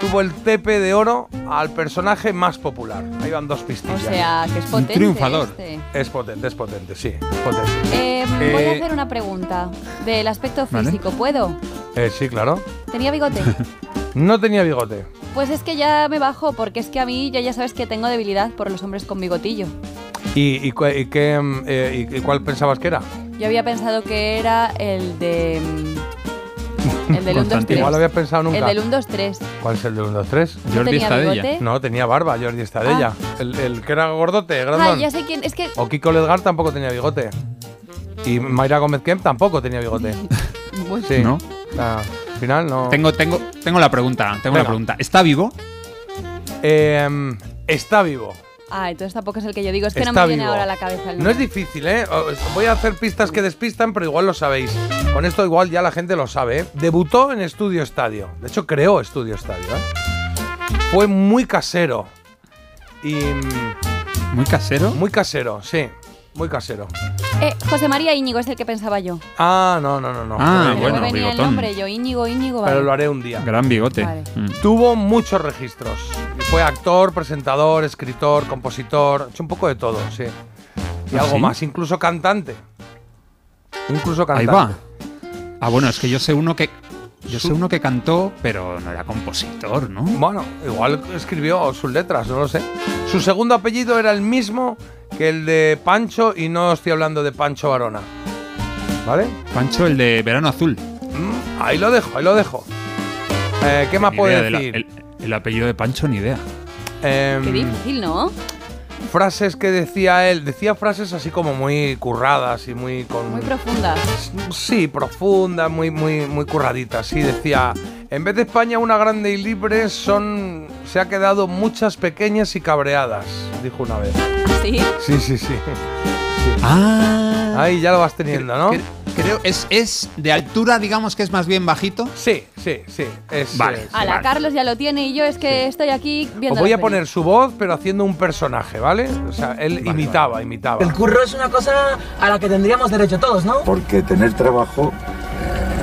tuvo el tepe de oro al personaje más popular. Ahí van dos O pistillas. sea, que es Un potente. triunfador. este. Es potente, es potente, sí, es potente. Eh, voy a Eh, hacer una pregunta del aspecto Vale. físico. ¿Puedo? Eh, sí, claro. ¿Tenía bigote? No tenía bigote. Pues es que ya me bajo, porque es que a mí ya, ya sabes que tengo debilidad por los hombres con bigotillo. ¿Y, y, cu- y qué, mm, eh, y- y cuál pensabas que era? Yo había pensado que era el de. El del 1, 2, 3. Igual lo había pensado nunca. El del 1, 2, 3. ¿Cuál es el del 1, 2, 3? ¿No Jordi tenía Estadella. bigote? No, tenía barba, Jordi Estadella. El, el que era gordote, grandón. Ah, ya sé quién. Es que. O Kiko Ledgar tampoco tenía bigote. Y Mayra Gómez Kemp tampoco tenía bigote. Bueno. Sí. ¿No? Sea, al final no. Tengo, tengo, tengo la pregunta, tengo la Venga. pregunta. ¿Está vivo? Eh, está vivo. Ah, entonces tampoco es el que yo digo. Es que Está no me viene vivo. ahora a la cabeza el No es difícil, ¿eh? Os Voy a hacer pistas que despistan, pero igual lo sabéis. Con esto igual ya la gente lo sabe, ¿eh? Debutó en Estudio Estadio. De hecho, creó Estudio Estadio, ¿eh? Fue muy casero. Y... mm, ¿Muy casero? Muy casero, sí. Muy casero. Eh, José María Íñigo es el que pensaba yo. Ah, no, no, no, no. Ah, Pero bueno, venía el bigotón. nombre, yo Íñigo, Íñigo. Pero vale. lo haré un día. Gran bigote. Vale. Mm. Tuvo muchos registros. Y fue actor, presentador, escritor, compositor, hecho un poco de todo, sí. Y ¿Ah, algo sí? más, incluso cantante. Incluso Ahí cantante. va. Ah, bueno, es que yo sé uno que. Yo sé uno que cantó, pero no era compositor, ¿no? Bueno, igual escribió sus letras, no lo sé. Su segundo apellido era el mismo que el de Pancho y no estoy hablando de Pancho Varona. ¿Vale? Pancho, el de Verano Azul. Mm, ahí lo dejo, ahí lo dejo. Eh, ¿Qué más puedo idea de la- decir? el, el apellido de Pancho, ni idea. Em, Qué difícil, ¿no? Frases que decía él. Decía frases así como muy curradas y muy con. Muy profundas. Sí, profundas, muy, muy, muy curraditas. Sí, decía. En vez de España una grande y libre, son. se ha quedado muchas pequeñas y cabreadas, dijo una vez. ¿Sí? Sí, sí, sí. Ah. Ahí ya lo vas teniendo, ¿no? Cre- Creo, ¿es, ¿es de altura, digamos que es más bien bajito? Sí, sí, sí. Es, Vale. eh, A la Carlos ya lo tiene y yo es que estoy aquí viendo. Os voy a poner su voz, pero haciendo un personaje, ¿vale? O sea, él imitaba, imitaba. El curro es una cosa a la que tendríamos derecho todos, ¿no? Porque tener trabajo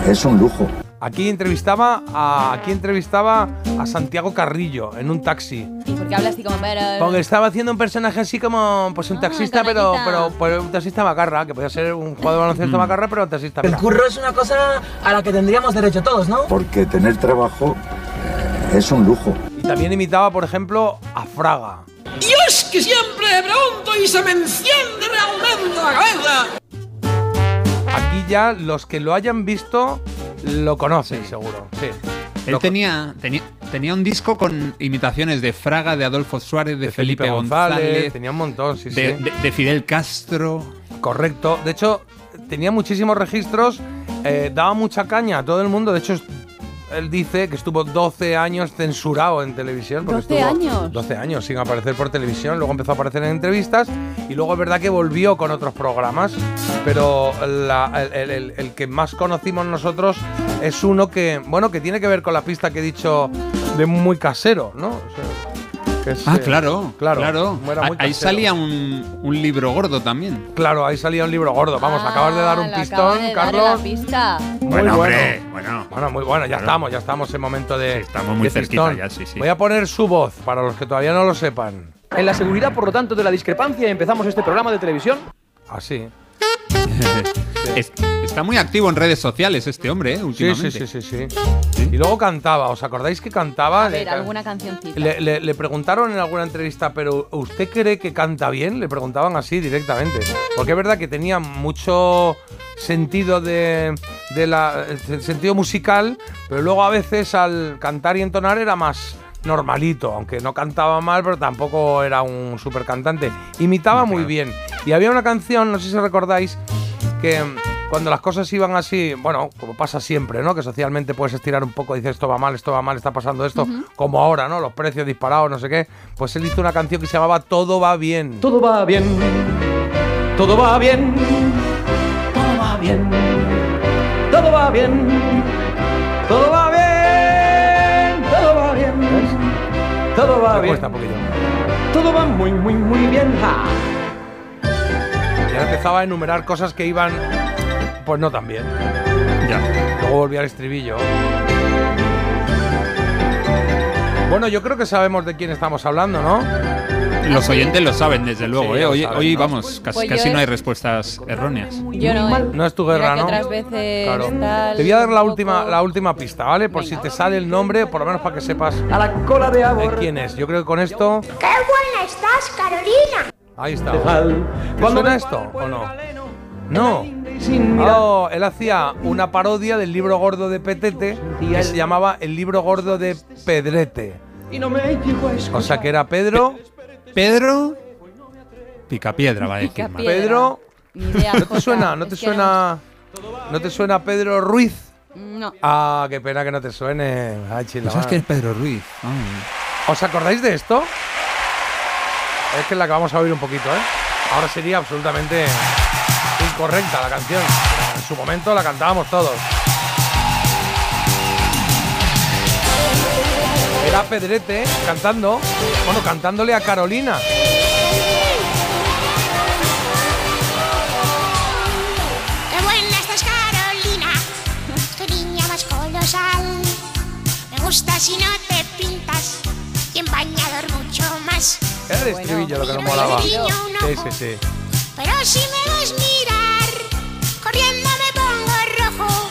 eh, es un lujo. Aquí entrevistaba a aquí entrevistaba a Santiago Carrillo en un taxi. ¿Y por qué habla así como pero? Porque estaba haciendo un personaje así como pues un taxista, pero, pero, pero un taxista macarra, que podía ser un jugador de baloncesto macarra, pero un taxista. El curro es una cosa a la que tendríamos derecho todos, ¿no? Porque tener trabajo eh, es un lujo. Y también imitaba, por ejemplo, a Fraga. Y es que siempre pregunto y se me enciende realmente la cabeza. Aquí ya los que lo hayan visto lo conocen, seguro. Sí. Él Lo- tenía, tenía, tenía un disco con imitaciones de Fraga, de Adolfo Suárez, de, Felipe, González, tenía un montón, sí, de, sí. de- de Fidel Castro. Correcto. De hecho, tenía muchísimos registros, eh, daba mucha caña a todo el mundo. De hecho, él dice que estuvo 12 años censurado en televisión. porque 12 estuvo años. 12 años sin aparecer por televisión. Luego empezó a aparecer en entrevistas. Y luego es verdad que volvió con otros programas. Pero la- el, el- el- el que más conocimos nosotros es uno que, bueno, que tiene que ver con la pista que he dicho de muy casero, ¿no? O sea, que es, Ah, eh, claro, claro. claro. Ah, Ahí casero. salía un, un libro gordo también. Claro, ahí salía un libro gordo. Vamos, acabas de dar un Ah, pistón, de Carlos. la pista. Muy Bueno, bueno. hombre, bueno. Bueno, muy bueno, ya estamos, ya estamos en momento de. estamos muy de cerquita pistón. ya, sí, sí. Voy a poner su voz para los que todavía no lo sepan. En la seguridad, por lo tanto, de la discrepancia, empezamos este programa de televisión. Así. Es- está muy activo en redes sociales este hombre, ¿eh? Sí, Últimamente. sí, sí, sí, sí. Y luego cantaba, ¿os acordáis que cantaba? A ver, Le- alguna cancioncita. Le, le- le preguntaron en alguna entrevista, pero ¿usted cree que canta bien? Le preguntaban así directamente. Porque es verdad que tenía mucho sentido de, de la, el sentido musical, pero luego a veces al cantar y entonar era más normalito, aunque no cantaba mal, pero tampoco era un super cantante. Imitaba muy bien. Y había una canción, no sé si recordáis, que cuando las cosas iban así, bueno, como pasa siempre, ¿no? Que socialmente puedes estirar un poco, dices esto va mal, esto va mal, está pasando esto, como ahora, ¿no? Los precios disparados, no sé qué. Pues él hizo una canción que se llamaba Todo va bien. Todo va bien. Todo va bien. Todo va bien. Todo va bien. Todo va bien. Todo va bien. Todo va bien. cuesta un poquillo. Todo va muy, muy, muy bien. Ja. Y ahora empezaba a enumerar cosas que iban, pues no tan bien. Ya. Luego volví al estribillo. Bueno, yo creo que sabemos de quién estamos hablando, ¿no? Los oyentes lo saben, desde luego, Sí, ¿eh? Hoy, saben, hoy ¿no? vamos, casi, Pues yo casi no es- hay respuestas erróneas. Yo no, ¿eh? No es tu guerra, ¿no? otras veces Claro. Te voy a dar la última, la última pista, ¿vale? Por si te sale el nombre, por lo menos para que sepas A la cola de de amor. quién es. Yo creo que con esto. ¡Qué buena estás, Carolina! Ahí está. ¿Te suena esto o no? No. Oh, él hacía una parodia del libro gordo de Petete que se llamaba El libro gordo de Pedrete. O sea que era Pedro. Pedro Picapiedra, va a decir. Picapiedra. Pedro. ¿No te suena? ¿No te que suena? ¿No te suena Pedro Ruiz? No. Ah, qué pena que no te suene. Ay, chila, ¿Sabes quién es Pedro Ruiz? ¿Os acordáis de esto? Es que la acabamos a oír un poquito, ¿eh? Ahora sería absolutamente incorrecta la canción. en su momento la cantábamos todos. Era Pedrete cantando, bueno, cantándole a Carolina. ¡Qué buena estás, Carolina! Tu niña más colosal. Me gusta si no te pintas y en bañador mucho más. Era el estribillo lo que nos molaba. Sí, sí, sí. Pero si me mirar, corriendo me pongo rojo.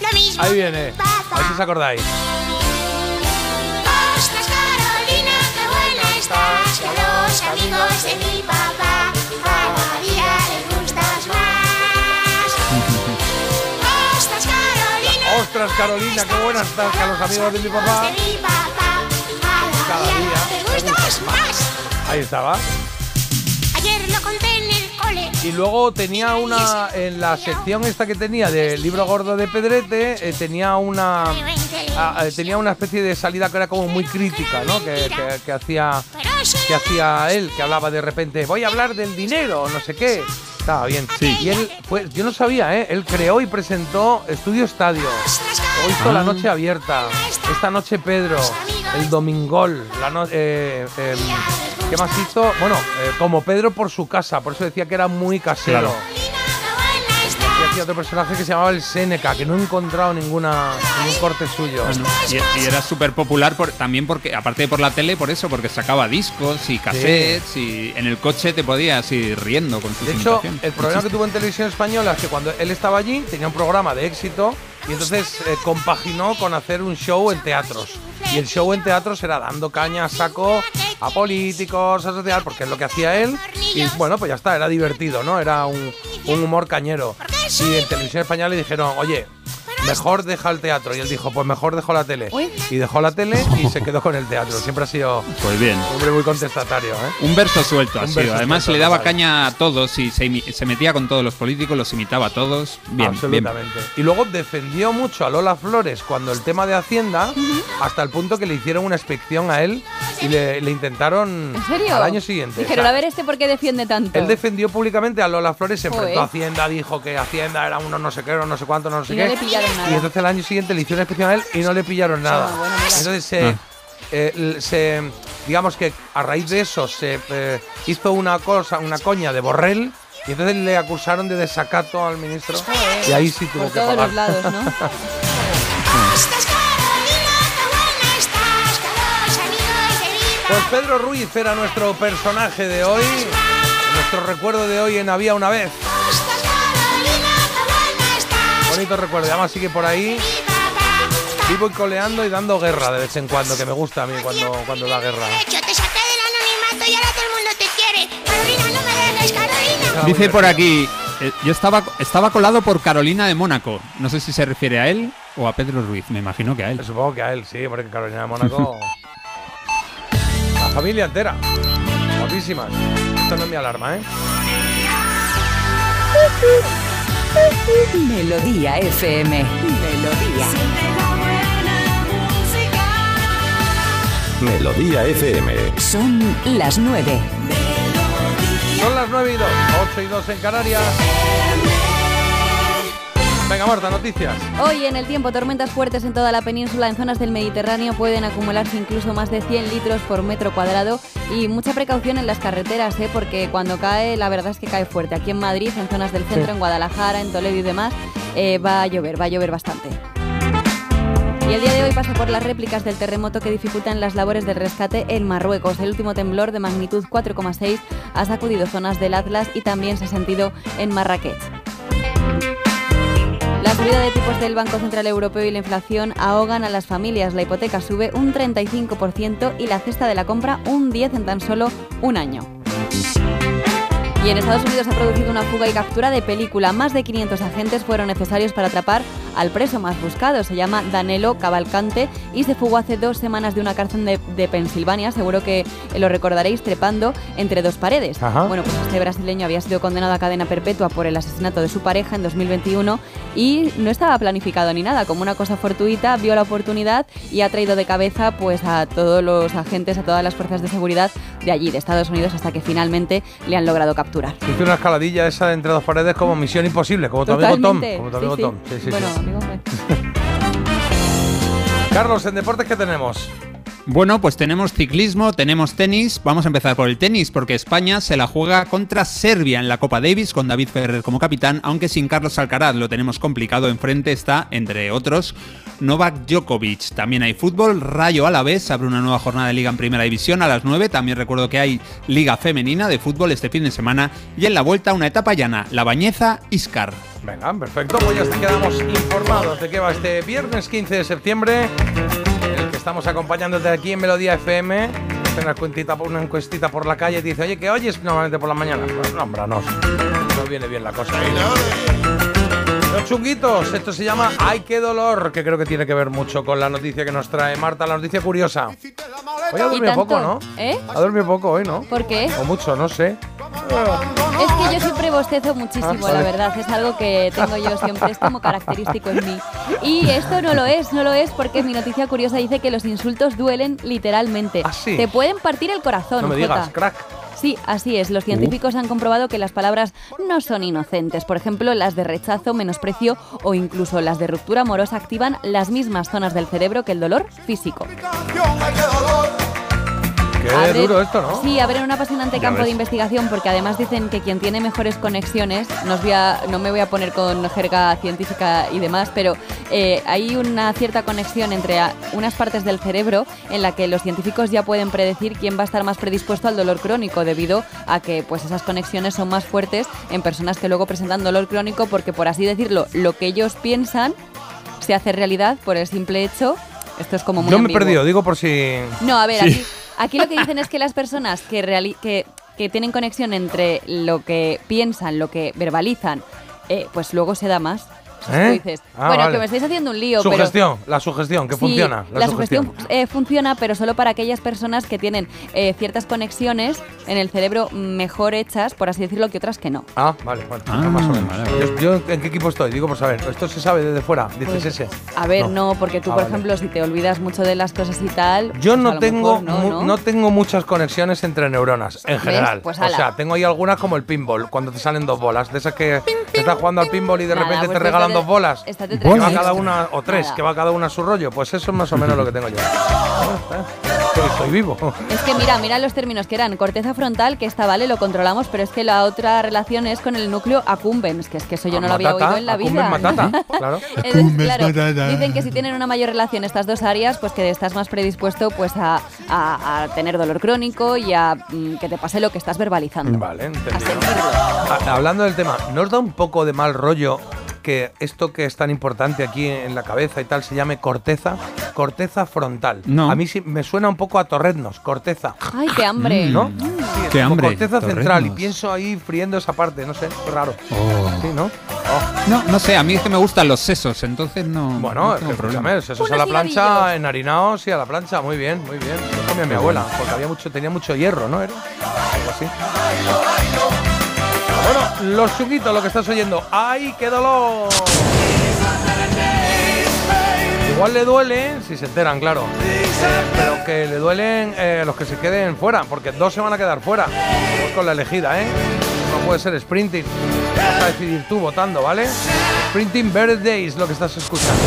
Lo mismo. Ahí viene. A ver si os acordáis. Ostras, Carolina, qué buena estás. Y a los amigos de mi papá, cada día les gustas más. Ostras, Carolina. Ostras, Carolina, qué buena estás, que a los amigos de mi papá. de mi papá, cada, día, día les gustas más. Ahí estaba. Y luego tenía una, en la sección esta que tenía del libro gordo de Pedrete, eh, tenía una ah, eh, tenía una especie de salida que era como muy crítica, ¿no? Que, que- que hacía que hacía él, que hablaba de repente, voy a hablar del dinero, no sé qué. Estaba bien. Y él, pues, yo no sabía, ¿eh? Él creó y presentó Estudio Estadio. Hoy hizo Ah. La Noche Abierta. Esta noche Pedro. El Domingol. La no- eh, eh, ¿Qué más hizo? Bueno, eh, como Pedro por su casa. Por eso decía que era muy casero. Claro. Hacía otro personaje que se llamaba el Seneca, que no he encontrado ninguna, ningún corte suyo. Y, y era súper popular por- también porque, aparte de por la tele, por eso, porque sacaba discos y cassettes y en el coche te podías ir riendo con sus De hecho, el problema que tuvo en televisión española es que cuando él estaba allí tenía un programa de éxito y entonces eh, compaginó con hacer un show en teatros. Y el show en teatros era dando caña a saco a políticos, a social, porque es lo que hacía él. Y bueno, pues ya está, era divertido, ¿no? Era un humor cañero. Y en televisión española le dijeron, oye, mejor deja el teatro. Y él dijo, pues mejor dejo la tele. Y dejó la tele y se quedó con el teatro. Siempre ha sido Pues bien. un hombre muy contestatario, ¿eh? Un verso suelto ha sido. Además suelto, le daba total. caña a todos y se, metía con todos los políticos, los imitaba a todos. Bien, bien. Absolutamente. Y luego defendió mucho a Lola Flores cuando el tema de Hacienda, hasta el punto que le hicieron una inspección a él y le, le intentaron ¿En serio? al año siguiente. Dijeron, O sea, a ver este por qué defiende tanto. él defendió públicamente a Lola Flores, se enfrentó Joder. a Hacienda, dijo que Hacienda era uno no sé qué, uno no sé cuánto, no sé Y qué. no le pillaron nada. Y entonces el año siguiente le hicieron inspección a él y no le pillaron nada. Ah, bueno, entonces se, Ah. eh, se- digamos que a raíz de eso se eh, hizo una cosa, una coña de Borrell. Y entonces le acusaron de desacato al ministro. Y ahí sí tuvo Por que todos pagar. Pues Pedro Ruiz era nuestro personaje de hoy. Nuestro recuerdo de hoy en Había una vez. Bonito recuerdo. Y Además sigue por ahí. Vivo y coleando y dando guerra de vez en cuando, que me gusta a mí cuando, cuando da guerra. Yo te saqué del anonimato y ahora todo el mundo te quiere. Carolina, no me dejes, Carolina. Dice por aquí, eh, yo estaba, estaba colado por Carolina de Mónaco. No sé si se refiere a él o a Pedro Ruiz, me imagino que a él. Supongo que a él, sí, porque Carolina de Mónaco. la familia entera. Guapísimas. Esto no es mi alarma, ¿eh? Melodía FM. Melodía. Melodía FM. Son las nueve. Son las 9 y 2, 8 y 2 en Canarias. Venga, Marta, noticias. Hoy en el tiempo, tormentas fuertes en toda la península, en zonas del Mediterráneo pueden acumularse incluso más de 100 litros por metro cuadrado y mucha precaución en las carreteras, ¿eh? porque cuando cae, la verdad es que cae fuerte. Aquí en Madrid, en zonas del centro, Sí. en Guadalajara, en Toledo y demás, eh, va a llover, va a llover bastante. Y el día de hoy pasa por las réplicas del terremoto que dificultan las labores del rescate en Marruecos. El último temblor de magnitud 4,6 ha sacudido zonas del Atlas y también se ha sentido en Marrakech. La subida de tipos del Banco Central Europeo y la inflación ahogan a las familias. La hipoteca sube un 35% y la cesta de la compra un 10% en tan solo un año. Y en Estados Unidos se ha producido una fuga y captura de película. Más de 500 agentes fueron necesarios para atrapar al preso más buscado. Se llama Danelo Cavalcante y se fugó hace dos semanas de una cárcel de, de Pensilvania. Seguro que lo recordaréis trepando entre dos paredes. Ajá. Bueno, pues este brasileño había sido condenado a cadena perpetua por el asesinato de su pareja en 2021 y no estaba planificado ni nada. Como una cosa fortuita, vio la oportunidad y ha traído de cabeza pues a todos los agentes, a todas las fuerzas de seguridad de allí, de Estados Unidos, hasta que finalmente le han logrado capturar. Hice una escaladilla esa de entre dos paredes como misión imposible, como tu amigo Tom. Totalmente, Como tu amigo sí. Tom. Sí, sí, bueno. Carlos, en deportes, ¿qué tenemos? Bueno, pues tenemos ciclismo, tenemos tenis. Vamos a empezar por el tenis, porque España se la juega contra Serbia en la Copa Davis con David Ferrer como capitán, aunque sin Carlos Alcaraz lo tenemos complicado. Enfrente está, entre otros, Novak Djokovic. También hay fútbol, Rayo Alavés abre una nueva jornada de liga en Primera División a las 9. También recuerdo que hay liga femenina de fútbol este fin de semana y en la vuelta una etapa llana, La Bañeza Iscar. Venga, perfecto. Pues ya te quedamos informados de qué va este viernes 15 de septiembre, estamos acompañándote aquí en Melodía FM. Hace Una encuestita, una encuestita por la calle y te dice, oye, ¿qué oyes normalmente por la mañana? Pues no, hombre, no. Viene bien la cosa. Los chunguitos, esto se llama Ay, qué dolor, que creo que tiene que ver mucho con la noticia que nos trae Marta, la noticia curiosa. Hoy ha ¿Y dormido poco, ¿no? ¿Eh? Ha dormido poco hoy, ¿no? ¿Por qué? O mucho, no sé. Es que yo siempre bostezo muchísimo, Ah, la verdad. Es algo que tengo yo siempre, es como característico en mí. Y esto no lo es, no lo es porque mi noticia curiosa dice que los insultos duelen literalmente. sí? Te pueden partir el corazón, No me digas, Jota. crack. Sí, así es. Los científicos han comprobado que las palabras no son inocentes. Por ejemplo, las de rechazo, menosprecio o incluso las de ruptura amorosa activan las mismas zonas del cerebro que el dolor físico. Qué Abren- duro esto, ¿no? Sí, abren un apasionante campo de investigación porque además dicen que quien tiene mejores conexiones, no, os voy a- no me voy a poner con jerga científica y demás, pero eh, hay una cierta conexión entre a- unas partes del cerebro en la que los científicos ya pueden predecir quién va a estar más predispuesto al dolor crónico debido a que pues esas conexiones son más fuertes en personas que luego presentan dolor crónico porque por así decirlo, lo que ellos piensan se hace realidad por el simple hecho. Esto es como muy Yo me he perdido, digo por si. No, a ver, Sí. aquí, aquí lo que dicen es que las personas que, que tienen conexión entre lo que piensan, lo que verbalizan, eh, pues luego se da más. ¿Eh? tú dices, Ah, bueno, vale. que me estáis haciendo un lío, pero... Sugestión, la sugestión, que Sí, funciona. La, sugestión, eh, funciona, pero solo para aquellas personas que tienen eh, ciertas conexiones en el cerebro mejor hechas, por así decirlo, que otras que no. Ah, vale, bueno, más o menos. Yo, yo en qué equipo estoy? Digo por saber. Esto se sabe desde fuera, dices Pues, ese. A ver, no, porque tú, Ah, por vale. ejemplo, si te olvidas mucho de las cosas y tal... Yo pues no lo tengo, mejor no, ¿no? no tengo muchas conexiones entre neuronas en general. Pues o sea, tengo ahí algunas como el pinball, cuando te salen dos bolas. De esas que estás jugando al pinball y de Nada, repente pues te regalan dos bolas. estate Que va cada una, o tres, Nada. que va cada una a su rollo. Pues eso es más o menos lo que tengo yo. Estoy, estoy vivo. Es que mira, mira los términos que eran corteza frontal, que esta vale, lo controlamos, pero es que la otra relación es con el núcleo accumbens, que es que eso yo no lo había oído en la vida. matata, claro. Entonces, claro, dicen que si tienen una mayor relación estas dos áreas, pues que estás más predispuesto pues a, a- a tener dolor crónico y a mm, que te pase lo que estás verbalizando. Vale, entendido. Ah, Hablando del tema, ¿no os da un poco de mal rollo que esto que es tan importante aquí en la cabeza y tal se llame corteza? Corteza frontal. No. A mí sí me suena un poco a torreznos, corteza. Ay, qué hambre. ¿No? Mm. Sí, es Qué hambre, Corteza central y pienso ahí friendo esa parte, no sé, raro. Oh. Sí, ¿no? No, no sé, a mí es que me gustan los sesos, entonces no. Bueno, no es tengo que, problema. es a la plancha, enharinados y a la plancha, muy bien, muy bien. Lo comía mi abuela, porque había mucho, tenía mucho hierro, ¿no? Era algo así. Bueno, los chunguitos, lo que estás oyendo. ¡Ay, qué dolor! Igual le duele, si se enteran, claro. Eh, pero que le duelen eh, los que se queden fuera, porque dos se van a quedar fuera. Con la elegida, ¿eh? No puede ser sprinting. Vas a decidir tú votando, ¿vale? Sprinting Birthdays, lo que estás escuchando.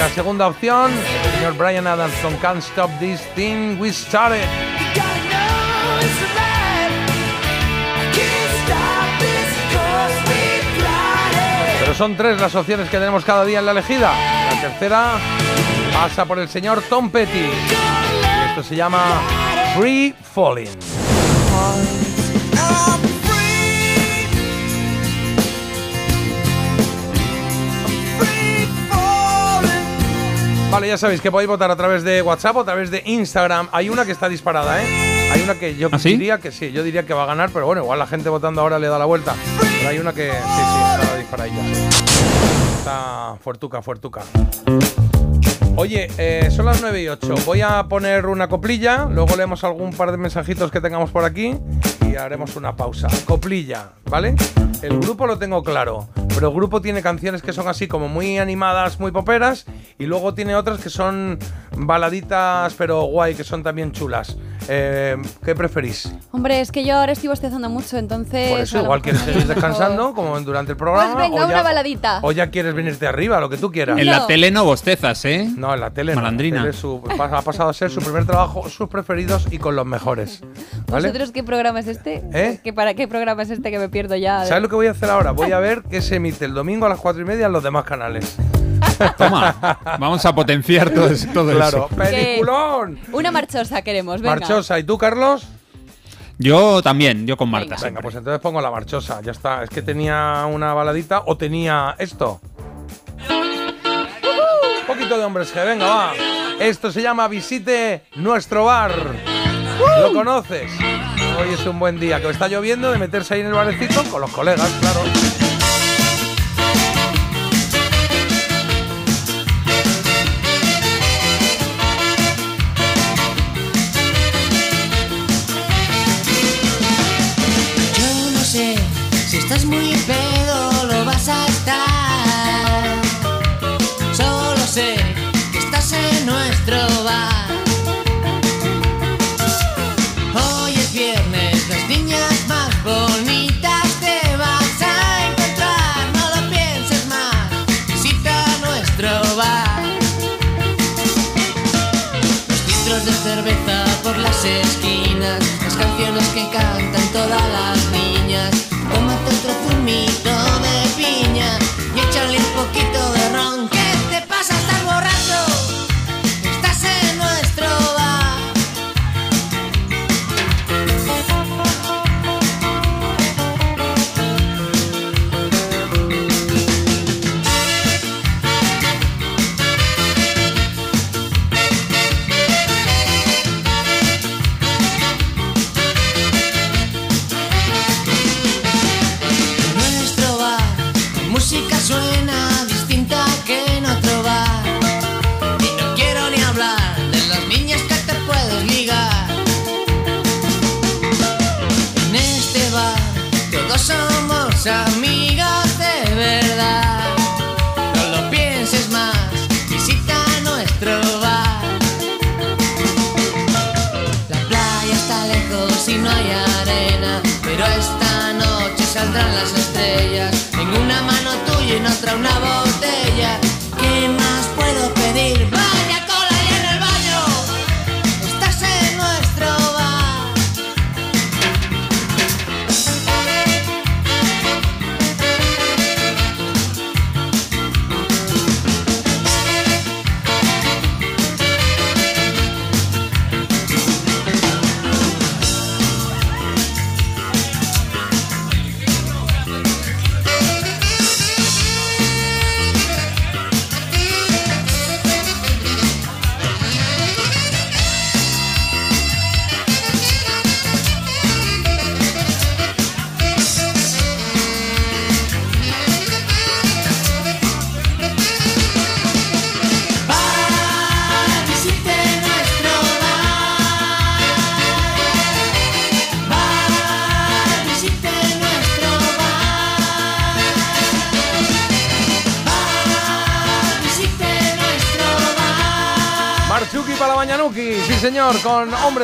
La segunda opción, el señor Brian Adams con Can't Stop This Thing We Started. Son tres las opciones que tenemos cada día en la elegida. La tercera pasa por el señor Tom Petty. Y esto se llama Free Falling. Vale, ya sabéis que podéis votar a través de WhatsApp o a través de Instagram. Hay una que está disparada, ¿eh? Hay una que yo ¿Ah, sí? diría que sí, yo diría que va a ganar, pero bueno, igual la gente votando ahora le da la vuelta. Hay una que sí, sí, está disparadilla. sí. Está fuertuca, fuertuca. Oye, eh, son las 9 y 8. Voy a poner una coplilla, luego leemos algún par de mensajitos que tengamos por aquí y haremos una pausa. Coplilla, ¿vale? El grupo lo tengo claro, pero el grupo tiene canciones que son así como muy animadas, muy poperas, y luego tiene otras que son baladitas, pero guay, que son también chulas. Eh, ¿Qué preferís? Hombre, es que yo ahora estoy bostezando mucho, entonces... Por eso, igual quieres no seguir descansando, como durante el programa. Pues venga, o ya- una baladita. O ya quieres venirte arriba, lo que tú quieras. En la tele no bostezas, ¿eh? No, en la tele no. Malandrina. La tele su- ha pasado a ser su primer trabajo, sus preferidos y con los mejores. ¿Vale? ¿Vosotros qué programa es este? ¿Eh? ¿Qué, para, ¿Qué programa es este que me pierdo ya? ¿Sabes lo que voy a hacer ahora? Voy a ver qué se emite el domingo a las cuatro y media en los demás canales. Toma, vamos a potenciar todo, eso- todo Claro, eso. peliculón. Una marchosa queremos, venga. Marchosa. ¿Y tú, Carlos? Yo también, yo con Marta. Venga, pues entonces pongo la marchosa. Ya está. Es que tenía una baladita o tenía esto. Un poquito de hombres G, venga, va. Esto se llama Visite nuestro bar. ¿Lo conoces? Hoy es un buen día, que está lloviendo, de meterse ahí en el barecito con los colegas, claro. Esquinas, las canciones que cantan todas las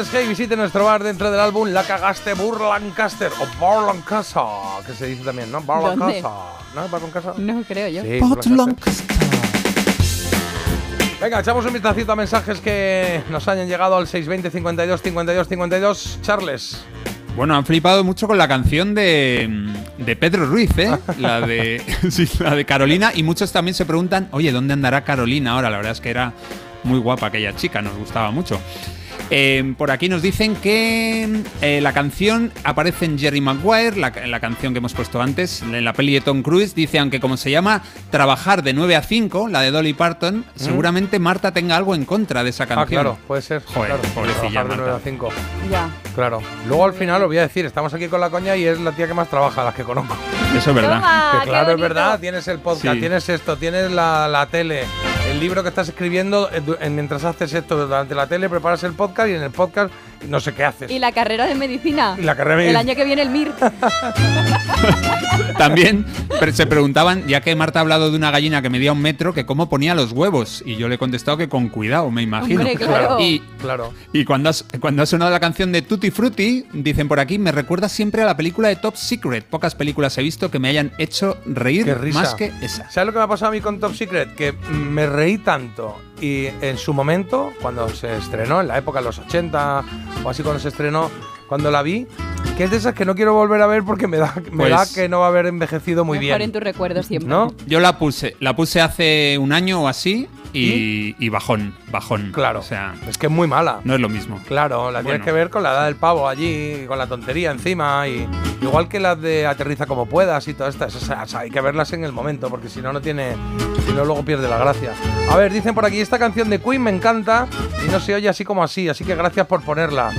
con Hombres G visite nuestro bar dentro del álbum La Cagaste Burlancaster o Burlancasa, que se dice también, ¿no? Burlancasa, ¿no? No creo yo. Sí. Venga, echamos un vistacito a mensajes que nos hayan llegado al 620 52 52 52. Charles. Bueno, han flipado mucho con la canción de, de Pedro Ruiz, ¿eh? La de, sí, la de Carolina. Y muchos también se preguntan, oye, ¿dónde andará Carolina ahora? La verdad es que era muy guapa aquella chica, nos gustaba mucho. Eh, por aquí nos dicen que eh, la canción aparece en Jerry Maguire, la, la canción que hemos puesto antes, en la peli de Tom Cruise. Dice, aunque como se llama Trabajar de 9 a 5, la de Dolly Parton, seguramente Marta tenga algo en contra de esa canción. Ah, claro, puede ser. Joder, claro, pobrecilla trabajar de Marta. 9 a 5. Ya. Claro. Luego al final os voy a decir, estamos aquí con la coña y es la tía que más trabaja, las que conozco. Eso es verdad. Toma, Que qué claro, es verdad, tienes el podcast, Sí. tienes esto, tienes la, la tele, el libro que estás escribiendo eh, mientras haces esto durante la tele, preparas el podcast y en el podcast no sé qué haces. Y la carrera de medicina. Y la carrera de El medicina. año que viene el MIR. También pero se preguntaban, ya que Marta ha hablado de una gallina que medía un metro, que cómo ponía los huevos. Y yo le he contestado que con cuidado, me imagino. Hombre, claro. Y, Claro. y cuando, has- cuando ha sonado la canción de Tutti Frutti, dicen por aquí, me recuerda siempre a la película de Top Secret. Pocas películas he visto que me hayan hecho reír más que esa. ¿Sabes lo que me ha pasado a mí con Top Secret? Que me reí tanto y en su momento, cuando se estrenó, en la época de los 80 o así cuando se estrenó, cuando la vi, que es de esas que no quiero volver a ver porque me da, me Pues- da que no va a haber envejecido muy Mejor bien. en tus recuerdos siempre. ¿No? Yo la puse, la puse hace un año o así y, y bajón, bajón. Claro. O sea, Es que es muy mala. no es lo mismo. Claro, la tienes Bueno. que ver con la edad del pavo allí, con la tontería encima, y igual que las de aterriza como puedas y todas estas, esas hay que verlas en el momento, porque si no, no tiene, si no luego pierde la gracia. A ver, dicen por aquí, esta canción de Queen me encanta y no se oye así como así, así que gracias por ponerla.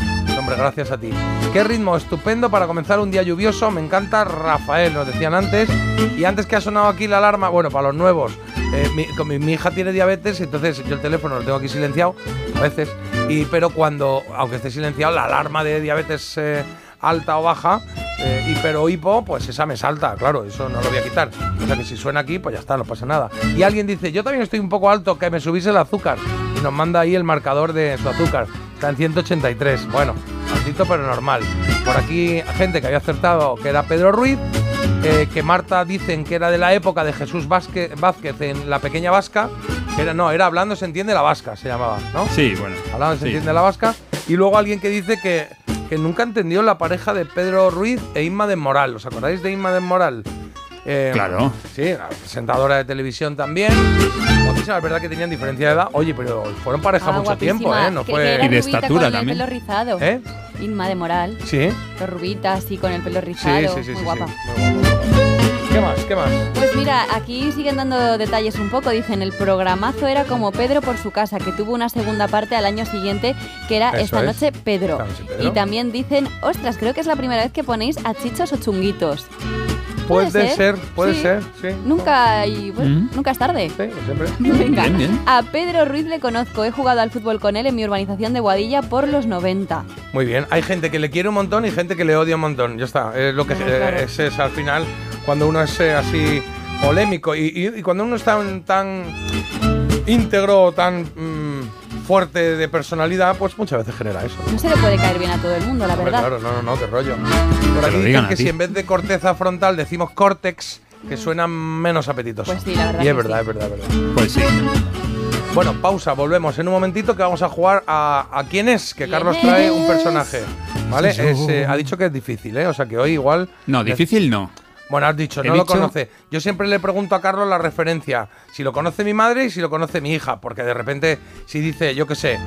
Gracias a ti. Qué ritmo estupendo para comenzar un día lluvioso, me encanta Rafael, nos decían antes, y antes que ha sonado aquí la alarma, bueno, para los nuevos, eh, mi, hija tiene diabetes, entonces yo el teléfono lo tengo aquí silenciado a veces, y, pero cuando, aunque esté silenciado, la alarma de diabetes eh, alta o baja, eh, y pero hipo, pues esa me salta, claro, eso no lo voy a quitar. O sea que si suena aquí, pues ya está, no pasa nada. Y alguien dice, yo también estoy un poco alto, que me subís el azúcar, y nos manda ahí el marcador de su azúcar, está en 183, bueno, pero normal. Por aquí, gente que había acertado que era Pedro Ruiz, eh, que Marta dicen que era de la época de Jesús Vázquez, Vázquez en La Pequeña Vasca. Era, no, era Hablando se entiende la vasca, se llamaba, ¿no? Sí, bueno. Hablando se sí. entiende la vasca. Y luego alguien que dice que, que nunca entendió la pareja de Pedro Ruiz e Inma de Moral. ¿Os acordáis de Inma de Moral? Eh, Claro. Sí, la presentadora de televisión también. Guapísima, es verdad que tenían diferencia de edad. Oye, pero fueron pareja Ah, mucho tiempo. ¿eh? No fue. que era rubita con el pelo rizado. ¿Eh? Inma de Moral. Sí. Dos rubitas así con el pelo Sí, rizado. sí, sí, muy sí, guapa. sí. ¿Qué más? ¿Qué más? Pues mira, aquí siguen dando detalles un poco. Dicen, el programazo era como Pedro por su casa, que tuvo una segunda parte al año siguiente, que era Eso Esta es. noche Pedro. Esta noche, Pedro. Y también dicen, ostras, creo que es la primera vez que ponéis a chichos o chunguitos. Puede ser, puede Sí. ser, sí. Nunca, y, pues, Mm. nunca es tarde. Sí, siempre. Venga. Bien, bien. A Pedro Ruiz le conozco, he jugado al fútbol con él en mi urbanización de Guadilla por los 90. Muy bien. Hay gente que le quiere un montón y gente que le odia un montón. Ya está. Es lo que claro. eh, es, es al final cuando uno es eh, así polémico y, y- y cuando uno es tan, tan íntegro, tan mm, fuerte de personalidad, pues muchas veces genera eso. No se le puede caer bien a todo el mundo, la Hombre, verdad. Claro, no, no, no, qué rollo. Por aquí digan dicen que si en vez de corteza frontal decimos córtex, que suena menos apetitoso. Pues sí, la verdad Y es que verdad, sí. es verdad, es verdad. Pues sí. Bueno, pausa, volvemos en un momentito que vamos a jugar a, a quién es, que ¿Quién Carlos trae un personaje. ¿Vale? Es, eh, ha dicho que es difícil, ¿eh? O sea que hoy igual. No, difícil no. Bueno, has dicho, no lo conoce. Yo siempre le pregunto a Carlos la referencia, si lo conoce mi madre y si lo conoce mi hija, porque de repente si dice, yo qué sé,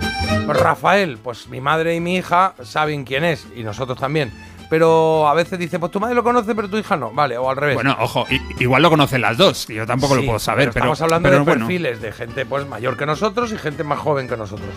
Rafael, pues mi madre y mi hija saben quién es y nosotros también. Pero a veces dice, pues tu madre lo conoce, pero tu hija no. Vale, o al revés. Bueno, ojo, igual lo conocen las dos. y Yo tampoco Sí, lo puedo saber, pero. estamos hablando pero de bueno. perfiles de gente pues mayor que nosotros y gente más joven que nosotros.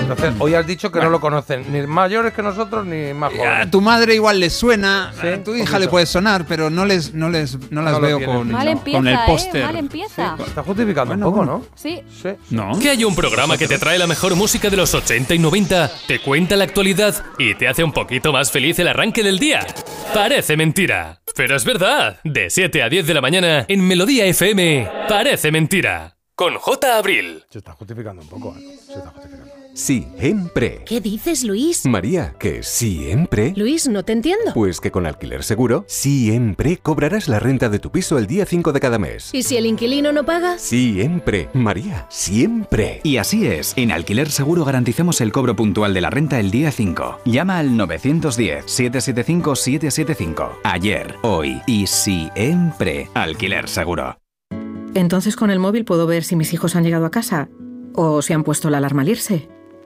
Entonces, hoy has dicho que no lo conocen ni mayores que nosotros ni más A jóvenes. tu madre igual les suena, Sí, a tu hija le puede sonar, pero no les, no les, no las No veo con, Mal empieza, con el ¿eh? póster. Mal empieza. Está justificando Bueno, un poco, bueno. ¿no? Sí. Sí. No. Que hay un programa que te trae la mejor música de los 80 y 90, te cuenta la actualidad y te hace un poquito más feliz el arranque del día. Parece mentira, pero es verdad. De 7 a 10 de la mañana en Melodía FM, parece mentira. Con J. Abril. Se está justificando un poco, ¿eh? Se está justificando. Siempre. ¿Qué dices, Luis? María, que siempre. Luis, no te entiendo. Pues que con Alquiler Seguro, siempre cobrarás la renta de tu piso el día 5 de cada mes. ¿Y si el inquilino no paga? Siempre. María, siempre. Y así es, en Alquiler Seguro garantizamos el cobro puntual de la renta el día 5. Llama al 910-775-775. Ayer, hoy y siempre. Alquiler Seguro. Entonces con el móvil puedo ver si mis hijos han llegado a casa o si han puesto la alarma al irse.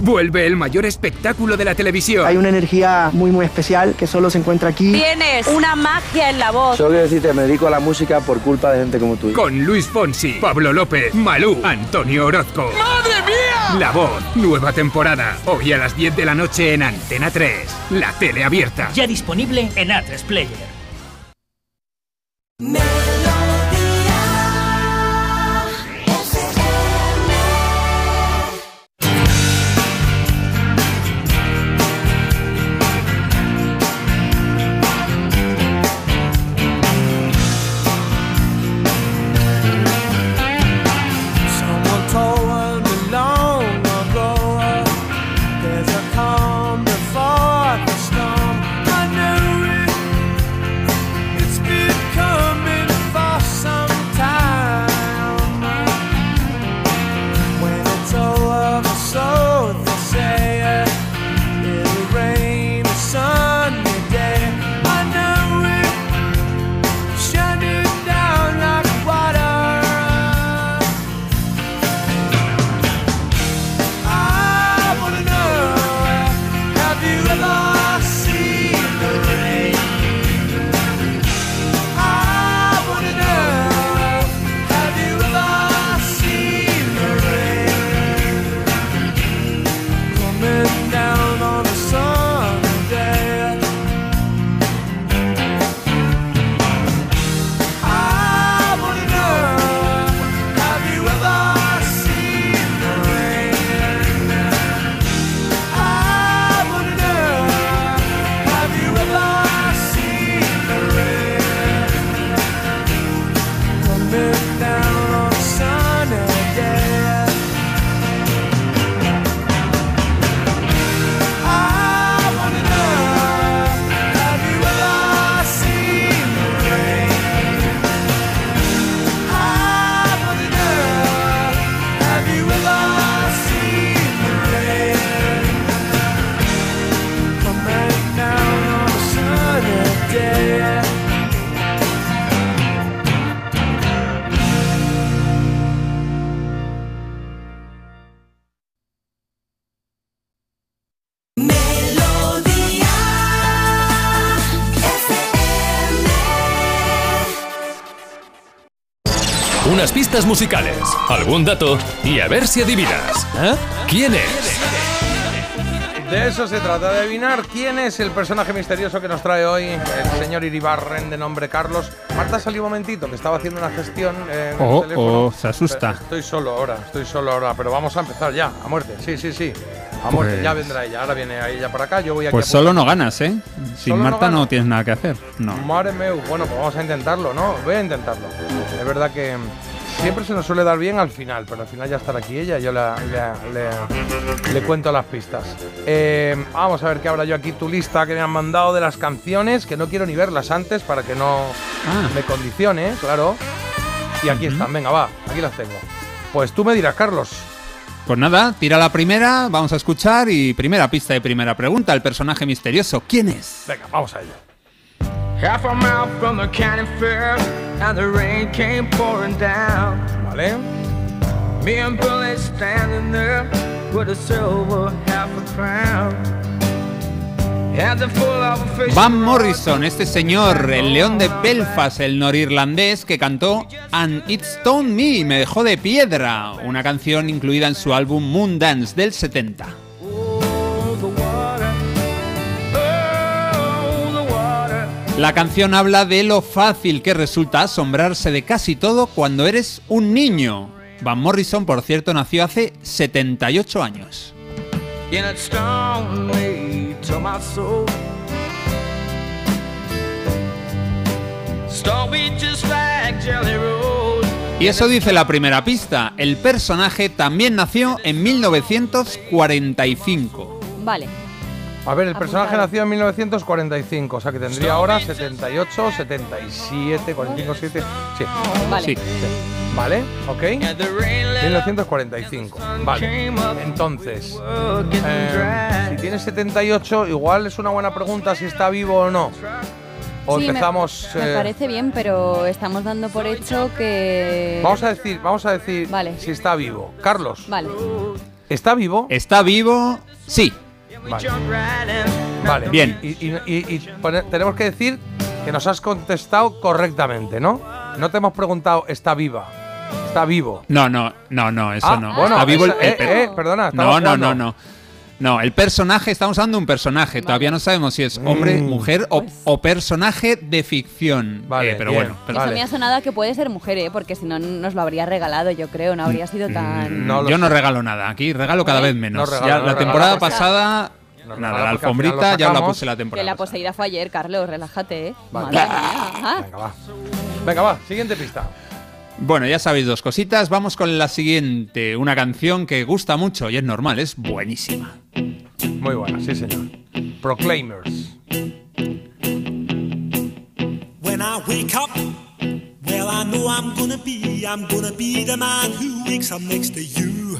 Vuelve el mayor espectáculo de la televisión. Hay una energía muy muy especial que solo se encuentra aquí. Tienes una magia en la voz. Solo quiero decirte, me dedico a la música por culpa de gente como tú. Con Luis Fonsi, Pablo López, Malú, Antonio Orozco. ¡Madre mía! La voz, nueva temporada. Hoy a las 10 de la noche en Antena 3. La tele abierta. Ya disponible en A3 Player. Unas pistas musicales, algún dato y a ver si adivinas. ¿eh? ¿Quién es? De eso se trata, de adivinar quién es el personaje misterioso que nos trae hoy el señor Iribarren de nombre Carlos. Marta salió un momentito, que estaba haciendo una gestión eh, en Oh, el teléfono. oh, se asusta. Pero Estoy solo ahora, estoy solo ahora, pero vamos a empezar ya, a muerte. Sí, sí, sí. A muerte, Pues- ya vendrá ella. Ahora viene ella para acá, yo voy aquí Pues a solo no ganas, ¿eh? Sin no Marta no, tienes nada que hacer. No. Madre mía, bueno, pues vamos a intentarlo, ¿no? Voy a intentarlo. Es verdad que siempre se nos suele dar bien al final, pero al final ya estará aquí ella, yo la- le, le- le cuento las pistas. Eh, vamos a ver qué habrá yo aquí, tu lista que me han mandado de las canciones, que no quiero ni verlas antes para que no Ah. me condicione, claro. Y aquí están, venga, va, aquí las tengo. Pues tú me dirás, Carlos. Pues nada, tira la primera, vamos a escuchar y primera pista de primera pregunta, el personaje misterioso, ¿quién es? Venga, vamos a ello. Half a mile from the county fair, and the rain came pouring down. Vale. Me and Billy standing there with a silver half a crown. Van Morrison, este señor, el león de Belfast, el norirlandés que cantó And It Stoned Me, me dejó de piedra, una canción incluida en su álbum Moon Dance del 70. La canción habla de lo fácil que resulta asombrarse de casi todo cuando eres un niño. Van Morrison, por cierto, nació hace 78 años. Y eso dice la primera pista. El personaje también nació en 1945. Vale. A ver, el personaje Apuntado. nació en 1945, o sea que tendría ahora 78, 77, 45, 7. Sí. Vale. Sí. Vale, ok. 1945. Vale. Entonces, eh, si tiene 78, igual es una buena pregunta si está vivo o no. O Sí, me- empezamos. Me, eh, parece bien, pero estamos dando por hecho que. Vamos a decir, vamos a decir Vale. si está vivo. Carlos, Vale. ¿está vivo? ¿Está vivo? Sí. Vale. Vale. Bien. Y, y- y- y pone- tenemos que decir que nos has contestado correctamente, ¿no? No te hemos preguntado, ¿está viva? ¿Está vivo? No, no, no, no, eso Ah, no. bueno, Está vivo el- esa- eh, el- eh, perdona, No, no, jugando. no, no. No, el personaje, estamos hablando de un personaje. Todavía no sabemos si es hombre, Mm. mujer o, o personaje de ficción. Vale, Eh, pero bien. bueno. pero- Eso me ha sonado a que puede ser mujer, ¿eh? porque si no nos lo habría regalado, yo creo. No habría sido tan. No yo no regalo nada. Aquí regalo cada ¿Eh? vez menos. No regala, Ya no la temporada Pues- pasada, nada, la alfombrita ya la puse la Que temporada. la pasada. poseída fue ayer, Carlos, relájate, ¿eh? Vale. Madre mía. Venga, va. Venga, va, siguiente pista. Bueno, ya sabéis dos cositas. Vamos con la siguiente. Una canción que gusta mucho y es normal, es buenísima. Muy buena, sí, señor. Proclaimers. When I wake up, well, I know I'm gonna be, I'm gonna be the man who wakes up next to you.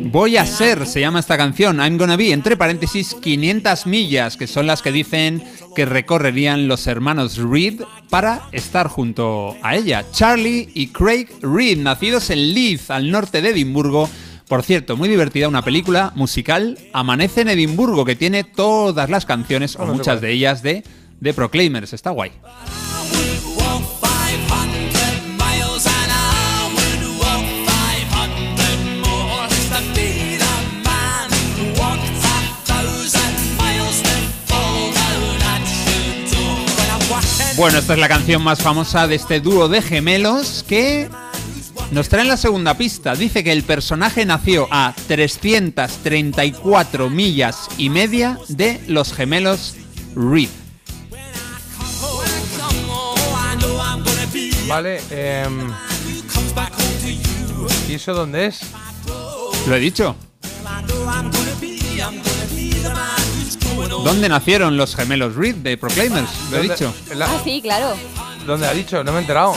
Voy a ser, se llama esta canción, I'm Gonna Be, entre paréntesis, 500 millas, que son las que dicen que recorrerían los hermanos Reed para estar junto a ella. Charlie y Craig Reed, nacidos en Leith, al norte de Edimburgo. Por cierto, muy divertida una película musical, Amanece en Edimburgo, que tiene todas las canciones, o muchas de ellas, de, de Proclaimers. Está guay. Bueno, esta es la canción más famosa de este dúo de gemelos que nos traen la segunda pista. Dice que el personaje nació a 334 millas y media de los gemelos Reed. Vale, em, ¿y eso dónde es? ¿Lo he dicho? ¿Dónde nacieron los gemelos Reed de Proclaimers? Lo he ¿Dónde- dicho. la- Ah, sí, claro. ¿Dónde ha dicho? No me he enterado.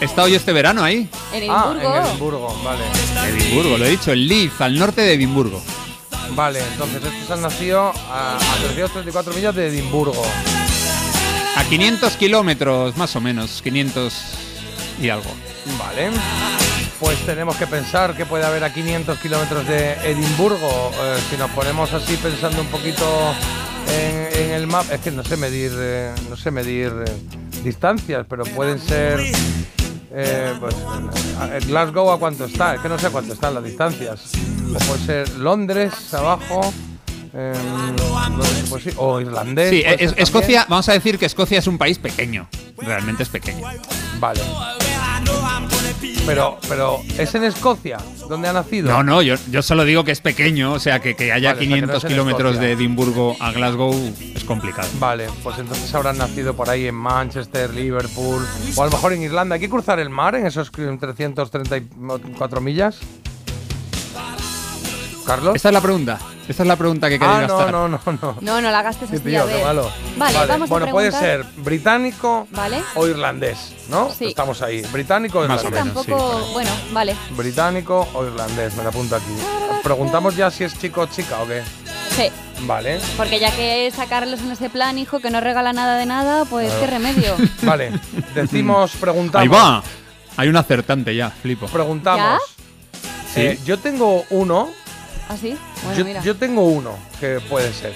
He estado yo este verano ahí. En Ah, Edimburgo. en Edimburgo, vale. Edimburgo, lo he dicho, en Leith, al norte de Edimburgo. Vale, entonces estos han nacido a, a 334 millas de Edimburgo. A 500 kilómetros, más o menos, 500 y algo. Vale. Pues tenemos que pensar que puede haber a 500 kilómetros de Edimburgo. Eh, si nos ponemos así pensando un poquito en, en el mapa, es que no sé medir, eh, no sé medir eh, distancias, pero pueden ser Eh, pues, Glasgow a cuánto está, es que no sé cuánto están las distancias. O puede ser Londres abajo. Londres, pues sí, o irlandés. Sí, es-. Escocia, vamos a decir que Escocia es un país pequeño. Realmente es pequeño. Vale. Pero, pero, ¿es en Escocia donde ha nacido? No, no, yo, yo solo digo que es pequeño, o sea, que, que haya Vale, o sea, que no 500 es en kilómetros de Edimburgo a Glasgow es complicado. Vale, pues entonces habrán nacido por ahí en Manchester, Liverpool, o a lo mejor en Irlanda. ¿Hay que cruzar el mar en esos 334 millas? ¿Carlos? Esta es la pregunta. Esta es la pregunta que queréis Ah, no, gastar. no, no, no. No, no la gastes Sí, así, tío, a qué ver. malo. Vale, vamos a bueno, puede ser británico Vale. o irlandés, ¿no? Sí. Estamos ahí. Británico o Más o irlandés. menos. Tampoco, bueno, vale. Británico o irlandés, me lo apunto aquí. Preguntamos ya si es chico o chica o qué. Sí, Vale. porque ya que sacarlos en ese plan, hijo, que no regala nada de nada, pues qué remedio. Vale. Decimos, preguntamos. Ahí va. Hay un acertante ya, flipo. Preguntamos. Sí. Eh, yo tengo uno. ¿Así? Bueno, yo, mira. yo tengo uno que puede ser.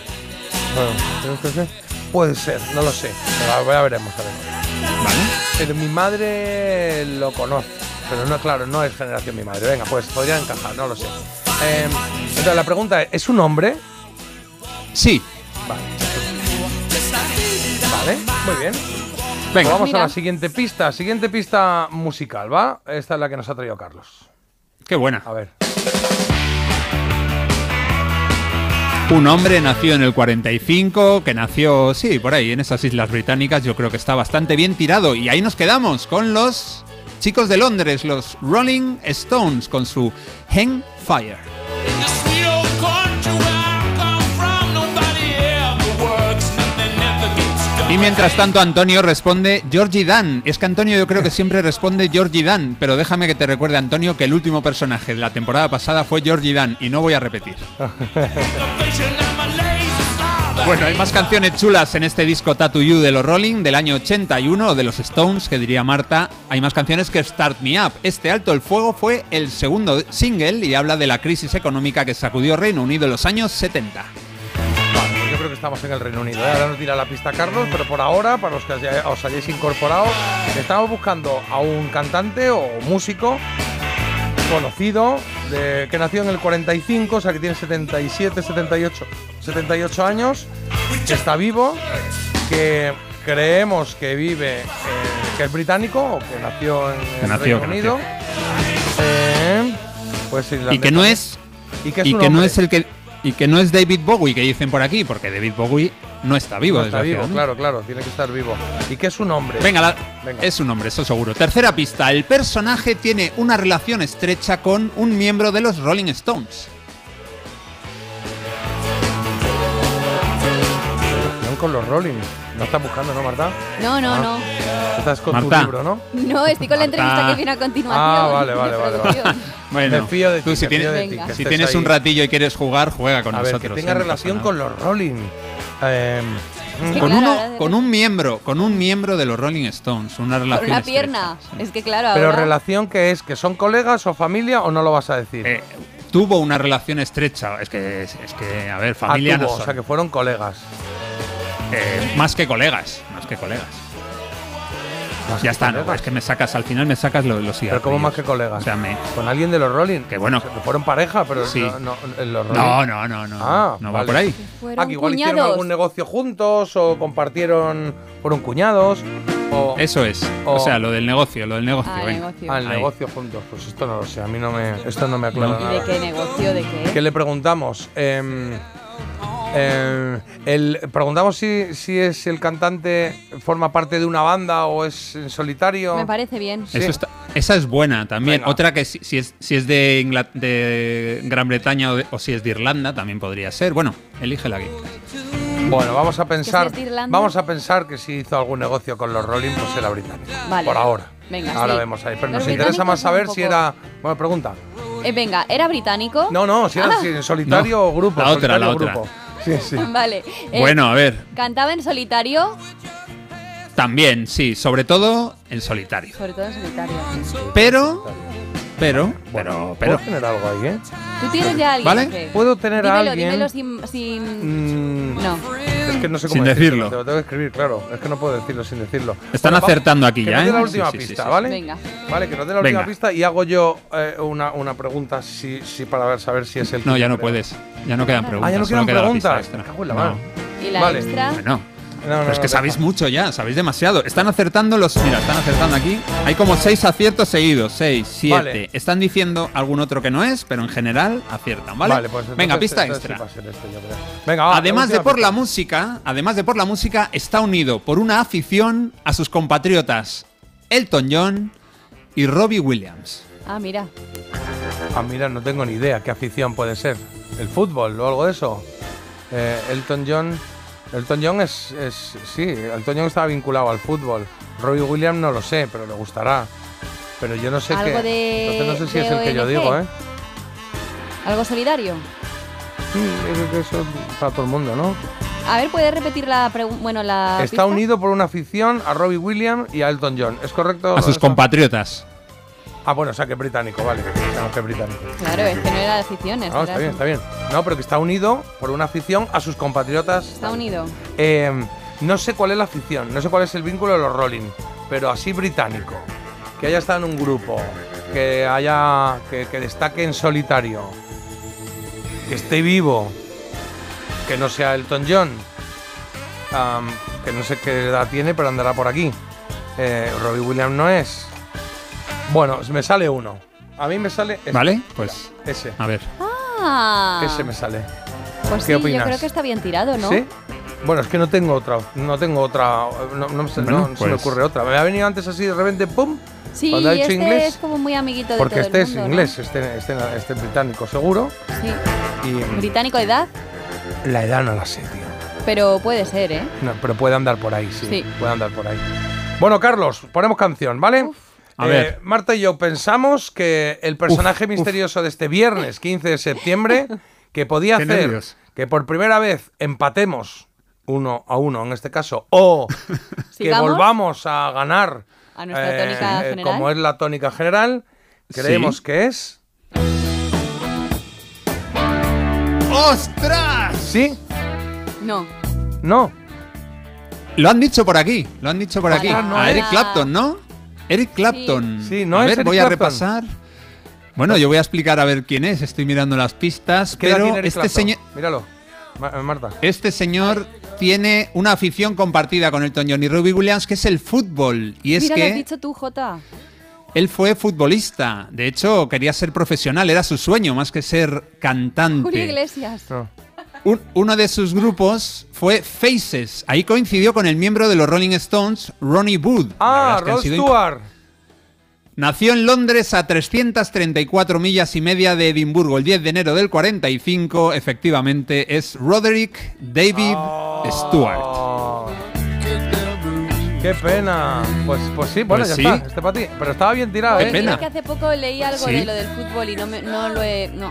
Bueno, ¿tenemos que ser? puede ser, no lo sé. Pero ya veremos, a ver. Pero mi madre lo conoce. Pero no, claro, no es generación mi madre. Venga, pues podría encajar, no lo sé. Eh, entonces la pregunta es, ¿es un hombre? Sí. Vale. Vale, muy bien. Venga. Pues vamos Mira. a la siguiente pista. Siguiente pista musical, ¿va? Esta es la que nos ha traído Carlos. Qué buena. A ver. Un hombre nació en el 45, que nació, sí, por ahí, en esas islas británicas, yo creo que está bastante bien tirado. Y ahí nos quedamos con los chicos de Londres, los Rolling Stones, con su Hang Fire. Y mientras tanto Antonio responde Georgie Dan. Es que Antonio yo creo que siempre responde Georgie Dan, pero déjame que te recuerde Antonio que el último personaje de la temporada pasada fue Georgie Dan y no voy a repetir. Bueno, hay más canciones chulas en este disco Tattoo You de los Rolling del año 81 o de los Stones, que diría Marta. Hay más canciones que Start Me Up. Este Alto el Fuego fue el segundo single y habla de la crisis económica que sacudió Reino Unido en los años 70. Yo creo que estamos en el Reino Unido. ¿eh? Ahora nos dirá la pista Carlos, pero por ahora, para los que os hayáis incorporado, estamos buscando a un cantante o músico conocido de, que nació en el 45, o sea que tiene 77, 78, 78 años, que está vivo, que creemos que vive, eh, que es británico o que nació en Que el nació, Reino Unido. Eh, pues Y que no es y que es y que no es el que y que no es David Bowie que dicen por aquí, porque David Bowie no está vivo, No está vivo, claro, claro, tiene que estar vivo. ¿Y qué es un hombre? Venga, la- Venga. es un hombre, eso seguro. Tercera pista. El personaje tiene una relación estrecha con un miembro de los Rolling Stones. Relación con los Rolling. No estás buscando, ¿no, Marta? No, no, Ah. no. Estás con Marta. tu libro, ¿no? No, estoy con la Marta. entrevista que viene a continuación. Ah, vale, vale, vale. Bueno, Me fío de tú ti, si tienes, de si un ratillo y quieres jugar, juega con A ver, nosotros. que ¿eh? tenga pasa relación con los Rolling. Eh, que con claro, uno, con un miembro, con un miembro de los Rolling Stones, una relación una estrecha. pierna. Es que claro, pero ahora... relación que es, que son colegas o familia o no lo vas a decir. Eh, tuvo una relación estrecha, es que es, es que a ver, Ah, familia tuvo, no o sea que fueron colegas. Eh, más que colegas, más que colegas. Más ya que está, no, es que me sacas, al final me sacas los, los Pero como más que colegas. O sea, me, Con alguien de los Rolling. Que bueno. Que fueron pareja, pero Sí. no, no, en los Rolling. no, no, no, no, Ah, no va por ahí. Ah, que igual hicieron algún negocio juntos o compartieron, fueron cuñados. O, Eso es, o, O- sea, lo del negocio, lo del negocio, Ah, venga. negocio. al Ahí. negocio juntos. Pues esto no lo sé, a mí no me, esto no me aclara No. ¿Y nada. de qué negocio? ¿De qué? ¿Qué le preguntamos? Em, em, el, preguntamos si, si es el cantante forma parte de una banda o es en solitario. Me parece bien. Sí. Eso está- esa es buena también. Venga. Otra que si, si es, si es de, Gran Bretaña o, de- o si es de Irlanda también podría ser. Bueno, elige la. Bueno, vamos a pensar, vamos a pensar que si hizo algún negocio con los Rolling, pues era británico. Vale. Por ahora. Venga, Ahora sí. vemos ahí. Pero Los nos interesa más saber si era. Bueno, pregunta. Eh, venga, ¿era británico? No, no, si era Ah. si en solitario No, o grupo. la otra, solitario la o otra. grupo. Sí, sí. Vale. Eh, Bueno, a ver, ¿Cantaba en solitario? también, sí, sobre todo en solitario. Sobre todo en solitario. Pero, pero, pero, pero. ¿Puedo tener algo ahí, eh? ¿Tú tienes ya alguien? ¿Vale? Puedo tener a alguien. dímelo sin... sin... Mm, No. Es que no sé cómo Sin decirlo. decirlo. Te lo tengo que escribir, claro. Es que no puedo decirlo sin decirlo. Están Bueno, va- acertando aquí que ya, nos dé ¿eh? la Sí, última sí, sí, pista, sí. ¿vale? Venga. Vale, que nos dé la última Venga. pista y hago yo eh, una, una pregunta si, si para ver, saber si es el No, ya no puedes. Ya no quedan preguntas. Ah, ya no quedan queda la pista preguntas. Me cago en la No. mano. ¿Y la Vale. extra? Bueno. No, no, Pero es no, que deja. sabéis mucho ya, sabéis demasiado. Están acertando los. Mira, están acertando aquí. Hay como seis aciertos seguidos. Seis, siete. Vale. Están diciendo algún otro que no es, pero en general aciertan, ¿vale? pues Venga, pista extra. sí este. Venga, va, además de por pista. la música, además de por la música, está unido por una afición a sus compatriotas Elton John y Robbie Williams. Ah, mira. Ah, mira, no tengo ni idea qué afición puede ser. ¿El fútbol o algo de eso? Eh, Elton John. Elton John es, es. Sí, Elton John estaba vinculado al fútbol. Robbie Williams no lo sé, pero le gustará. Pero yo no sé Algo qué. de- Entonces no sé si es el que yo digo, ¿eh? ¿Algo solidario? Sí, yo creo que eso es para todo el mundo, ¿no? A ver, ¿puedes repetir la pregunta? Bueno, la. Está pista? unido por una afición a Robbie Williams y a Elton John. ¿Es correcto? A sus eso? compatriotas. Ah, bueno, o sea que es británico, vale. Sabemos que es británico. Claro, es que no era de aficiones. No, está bien, está bien. No, pero que está unido por una afición a sus compatriotas. Está unido. Eh, no sé cuál es la afición, no sé cuál es el vínculo de los Rolling, pero así británico. Que haya estado en un grupo, que haya. que, que destaque en solitario, que esté vivo, que no sea Elton John, que no sé qué edad tiene, pero andará por aquí. Eh, Robbie Williams no es. Bueno, me sale uno. A mí me sale. este. ¿Vale? Pues. Ese. A ver. Ah. Ese me sale. Pues ¿Qué sí, opinas? yo creo que está bien tirado, ¿no? ¿Sí? Bueno, es que no tengo otra, no tengo otra, no, no Bueno, no se me pues- ocurre otra. Me ha venido antes así de repente, ¡pum! Sí, Cuando ha dicho este inglés, es como muy amiguito de porque todo este el es inglés, este, este, este es británico seguro. Sí. Y Británico de edad, la edad no la sé, tío. pero puede ser, ¿eh? No, pero puede andar por ahí, sí, Sí. Puede andar por ahí. Bueno, Carlos, ponemos canción, ¿vale? A Eh, ver. Marta y yo pensamos que el personaje uf. misterioso de este viernes 15 de septiembre, que podía hacer nervios. que por primera vez empatemos uno a uno en este caso, o que ¿Sigamos? volvamos a ganar A nuestra tónica general. como es la tónica general, creemos Sí. que es. ¡Ostras! ¿Sí? No. ¿No? Lo han dicho por aquí, lo han dicho por aquí. Ostras, no a. Eric Clapton, ¿no? Eric Clapton. Sí, no a es ver, Eric voy a repasar. Bueno, yo voy a explicar a ver quién es. Estoy mirando las pistas, ¿Qué edad pero tiene Eric este Clapton? señor, Míralo, eh, Marta. este señor tiene una afición compartida con Elton John y Robbie Williams, que es el fútbol. Y es Mira, lo has que dicho tú, Jota. él fue futbolista. De hecho, quería ser profesional, era su sueño, más que ser cantante. Julio Iglesias. Un- uno de sus grupos fue Faces. Ahí coincidió con el miembro de los Rolling Stones, Ronnie Wood. Ah, Rod Stewart. Nació en Londres a 334 millas y media de Edimburgo el 10 de enero del 45. Efectivamente, es Roderick David Stewart. Oh, ¡Qué pena! Pues, pues sí, bueno, Pues ya sí. está, este para ti. Pero estaba bien tirado, Oye, ¿eh? mira que hace poco leí algo Sí. de lo del fútbol y no, me- no lo he... No.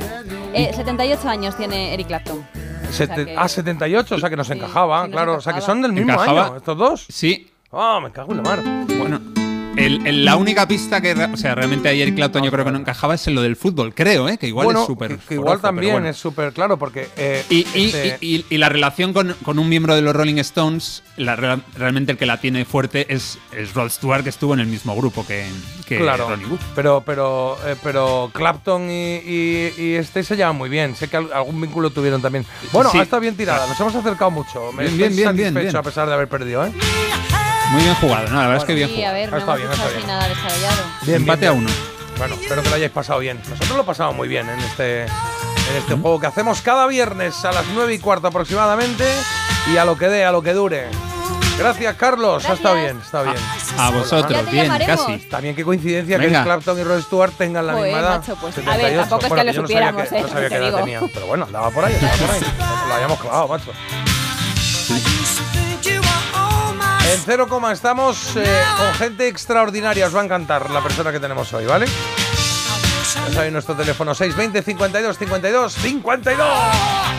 Eh, 78 años tiene Eric Clapton. Sete- O sea que- Ah, 78, o sea que nos encajaba, claro. O sea que son del mismo Encajaba. año, estos dos. Sí. Ah, me cago en la mar. Bueno, el- el- la única pista que, o sea, realmente Eric Clapton yo creo que no encajaba es en lo del fútbol, creo, ¿eh? que igual bueno, es súper. que, que igual también bueno. es súper claro, porque. eh, Y, y- este- y- y- y la relación con, con un miembro de los Rolling Stones, la real- realmente el que la tiene fuerte es, es Rod Stewart, que estuvo en el mismo grupo que, que claro, Ronnie Wood. pero pero eh, pero Clapton y, y- y este se llevan muy bien. Sé que al- algún vínculo tuvieron también. Bueno, Sí. ha estado bien tirada. Nos hemos acercado mucho. Me Bien, estoy bien, bien, satisfecho bien, bien. a pesar de haber perdido, ¿eh? Muy bien jugado, ¿no? La verdad es que bien Sí, jugado. a ver, no estado hemos bien, hecho así bien. nada descabellado. Bien, Empate bien, a uno. Bueno, espero que lo hayáis pasado bien. Nosotros lo pasamos muy bien en este, en este juego que hacemos cada viernes a las 9 y cuarto aproximadamente y a lo que dé, a lo que dure. Gracias, Carlos. Ha estado bien, está bien. A vosotros, Ya te bien, llamaremos. casi. También qué coincidencia que Venga. Eric Clapton y Rod Stewart tengan la Joder, misma edad. macho, pues, a ver, 78. tampoco es que Bueno, lo yo no sabía supiéramos, que- ¿eh? No sabía Te qué edad tenía. Pero bueno, andaba por ahí, andaba por ahí. Lo habíamos clavado, macho. En cero coma estamos eh, con gente extraordinaria. Os va a encantar la persona que tenemos hoy, ¿vale? Ya sabéis nuestro teléfono 620 52 52 52.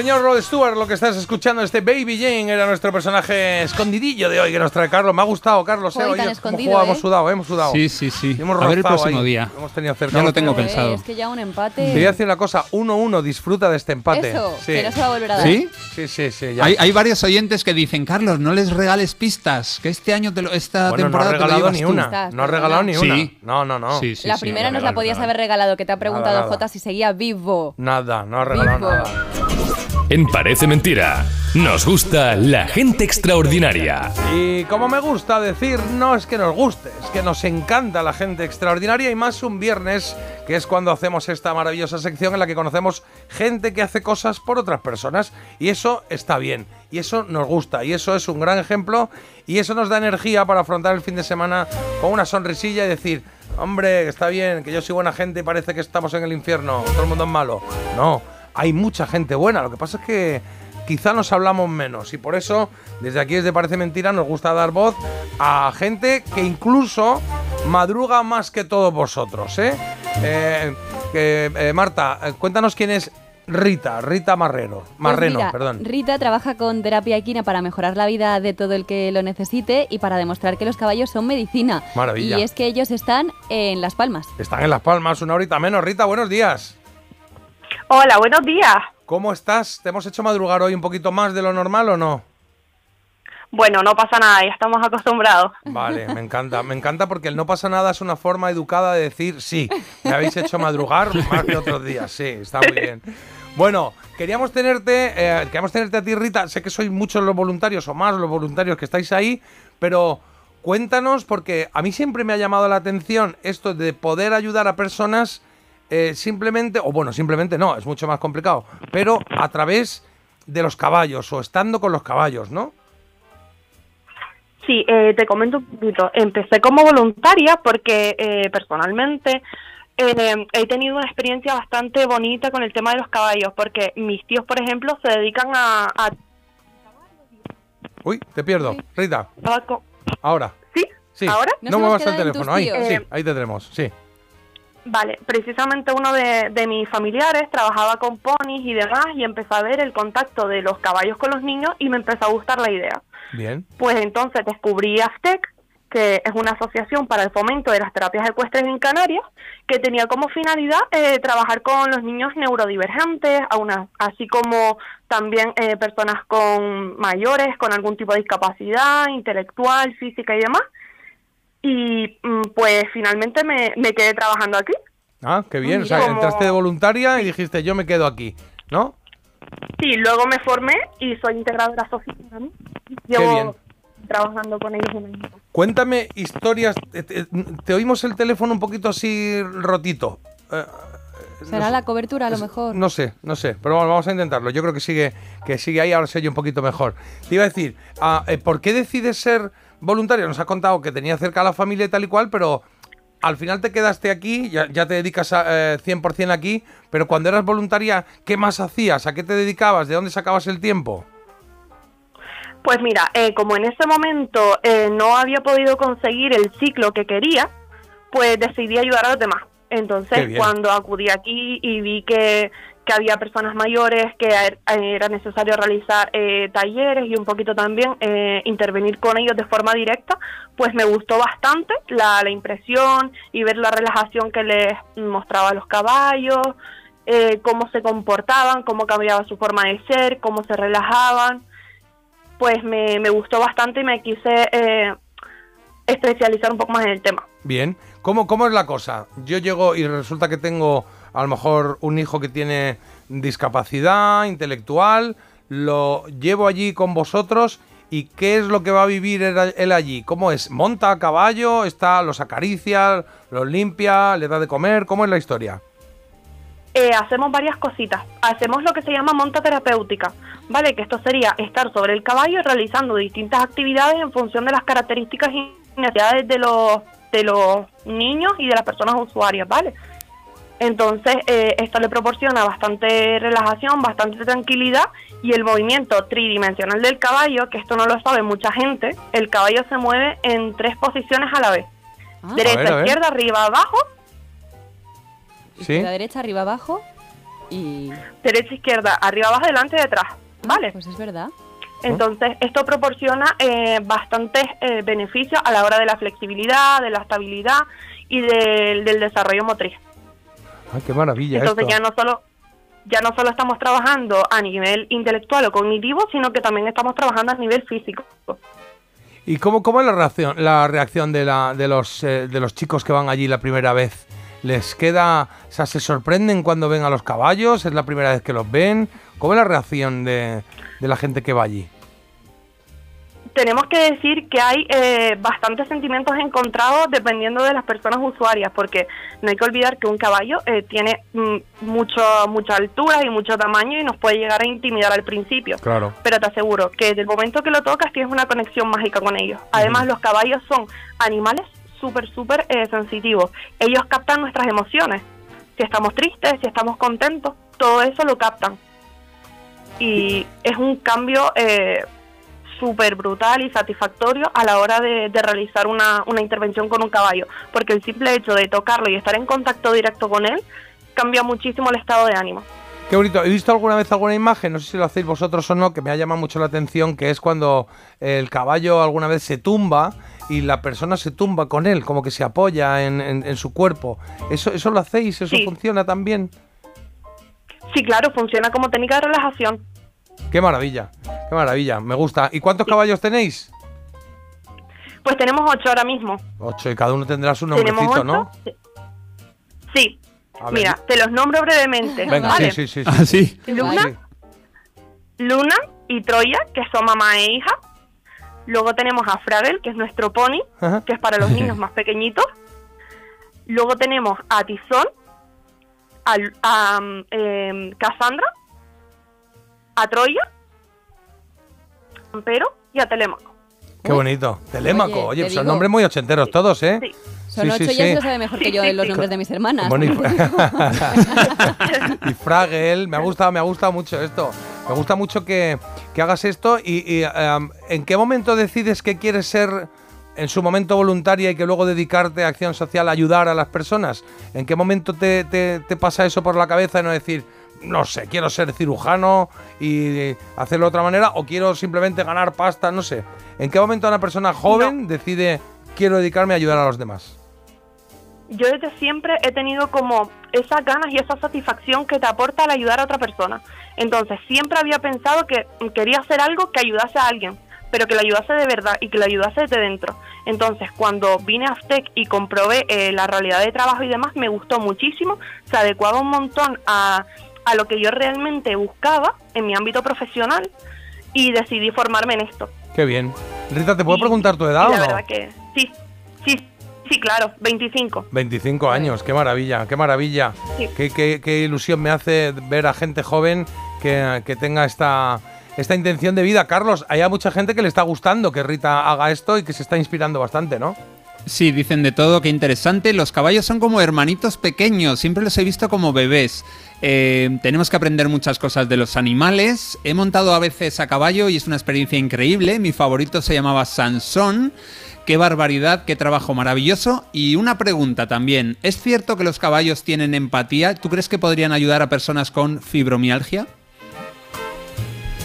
Señor Rod Stewart, lo que estás escuchando, este Baby Jane, era nuestro personaje escondidillo de hoy que nos trae Carlos. Me ha gustado, Carlos. Joder, eh, tan escondido, ¿eh? hemos sudado, hemos sudado. Sí, sí, sí. Hemos A ver el próximo ahí. día. Hemos tenido cerca. Ya lo tengo pensado. Es que ya un Te empate. voy a decir una cosa, 1-1, disfruta de este empate. Eso, sí. que no se va a volver a dar. ¿Sí? Sí, sí, sí. ya. Hay, hay varios oyentes que dicen, Carlos, no les regales pistas, que este año, te lo- esta bueno, no temporada has te lo regalado llevas ni tú". una. No has regalado ni una. Sí. No, no, no. Sí, sí, la sí, primera no nos la podías haber regalado, que te ha preguntado. Jota si seguía vivo. Nada, no has regalado nada. En Parece Mentira, nos gusta la gente extraordinaria. Y como me gusta decir, no es que nos guste, es que nos encanta la gente extraordinaria y más un viernes, que es cuando hacemos esta maravillosa sección en la que conocemos gente que hace cosas por otras personas. Y eso está bien, y eso nos gusta, y eso es un gran ejemplo, y eso nos da energía para afrontar el fin de semana con una sonrisilla y decir, hombre, está bien, que yo soy buena gente y parece que estamos en el infierno, todo el mundo es malo. No, hay mucha gente buena, lo que pasa es que quizá nos hablamos menos y por eso desde aquí desde Parece Mentira nos gusta dar voz a gente que incluso madruga más que todos vosotros, ¿eh? Eh, eh, Marta, eh, cuéntanos quién es Rita, Rita Marrero, Pues Marreno, mira, perdón. Rita trabaja con terapia equina para mejorar la vida de todo el que lo necesite y para demostrar que los caballos son medicina. Maravilla. Y es que ellos están en Las Palmas. Están en Las Palmas, una horita menos. Rita, buenos días. Hola, buenos días. ¿Cómo estás? ¿Te hemos hecho madrugar hoy un poquito más de lo normal o no? Bueno, no pasa nada, ya estamos acostumbrados. Vale, me encanta, me encanta porque el no pasa nada es una forma educada de decir sí, me habéis hecho madrugar más que otros días, sí, está muy bien. Bueno, queríamos tenerte, eh, queríamos tenerte a ti, Rita, sé que sois muchos los voluntarios o más los voluntarios que estáis ahí, pero cuéntanos porque a mí siempre me ha llamado la atención esto de poder ayudar a personas eh, simplemente, o bueno, simplemente no, es mucho más complicado, pero a través de los caballos o estando con los caballos, ¿no? Sí, eh, te comento un poquito. Empecé como voluntaria porque eh, personalmente eh, he tenido una experiencia bastante bonita con el tema de los caballos, porque mis tíos, por ejemplo, se dedican a... a- Uy, te pierdo, Rita. Ahora. ¿Sí? Sí. ¿Ahora? No, muevas el teléfono. Ahí, sí, Eh, ahí te tenemos. Sí. Vale, precisamente uno de, de mis familiares trabajaba con ponis y demás y empecé a ver el contacto de los caballos con los niños y me empezó a gustar la idea. Bien. Pues entonces descubrí AFTEC, que es una asociación para el fomento de las terapias ecuestres en Canarias, que tenía como finalidad eh, trabajar con los niños neurodivergentes, a una- así como también eh, personas con mayores, con algún tipo de discapacidad intelectual, física y demás. Y mm, pues finalmente me, me quedé trabajando aquí. Ah, qué bien. O sea, Como- entraste de voluntaria y dijiste, yo me quedo aquí, ¿no? Sí, luego me formé y soy integradora social también. Llevo bien. trabajando con ellos un año. Cuéntame historias. Te, te- te oímos el teléfono un poquito así rotito. Eh, Será la cobertura a lo mejor. No sé, no sé, pero bueno, vamos a intentarlo. Yo creo que sigue, que sigue ahí, ahora se oye un poquito mejor. Te iba a decir, ah, eh, ¿por qué decides ser voluntario? Nos ha contado que tenía cerca a la familia y tal y cual, pero al final te quedaste aquí, ya, ya te dedicas a, eh, 100% aquí, pero cuando eras voluntaria, ¿qué más hacías? ¿A qué te dedicabas? ¿De dónde sacabas el tiempo? Pues mira, eh, como en ese momento eh, no había podido conseguir el ciclo que quería, pues decidí ayudar a los demás. Entonces, cuando acudí aquí y vi que, que había personas mayores, que er- era necesario realizar eh, talleres y un poquito también eh, intervenir con ellos de forma directa, pues me gustó bastante la, la impresión y ver la relajación que les mostraba a los caballos, eh, cómo se comportaban, cómo cambiaba su forma de ser, cómo se relajaban pues me, me gustó bastante y me quise eh, especializar un poco más en el tema. Bien. ¿Cómo, ¿Cómo es la cosa? Yo llego y resulta que tengo a lo mejor un hijo que tiene discapacidad intelectual, lo llevo allí con vosotros y ¿qué es lo que va a vivir él, allí? ¿Cómo es? ¿Monta a caballo? ¿Está, los acaricia? ¿Los limpia? ¿Le da de comer? ¿Cómo es la historia? Eh, hacemos varias cositas. Hacemos lo que se llama monta terapéutica, ¿vale? Que esto sería estar sobre el caballo realizando distintas actividades en función de las características y necesidades de los, de los niños y de las personas usuarias, ¿vale? Entonces, eh, esto le proporciona bastante relajación, bastante tranquilidad y el movimiento tridimensional del caballo, que esto no lo sabe mucha gente, el caballo se mueve en tres posiciones a la vez. Derecha, A ver, a ver. izquierda, arriba, abajo ¿Sí? Izquierda, derecha, arriba, abajo. Y derecha, izquierda, arriba, abajo, delante y detrás, ¿vale? pues es verdad. Entonces, esto proporciona eh, bastantes eh, beneficios a la hora de la flexibilidad, de la estabilidad y del- del desarrollo motriz. Ay, qué maravilla Entonces esto. ya no solo ya no solo estamos trabajando a nivel intelectual o cognitivo, sino que también estamos trabajando a nivel físico. ¿Y cómo, cómo es la reacción, la reacción de, la, de, los, eh, de los chicos que van allí la primera vez? ¿Les queda, o sea, se sorprenden cuando ven a los caballos? ¿Es la primera vez que los ven? ¿Cómo es la reacción de, de la gente que va allí? Tenemos que decir que hay eh, bastantes sentimientos encontrados dependiendo de las personas usuarias, porque no hay que olvidar que un caballo eh, tiene mm, mucho, mucha altura y mucho tamaño y nos puede llegar a intimidar al principio. Claro. Pero te aseguro que desde el momento que lo tocas tienes una conexión mágica con ellos. Además, los caballos son animales súper, súper eh, sensitivos. Ellos captan nuestras emociones. Si estamos tristes, si estamos contentos, todo eso lo captan. Y es un cambio eh, súper brutal y satisfactorio a la hora de, de realizar una, una intervención con un caballo. Porque el simple hecho de tocarlo y estar en contacto directo con él cambia muchísimo el estado de ánimo. Qué bonito. He visto alguna vez alguna imagen, no sé si lo hacéis vosotros o no, que me ha llamado mucho la atención, que es cuando el caballo alguna vez se tumba y la persona se tumba con él, como que se apoya en, en- en su cuerpo. ¿Eso, ¿Eso lo hacéis? ¿Eso Sí. funciona también? Sí, claro, funciona como técnica de relajación. Qué maravilla, qué maravilla, me gusta. ¿Y cuántos caballos tenéis? Pues tenemos ocho ahora mismo. Ocho, y cada uno tendrá su ¿Tenemos nombrecito, ocho? ¿no? Sí. Mira, te los nombro brevemente. Venga, ¿vale? sí, sí, sí. Ah, sí. Luna, Sí. Luna y Troya, que son mamá e hija. Luego tenemos a Fragel, que es nuestro pony, Ajá. que es para los niños más pequeñitos. Luego tenemos a Tizón, a, Lu- a, mm, em, Cassandra, a Troya, a Ampero y a Telémaco. Qué bonito. Telémaco, Oye, oye, te son digo- nombres muy ochenteros todos, ¿eh? Son Sí, ocho sí, y ya sí. se lo sabe mejor que yo de los nombres de mis hermanas. Bueno, y, y Fragel, me ha gustado, me ha gustado mucho esto. Me gusta mucho que, que hagas esto y, y, ¿en qué momento decides que quieres ser en su momento voluntaria y que luego dedicarte a acción social, a ayudar a las personas? ¿En qué momento te, te- te pasa eso por la cabeza y no decir, no sé, quiero ser cirujano y hacerlo de otra manera o quiero simplemente ganar pasta, no sé? ¿En qué momento una persona joven decide, quiero dedicarme a ayudar a los demás? yo desde siempre he tenido como esas ganas y esa satisfacción que te aporta el ayudar a otra persona. Entonces, siempre había pensado que quería hacer algo que ayudase a alguien, pero que lo ayudase de verdad y que lo ayudase desde dentro. Entonces, cuando vine a Aftec y comprobé eh, la realidad de trabajo y demás, me gustó muchísimo, se adecuaba un montón a, a lo que yo realmente buscaba en mi ámbito profesional y decidí formarme en esto. Qué bien. Rita, ¿te puedo Y- preguntar tu edad o la no? verdad que sí, sí, sí, claro, 25. 25 años, qué maravilla, qué maravilla. Sí. Qué, qué- qué ilusión me hace ver a gente joven que, que tenga esta, esta intención de vida. Carlos, hay a mucha gente que le está gustando que Rita haga esto y que se está inspirando bastante, ¿no? Sí, dicen de todo, qué interesante. Los caballos son como hermanitos pequeños, siempre los he visto como bebés. Eh, tenemos que aprender muchas cosas de los animales. He montado a veces a caballo y es una experiencia increíble. Mi favorito se llamaba Sansón. Qué barbaridad, qué trabajo maravilloso. Y una pregunta también. ¿Es cierto que los caballos tienen empatía? ¿Tú crees que podrían ayudar a personas con fibromialgia?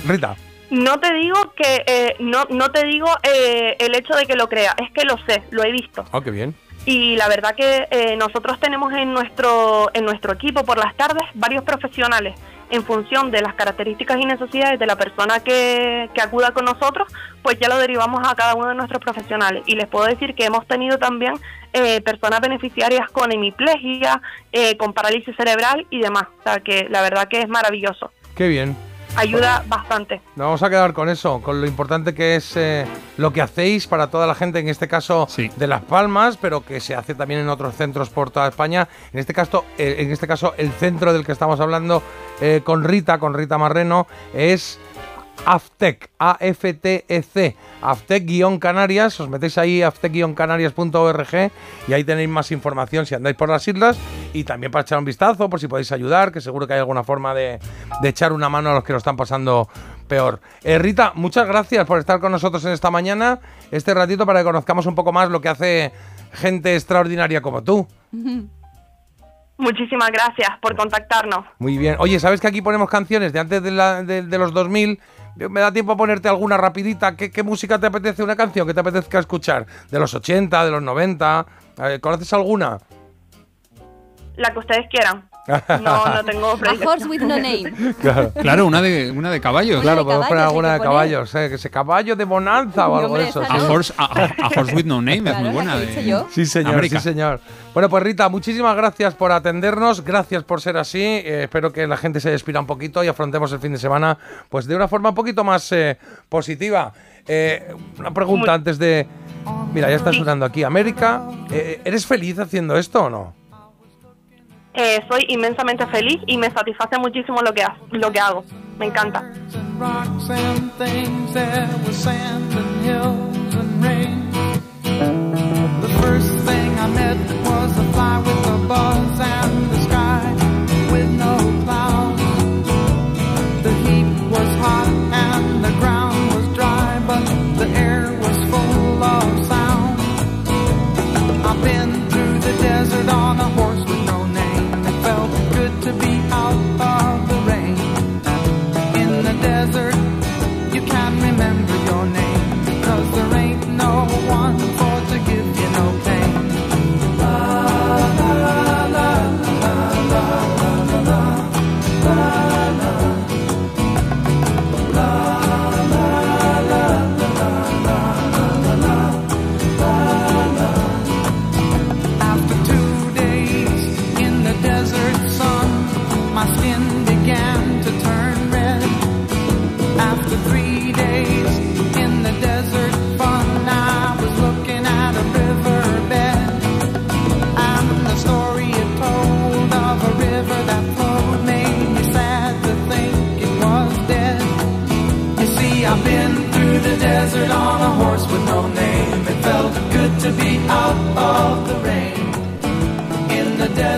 Rita. No te digo que eh, no no te digo eh, el hecho de que lo crea, es que lo sé, lo he visto. Oh, qué bien. Y la verdad que eh, nosotros tenemos en nuestro en nuestro equipo por las tardes varios profesionales en función de las características y necesidades de la persona que, que acuda con nosotros, pues ya lo derivamos a cada uno de nuestros profesionales. Y les puedo decir que hemos tenido también eh, personas beneficiarias con hemiplegia, eh, con parálisis cerebral y demás. O sea que la verdad que es maravilloso. Qué bien. Ayuda bastante. Nos vamos a quedar con eso, con lo importante que es eh, lo que hacéis para toda la gente, en este caso de Las Palmas, pero que se hace también en otros centros por toda España. En este caso, eh, en este caso el centro del que estamos hablando eh, con Rita, con Rita Marreno, es Aftec, A-F-T-E-C, Aftec-Canarias, os metéis ahí aftec-canarias.org y ahí tenéis más información si andáis por las islas y también para echar un vistazo por si podéis ayudar, que seguro que hay alguna forma de, de echar una mano a los que lo están pasando peor. Eh, Rita, muchas gracias por estar con nosotros en esta mañana, este ratito para que conozcamos un poco más lo que hace gente extraordinaria como tú. Muchísimas gracias por contactarnos. Muy bien. Oye, ¿sabes que aquí ponemos canciones de antes de, la- de- de los 2000? ¿Me da tiempo a ponerte alguna rapidita? ¿Qué, qué música te apetece? ¿Una canción que te apetezca escuchar? ¿De los 80, de los 90? Eh, ¿Conoces alguna? La que ustedes quieran. No, no tengo A horse with no name. Claro. Claro, una de, una de caballos. Claro, podemos poner alguna de caballos, ¿eh? Que ese caballo de bonanza o algo de eso. A horse, a, a- a horse with no name es muy buena. de- yo. Sí, señor, América. sí, señor. Bueno, pues Rita, muchísimas gracias por atendernos, gracias por ser así. eh, espero que la gente se despida un poquito y afrontemos el fin de semana pues de una forma un poquito más eh, positiva. Eh, una pregunta antes de... Mira, ya está sonando aquí. América, eh, ¿eres feliz haciendo esto o no? Eh, soy inmensamente feliz y me satisface muchísimo lo que, lo que hago. Me encanta.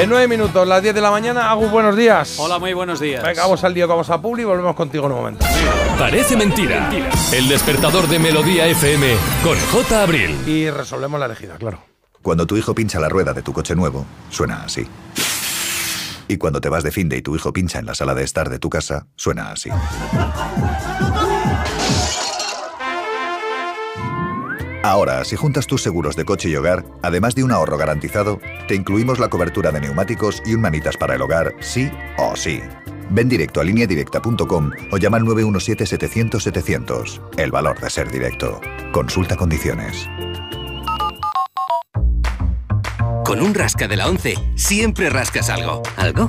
En nueve minutos, las 10 de la mañana, Agus, buenos días. Hola, muy buenos días. Venga, vamos al lío, vamos a Publi y volvemos contigo en un momento. Parece mentira. El despertador de Melodía FM con J. Abril. Y resolvemos la elegida, claro. Cuando tu hijo pincha la rueda de tu coche nuevo, suena así. Y cuando te vas de finde y tu hijo pincha en la sala de estar de tu casa, suena así. Ahora, si juntas tus seguros de coche y hogar, además de un ahorro garantizado, te incluimos la cobertura de neumáticos y un manitas para el hogar, sí o sí. Ven directo a lineadirecta.com o llama al 917-700-700. El valor de ser directo. Consulta condiciones. Con un rasca de la 11 siempre rascas algo. ¿Algo?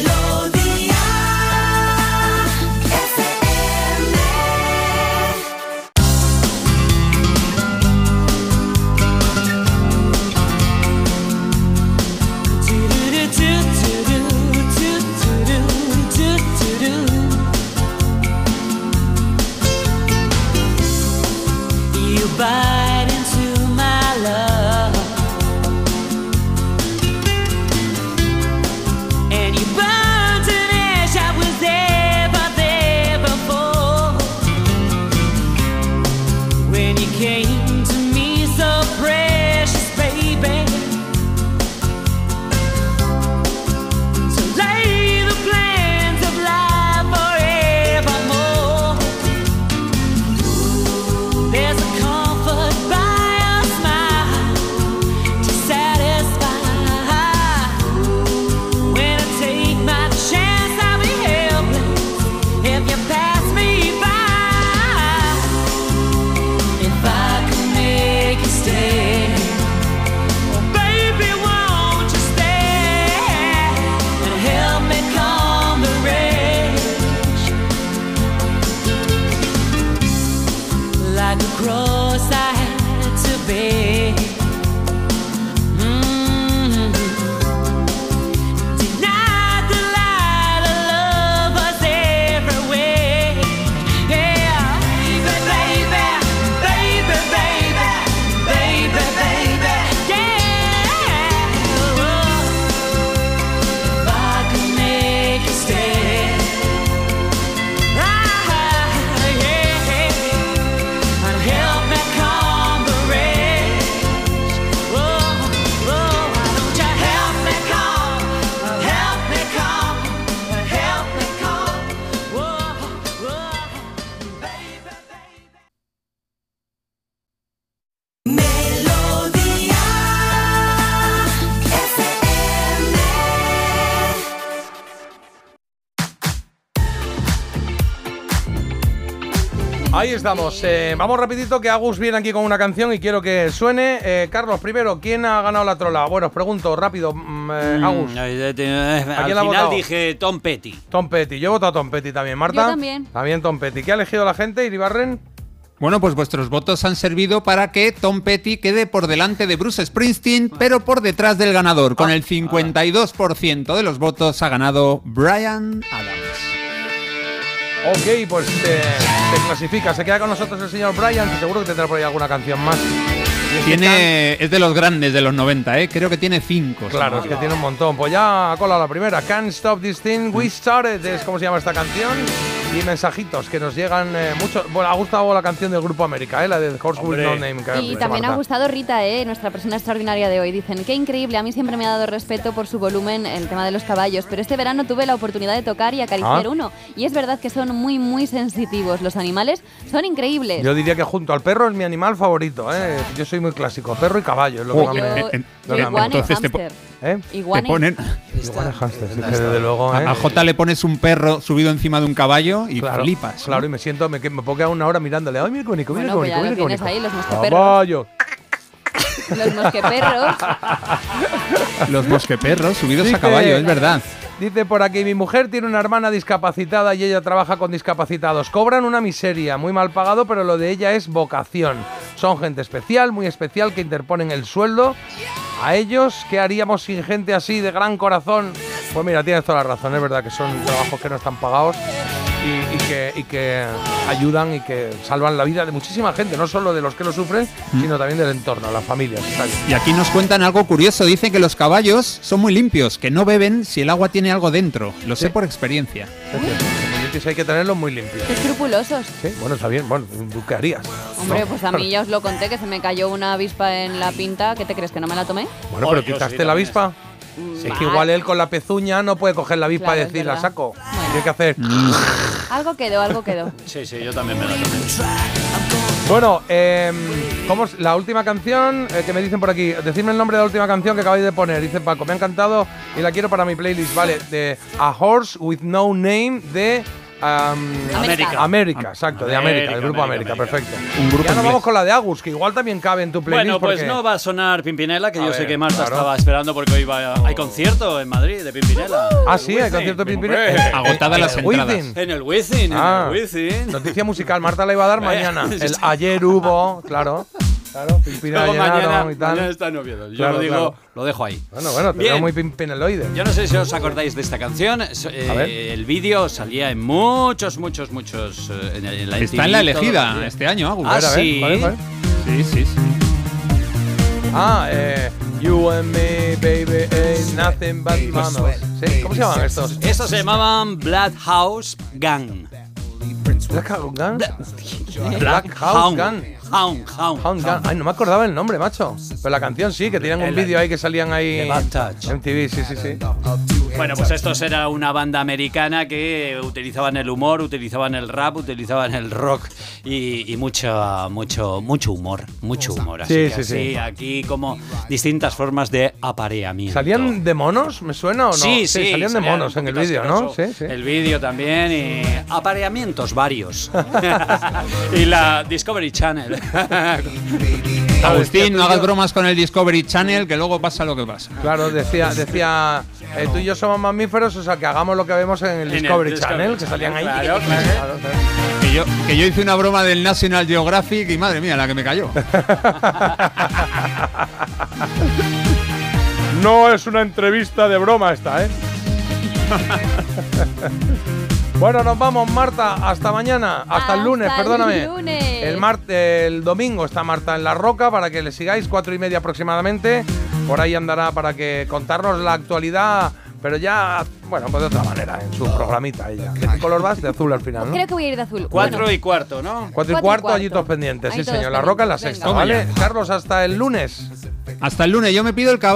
cross I had to bear. Estamos. Eh, vamos rapidito que Agus viene aquí con una canción y quiero que suene. Eh, Carlos, primero, ¿quién ha ganado la trola? Bueno, os pregunto rápido, mm, eh, Agus. Mm, eh, eh, ¿A Al final votado? dije Tom Petty. Tom Petty. Yo he votado a Tom Petty también. Marta. Yo también. También Tom Petty. ¿Qué ha elegido la gente, Iribarren? Bueno, pues vuestros votos han servido para que Tom Petty quede por delante de Bruce Springsteen, pero por detrás del ganador. Con el 52% de los votos ha ganado Brian Adams. Ok, pues te, te clasifica. Se queda con nosotros el señor Brian, que seguro que tendrá por ahí alguna canción más. Tiene, es de los grandes de los 90, ¿eh? Creo que tiene 5. Claro, es que tiene un montón. Pues ya ha colado la primera. Can't Stop This Thing, We Started, es como se llama esta canción. Y mensajitos que nos llegan eh, mucho. Bueno, ha gustado la canción del Grupo América, ¿eh? la de Horse With No Name. que Y también ha gustado Rita, ¿eh? nuestra persona extraordinaria de hoy. Dicen, qué increíble, a mí siempre me ha dado respeto por su volumen el tema de los caballos, pero este verano tuve la oportunidad de tocar y acariciar Ah. uno. Y es verdad que son muy, muy sensitivos. Los animales son increíbles. Yo diría que junto al perro es mi animal favorito. ¿eh? Yo soy muy clásico. Perro y caballo es lo que Oh, me- eh, eh, lo que entonces. ¿Eh? Iguana Te ponen, Iguana y hámster, sí, desde luego, ¿eh? a J le pones un perro subido encima de un caballo y Claro, flipas. Claro, y me siento, me, que- me quedar una hora mirándole. Ay, mira qué bonito, mira Bueno, qué pues bonito, ya mira lo qué tienes bonito. ahí, los mosqueperros. Caballo. Los mosqueperros. Los mosqueperros subidos Dice- a caballo, es verdad. Dice por aquí, mi mujer tiene una hermana discapacitada y ella trabaja con discapacitados. Cobran una miseria, muy mal pagado, pero lo de ella es vocación. Son gente especial, muy especial, que interponen el sueldo. A ellos, ¿qué haríamos sin gente así de gran corazón? Pues mira, tienes toda la razón, es verdad que son trabajos que no están pagados y, y que, y que ayudan y que salvan la vida de muchísima gente, no solo de los que lo sufren, sino también del entorno, las familias. Y aquí nos cuentan algo curioso. Dicen que los caballos son muy limpios, que no beben si el agua tiene algo dentro. Lo sé por experiencia. Es hay que tenerlos muy limpios. Qué escrupulosos. Sí, bueno, está bien. Bueno, ¿tú qué harías? Hombre, ¿No? pues a mí ya os lo conté que se me cayó una avispa en la pinta. ¿Qué te crees que no me la tomé? Bueno, pero quitaste la avispa. Es que igual él con la pezuña no puede coger la avispa Claro, y es decir la saco. Tiene que hacer. Algo quedó, algo quedó. Sí, sí, yo también me la tomé. Bueno, eh, ¿cómo es la última canción eh, que me dicen por aquí? Decidme el nombre de la última canción que acabáis de poner. Dice Paco, me ha encantado y la quiero para mi playlist. Vale, de A Horse with No Name de. Um, América. América, exacto, de América, América, del grupo América, América, perfecto. Un grupo ya nos inglés. vamos con la de Agus, que igual también cabe en tu playlist. Bueno, pues porque- no va a sonar Pimpinela, que A yo ver, sé que Marta claro. estaba esperando porque hoy va, hay concierto en Madrid de Pimpinela. Ah, sí, hay concierto de Pimpinela. Agotadas las entradas. En el Wizzing, Ah. en el Wizzing. Noticia musical, Marta la iba a dar mañana. El ayer hubo, claro. Claro, Luego mañana, y tal. mañana está en Oviedo. Yo Claro, lo digo, claro. lo dejo ahí. Bueno, bueno, te Bien. veo muy pimpineloide. Yo no sé si os acordáis de esta canción. Eh, el vídeo salía en muchos, muchos, muchos. eh, en, en la Está en elegida este año, Agus. Ah, A ver, a ver, sí. Sí, sí, sí. Ah, eh, You and me, baby, ain't nothing but. ¿Sí? ¿Cómo se llaman estos? Estos se llamaban Blood House Gang. Black Hound Gun. Black House Gun. Hound, Hound. Hound Gun. Ay, no me acordaba el nombre, macho. Pero la canción sí, que tenían un vídeo ahí que salían ahí. Touch. MTV, sí, sí, sí. Bueno, pues estos era una banda americana que utilizaban el humor, utilizaban el rap, utilizaban el rock y, y mucho, mucho, mucho humor, mucho humor. Así Sí, que sí, así, sí. aquí como distintas formas de apareamiento. ¿Salían de monos? ¿Me suena o no? Sí, sí, salían de monos en el vídeo, ¿no? Sí, sí. El vídeo también y apareamientos varios. y la Discovery Channel. Agustín, no hagas bromas con el Discovery Channel, que luego pasa lo que pasa. Claro, decía, decía eh, tú y yo somos mamíferos, o sea, que hagamos lo que vemos en el En el Discovery Channel, que salían ahí. Claro, claro. Claro, claro. Que yo, que yo hice una broma del National Geographic y madre mía, la que me cayó. No es una entrevista de broma esta, ¿eh? bueno, nos vamos, Marta. Hasta mañana. Hasta, el lunes, Hasta el perdóname. lunes. El, mar- el domingo está Marta en La Roca para que le sigáis, cuatro y media aproximadamente. Por ahí andará para que contarnos la actualidad, pero ya, bueno, pues de otra manera, en su programita ella. ¿De qué color vas? De azul al final, ¿no? Creo que voy a ir de azul. Cuatro Bueno, y cuarto, ¿no? Cuatro y cuarto, cuarto. allí todos pendientes, Ahí sí todos señor. La Roca en la sexta, Venga. ¿vale? Carlos, hasta el lunes. Hasta el lunes, yo me pido el caballo.